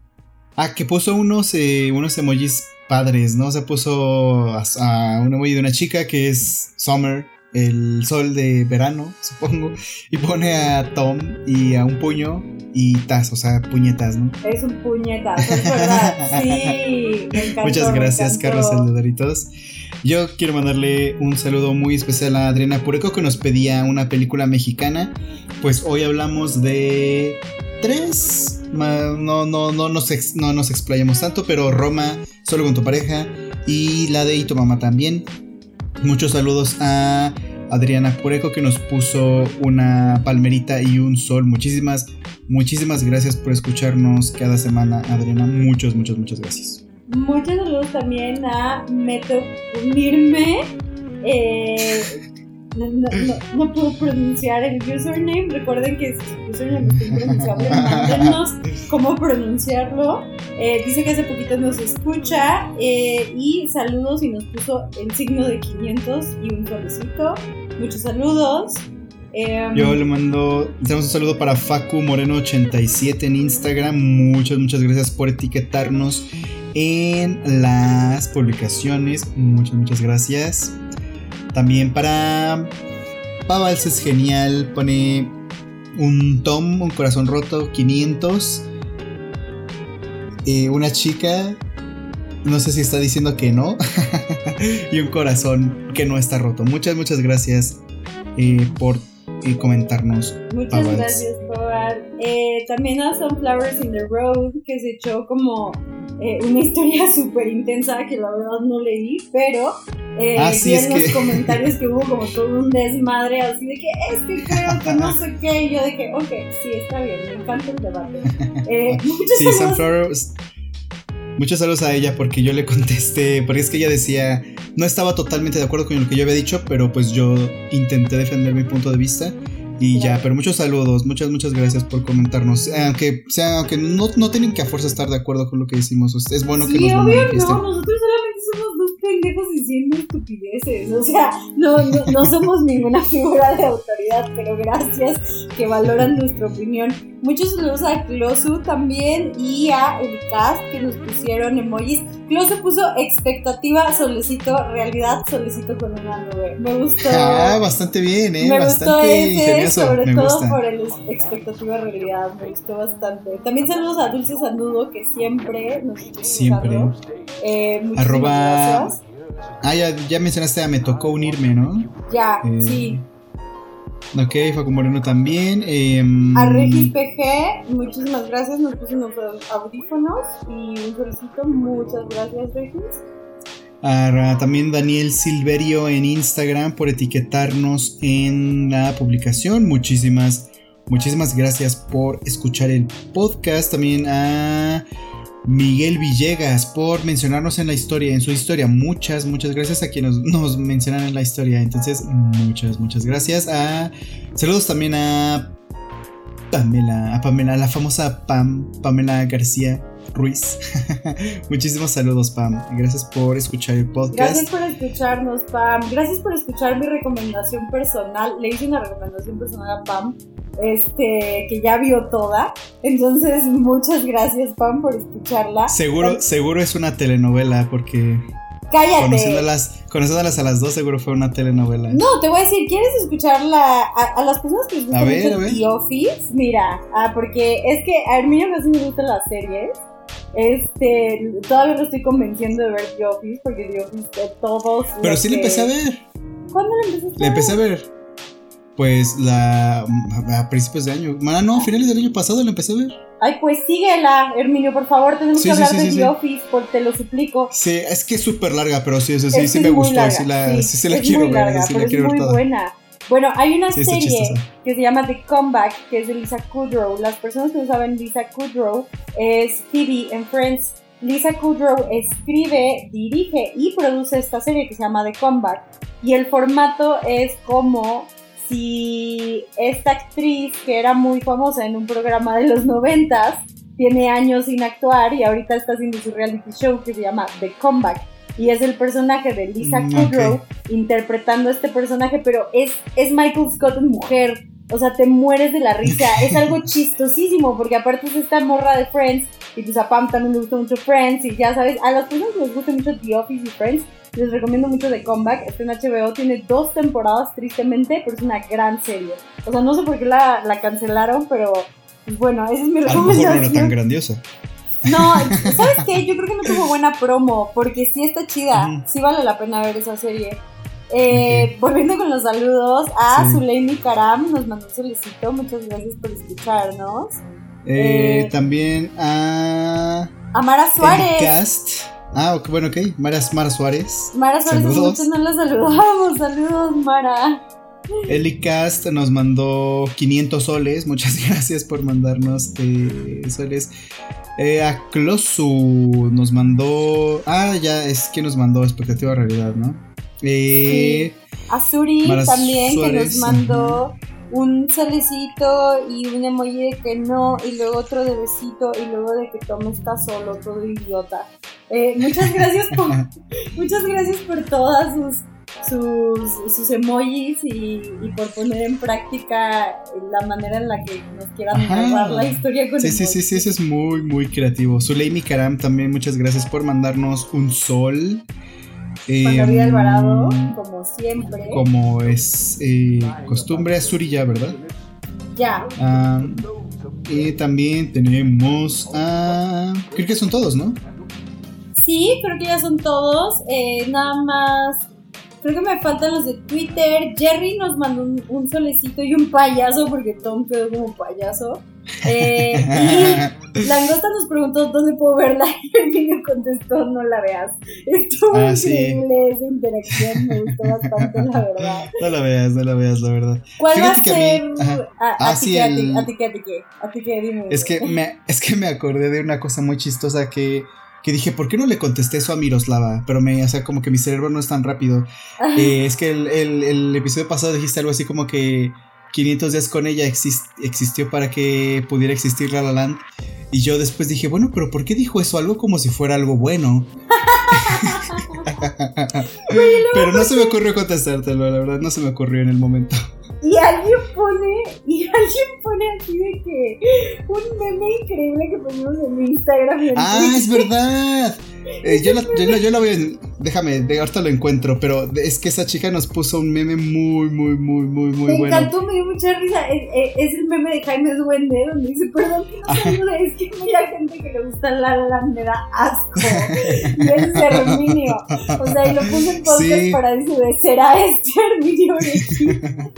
Ah, que puso unos, eh, unos emojis padres, ¿no? Se puso a, un emoji de una chica que es Summer, el sol de verano, [LAUGHS] supongo, y pone a Tom y a un puño y taz, o sea, puñetas, ¿no? Es un puñetazo, es verdad. Sí, [LAUGHS] me encantó, Muchas gracias, Carlos Saludaritos. Yo quiero mandarle un saludo muy especial a Adriana Pureco que nos pedía una película mexicana. Pues hoy hablamos de tres. No, no, no, nos, no nos explayamos tanto, pero Roma, solo con tu pareja. Y la de Y tu mamá también. Muchos saludos a Adriana Pureco que nos puso una palmerita y un sol. Muchísimas, muchísimas gracias por escucharnos cada semana, Adriana. Muchas, muchas, muchas gracias. Muchos saludos también a Meto Unirme. Eh, no, puedo pronunciar el username. Recuerden que el username es impronunciable, mándenos cómo pronunciarlo. Eh, dice que hace poquito nos escucha eh, y saludos y nos puso el signo de 500 y un solecito. Muchos saludos. Em, Yo le mando, tenemos un saludo para Facu Moreno87 en Instagram. Muchas, muchas gracias por etiquetarnos en las publicaciones. Muchas, muchas gracias. También para Pavals es genial. Pone un Tom, un corazón roto, 500. Eh, una chica, no sé si está diciendo que no. [LAUGHS] y un corazón que no está roto. Muchas, muchas gracias eh, por eh, comentarnos. Muchas gracias, Pavals. también a Sunflowers in the Road, que se echó como eh, una historia [LAUGHS] súper intensa que la verdad no leí, pero eh, ah, vi en los [LAUGHS] comentarios que hubo como todo un desmadre así de que es que creo que no sé qué, y yo dije, ok, sí, está bien, me encanta el debate. Eh, [LAUGHS] muchos sí, saludos. Muchos saludos a ella porque yo le contesté, porque es que ella decía, no estaba totalmente de acuerdo con lo que yo había dicho, pero pues yo intenté defender mi punto de vista y ya, pero muchos saludos, muchas, muchas gracias por comentarnos. Aunque sea, aunque no, no tienen que a fuerza estar de acuerdo con lo que decimos. Es bueno que nos manifiesten. No, nosotros solamente somos dos pendejos diciendo estupideces. O sea, no, no, no somos ninguna figura de autoridad, pero gracias que valoran nuestra opinión. Muchos saludos a Closu también y a el cast que nos pusieron emojis. Closu puso expectativa, solicito, realidad, solicito con una nube. Me gustó. Ah, bastante bien, ¿eh? Me bastante gustó ese, sobre todo por el expectativa, realidad. Me gustó bastante. También saludos a Dulce Sanudo que siempre nos Siempre. Eh, Arroba. Ah, ya, ya mencionaste a Me Tocó Unirme, ¿no? Ya, eh, sí. Ok, Facu Moreno también. Em, a Regis PG, muchísimas gracias. Nos puso unos audífonos y un solicito. Muchas gracias, Regis. A, también Daniel Silverio en Instagram por etiquetarnos en la publicación. Muchísimas, muchísimas gracias por escuchar el podcast. También a Miguel Villegas por mencionarnos en la historia, en su historia. Muchas, muchas gracias a quienes nos, mencionan en la historia. Entonces, muchas, muchas gracias. A, saludos también a Pamela, a Pamela, la famosa Pam, Pamela García Ruiz. [LAUGHS] Muchísimos saludos, Pam. Gracias por escuchar el podcast. Gracias por escucharnos, Pam. Gracias por escuchar mi recomendación personal. Le hice una recomendación personal a Pam este, que ya vio toda. Entonces, muchas gracias, Pam, por escucharla. Seguro, seguro es una telenovela, porque. Cállate. Conociéndolas, conociéndolas a las dos, seguro fue una telenovela. No, te voy a decir, ¿quieres escucharla a, las personas que les gusta mucho The Office? Mira, ah, porque es que a mí casi me gustan las series. Este, todavía lo estoy convenciendo de ver The Office, porque The Office de todos. Pero sí le empecé a ver. ¿Cuándo le empezaste a ver? Le empecé a ver. Pues la a principios de año. Bueno, no, a finales del año pasado la empecé a ver. Ay, pues síguela, Herminio, por favor, tenemos que hablar de The Office, por, te lo suplico. Sí, es que es súper larga, pero sí, sí, sí, sí me gustó, sí, la, sí, sí la quiero muy ver, larga, sí pero la quiero es muy ver buena. Bueno, hay una serie que se llama The Comeback, que es de Lisa Kudrow. Las personas que no saben, Lisa Kudrow es Phoebe en Friends. Lisa Kudrow escribe, dirige y produce esta serie que se llama The Comeback. Y el formato es como si esta actriz que era muy famosa en un programa de los noventas tiene años sin actuar y ahorita está haciendo su reality show que se llama The Comeback y es el personaje de Lisa mm, Kudrow interpretando este personaje, pero es, es Michael Scott mujer. o sea, te mueres de la risa. Es [LAUGHS] algo chistosísimo, porque aparte es esta morra de Friends, y pues a Pam también le gusta mucho Friends, y ya sabes, a las personas que les gusta mucho The Office y Friends, les recomiendo mucho The Comeback. Está en HBO, tiene dos temporadas, tristemente, pero es una gran serie. O sea, no sé por qué la, la cancelaron, pero pues, bueno, esa es mi A lo mejor no recomendación. era tan grandiosa. No, ¿sabes qué? Yo creo que no tuvo buena promo, porque sí está chida, sí vale la pena ver esa serie. Eh, Volviendo con los saludos, a Sí. Zuleimi Karam nos mandó un solicito, muchas gracias por escucharnos. Eh, Eh, También a. A Mara Suárez. Cast. Ah, ok, bueno, ok. Mara, Mara Suárez. Mara Suárez, Saludos. mucho no la saludamos, saludos Mara. Elicast nos mandó 500 soles. [LAUGHS] Muchas gracias por mandarnos eh, soles. Eh, a Closu nos mandó. Ah, ya, es que nos mandó expectativa realidad, ¿no? Eh, A Suri Mara también, que nos mandó un solecito y un emoji de que no, y luego otro de besito, y luego de que Tom está solo, todo idiota. Eh, muchas gracias por, [LAUGHS] muchas gracias por todas sus, sus, sus emojis y, y por poner en práctica la manera en la que nos quieran Ajá. narrar la historia con Sí, sí, sí, sí, eso es muy, muy creativo. Zuleimi Karam también, muchas gracias por mandarnos un sol. Juan Eh, David Alvarado, como siempre. como es eh, costumbre, Suri ya, ¿verdad? Ya, Ah, y también tenemos a... Creo que son todos, ¿no? Sí, creo que ya son todos. Eh, nada más. Creo que me faltan los de Twitter. Jerry nos mandó un, un solecito y un payaso porque Tom quedó como payaso. Eh, y [LAUGHS] Langosta nos preguntó dónde puedo verla y el niño contestó no la veas. Estuvo Ah, sí. increíble esa interacción, me gustó bastante la verdad. No la veas, no la veas, la verdad. ¿Cuál va a Fíjate que a ser? mí-. A, a Ah, ti qué, a ti, el- a ti a ti a ti qué, dime. Es que me, es que me acordé de una cosa muy chistosa que, que dije, ¿por qué no le contesté eso a Miroslava? Pero me, o sea, como que mi cerebro no es tan rápido. Eh, es que el, el- el episodio pasado dijiste algo así como que 500 días con ella exis- existió para que pudiera existir La La Land. Y yo después dije, bueno, pero ¿por qué dijo eso? Algo como si fuera algo bueno. [LAUGHS] [LAUGHS] pero no se me ocurrió contestártelo, la verdad, no se me ocurrió en el momento. Y alguien pone, y [LAUGHS] alguien pone así de que un meme increíble que ponemos en Instagram y en ¡Ah, Twitter. es verdad! Eh, yo, yo, la- yo la voy a... Déjame, de, ahorita lo encuentro, pero es que esa chica nos puso un meme muy, muy, muy, muy, muy me bueno. encantó, me dio mucha risa. Es, el meme de Jaime Duende, donde dice, perdón que no Ajá. salude, es que hay gente que le gusta la la me da asco. [LAUGHS] y es Herminio. O sea, y lo puse en podcast Sí. para decir, ¿será este Herminio? [LAUGHS]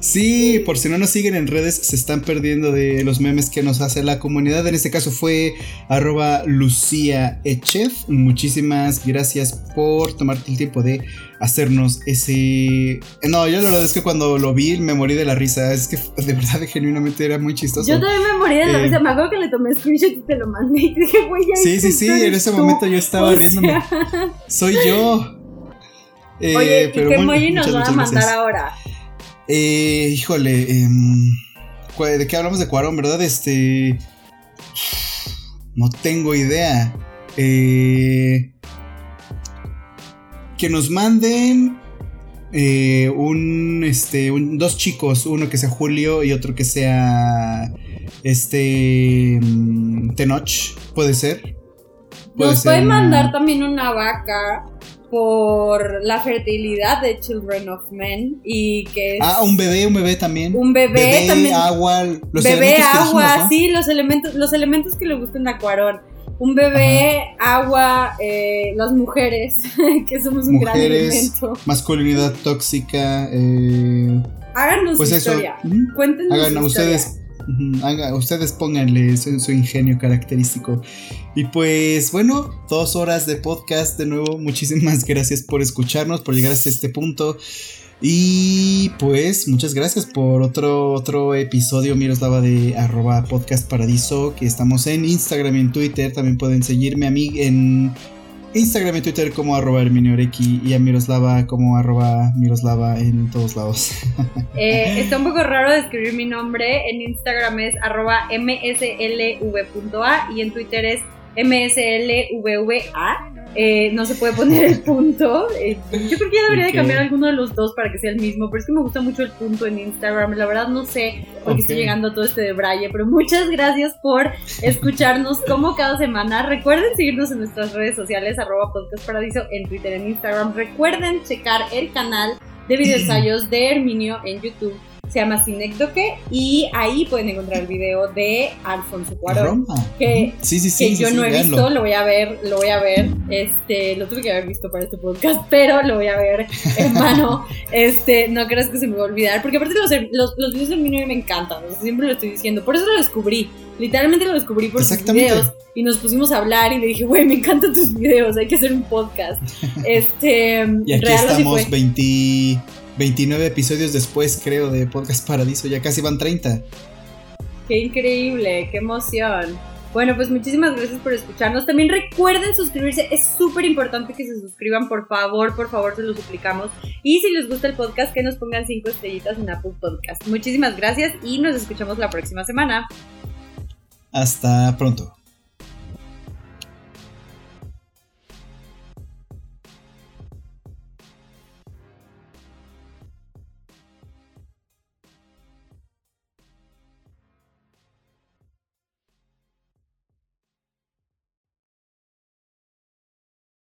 Sí, por si no nos siguen en redes, se están perdiendo de los memes que nos hace la comunidad. En este caso fue arroba Lucía Echef. Muchísimas gracias por tomarte el tiempo de hacernos ese... No, yo la verdad es que cuando lo vi me morí de la risa. Es que [LAUGHS] de verdad, genuinamente era muy chistoso. Yo también me morí de la Eh. risa. Me acuerdo que le tomé screenshot y te lo mandé. Y [LAUGHS] dije, güey, ya Sí, sí, sí, en ese tú". momento yo estaba O riéndome. sea, [LAUGHS] Soy yo. Eh, Oye, ¿y pero qué emoji nos muchas, van a mandar gracias. ahora? Eh, híjole, em, ¿cu- ¿de qué hablamos de Cuarón, verdad? Este. [SIGHS] No tengo idea. Eh, que nos manden eh, un, este, un- dos chicos, uno que sea Julio y otro que sea, este, mm, Tenoch, puede ser. Puede Nos ser pueden una- mandar también una vaca por la fertilidad de Children of Men y que es Ah, un bebé, un bebé también. un bebé, Bebé, también. agua, los bebé, elementos que agua, dijimos, ¿no? sí, los elementos, los elementos que le gustan a Cuarón. Un bebé, agua, eh, las mujeres, [LAUGHS] que somos un gran elemento. masculinidad tóxica. eh, Háganos pues eso. historia. ujú, Cuéntenos historia. ustedes. haga- ustedes pónganle su, su ingenio característico. Y pues bueno, dos horas de podcast de nuevo. Muchísimas [LAUGHS] gracias por escucharnos, por llegar hasta este punto. Y pues muchas gracias por otro, otro episodio Miroslava de arroba podcast paradiso. Que estamos en Instagram y en Twitter. También pueden seguirme a mí en Instagram y Twitter como arroba Herminio-Oreki y a Miroslava como arroba Miroslava en todos lados. [LAUGHS] Eh, está un poco raro de escribir mi nombre. En Instagram es arroba mslv.a y en Twitter es mslvva. eh, no se puede poner el punto. Eh, yo creo que ya debería de cambiar alguno de los dos para que sea el mismo, pero es que me gusta mucho el punto en Instagram. La verdad no sé por qué estoy llegando a todo este de Braille, pero muchas gracias por escucharnos como cada semana. Recuerden seguirnos en nuestras redes sociales, arroba podcast paradiso, en Twitter, en Instagram. Recuerden checar el canal de videoensayos de Herminio en YouTube se llama Sinécdoque y ahí pueden encontrar el video de Alfonso Cuarón que, sí, sí, sí, que yo no he visto, lo voy a ver, lo voy a ver, este, lo tuve que haber visto para este podcast, [LAUGHS] pero lo voy a ver, hermano, [LAUGHS] este, no creas que se me va a olvidar, porque aparte los, los, los videos de mí me encantan, siempre lo estoy diciendo, por eso lo descubrí, literalmente lo descubrí por sus videos y nos pusimos a hablar y le dije, güey, me encantan tus videos, hay que hacer un podcast, [LAUGHS] este, y aquí estamos 20 29 episodios después, creo, de Podcast Paradiso. Ya casi van 30. Qué increíble, qué emoción. Bueno, pues muchísimas gracias por escucharnos. También recuerden suscribirse. Es súper importante que se suscriban, por favor, por favor, se lo suplicamos. Y si les gusta el podcast, que nos pongan 5 estrellitas en Apple Podcast. Muchísimas gracias y nos escuchamos la próxima semana. Hasta pronto.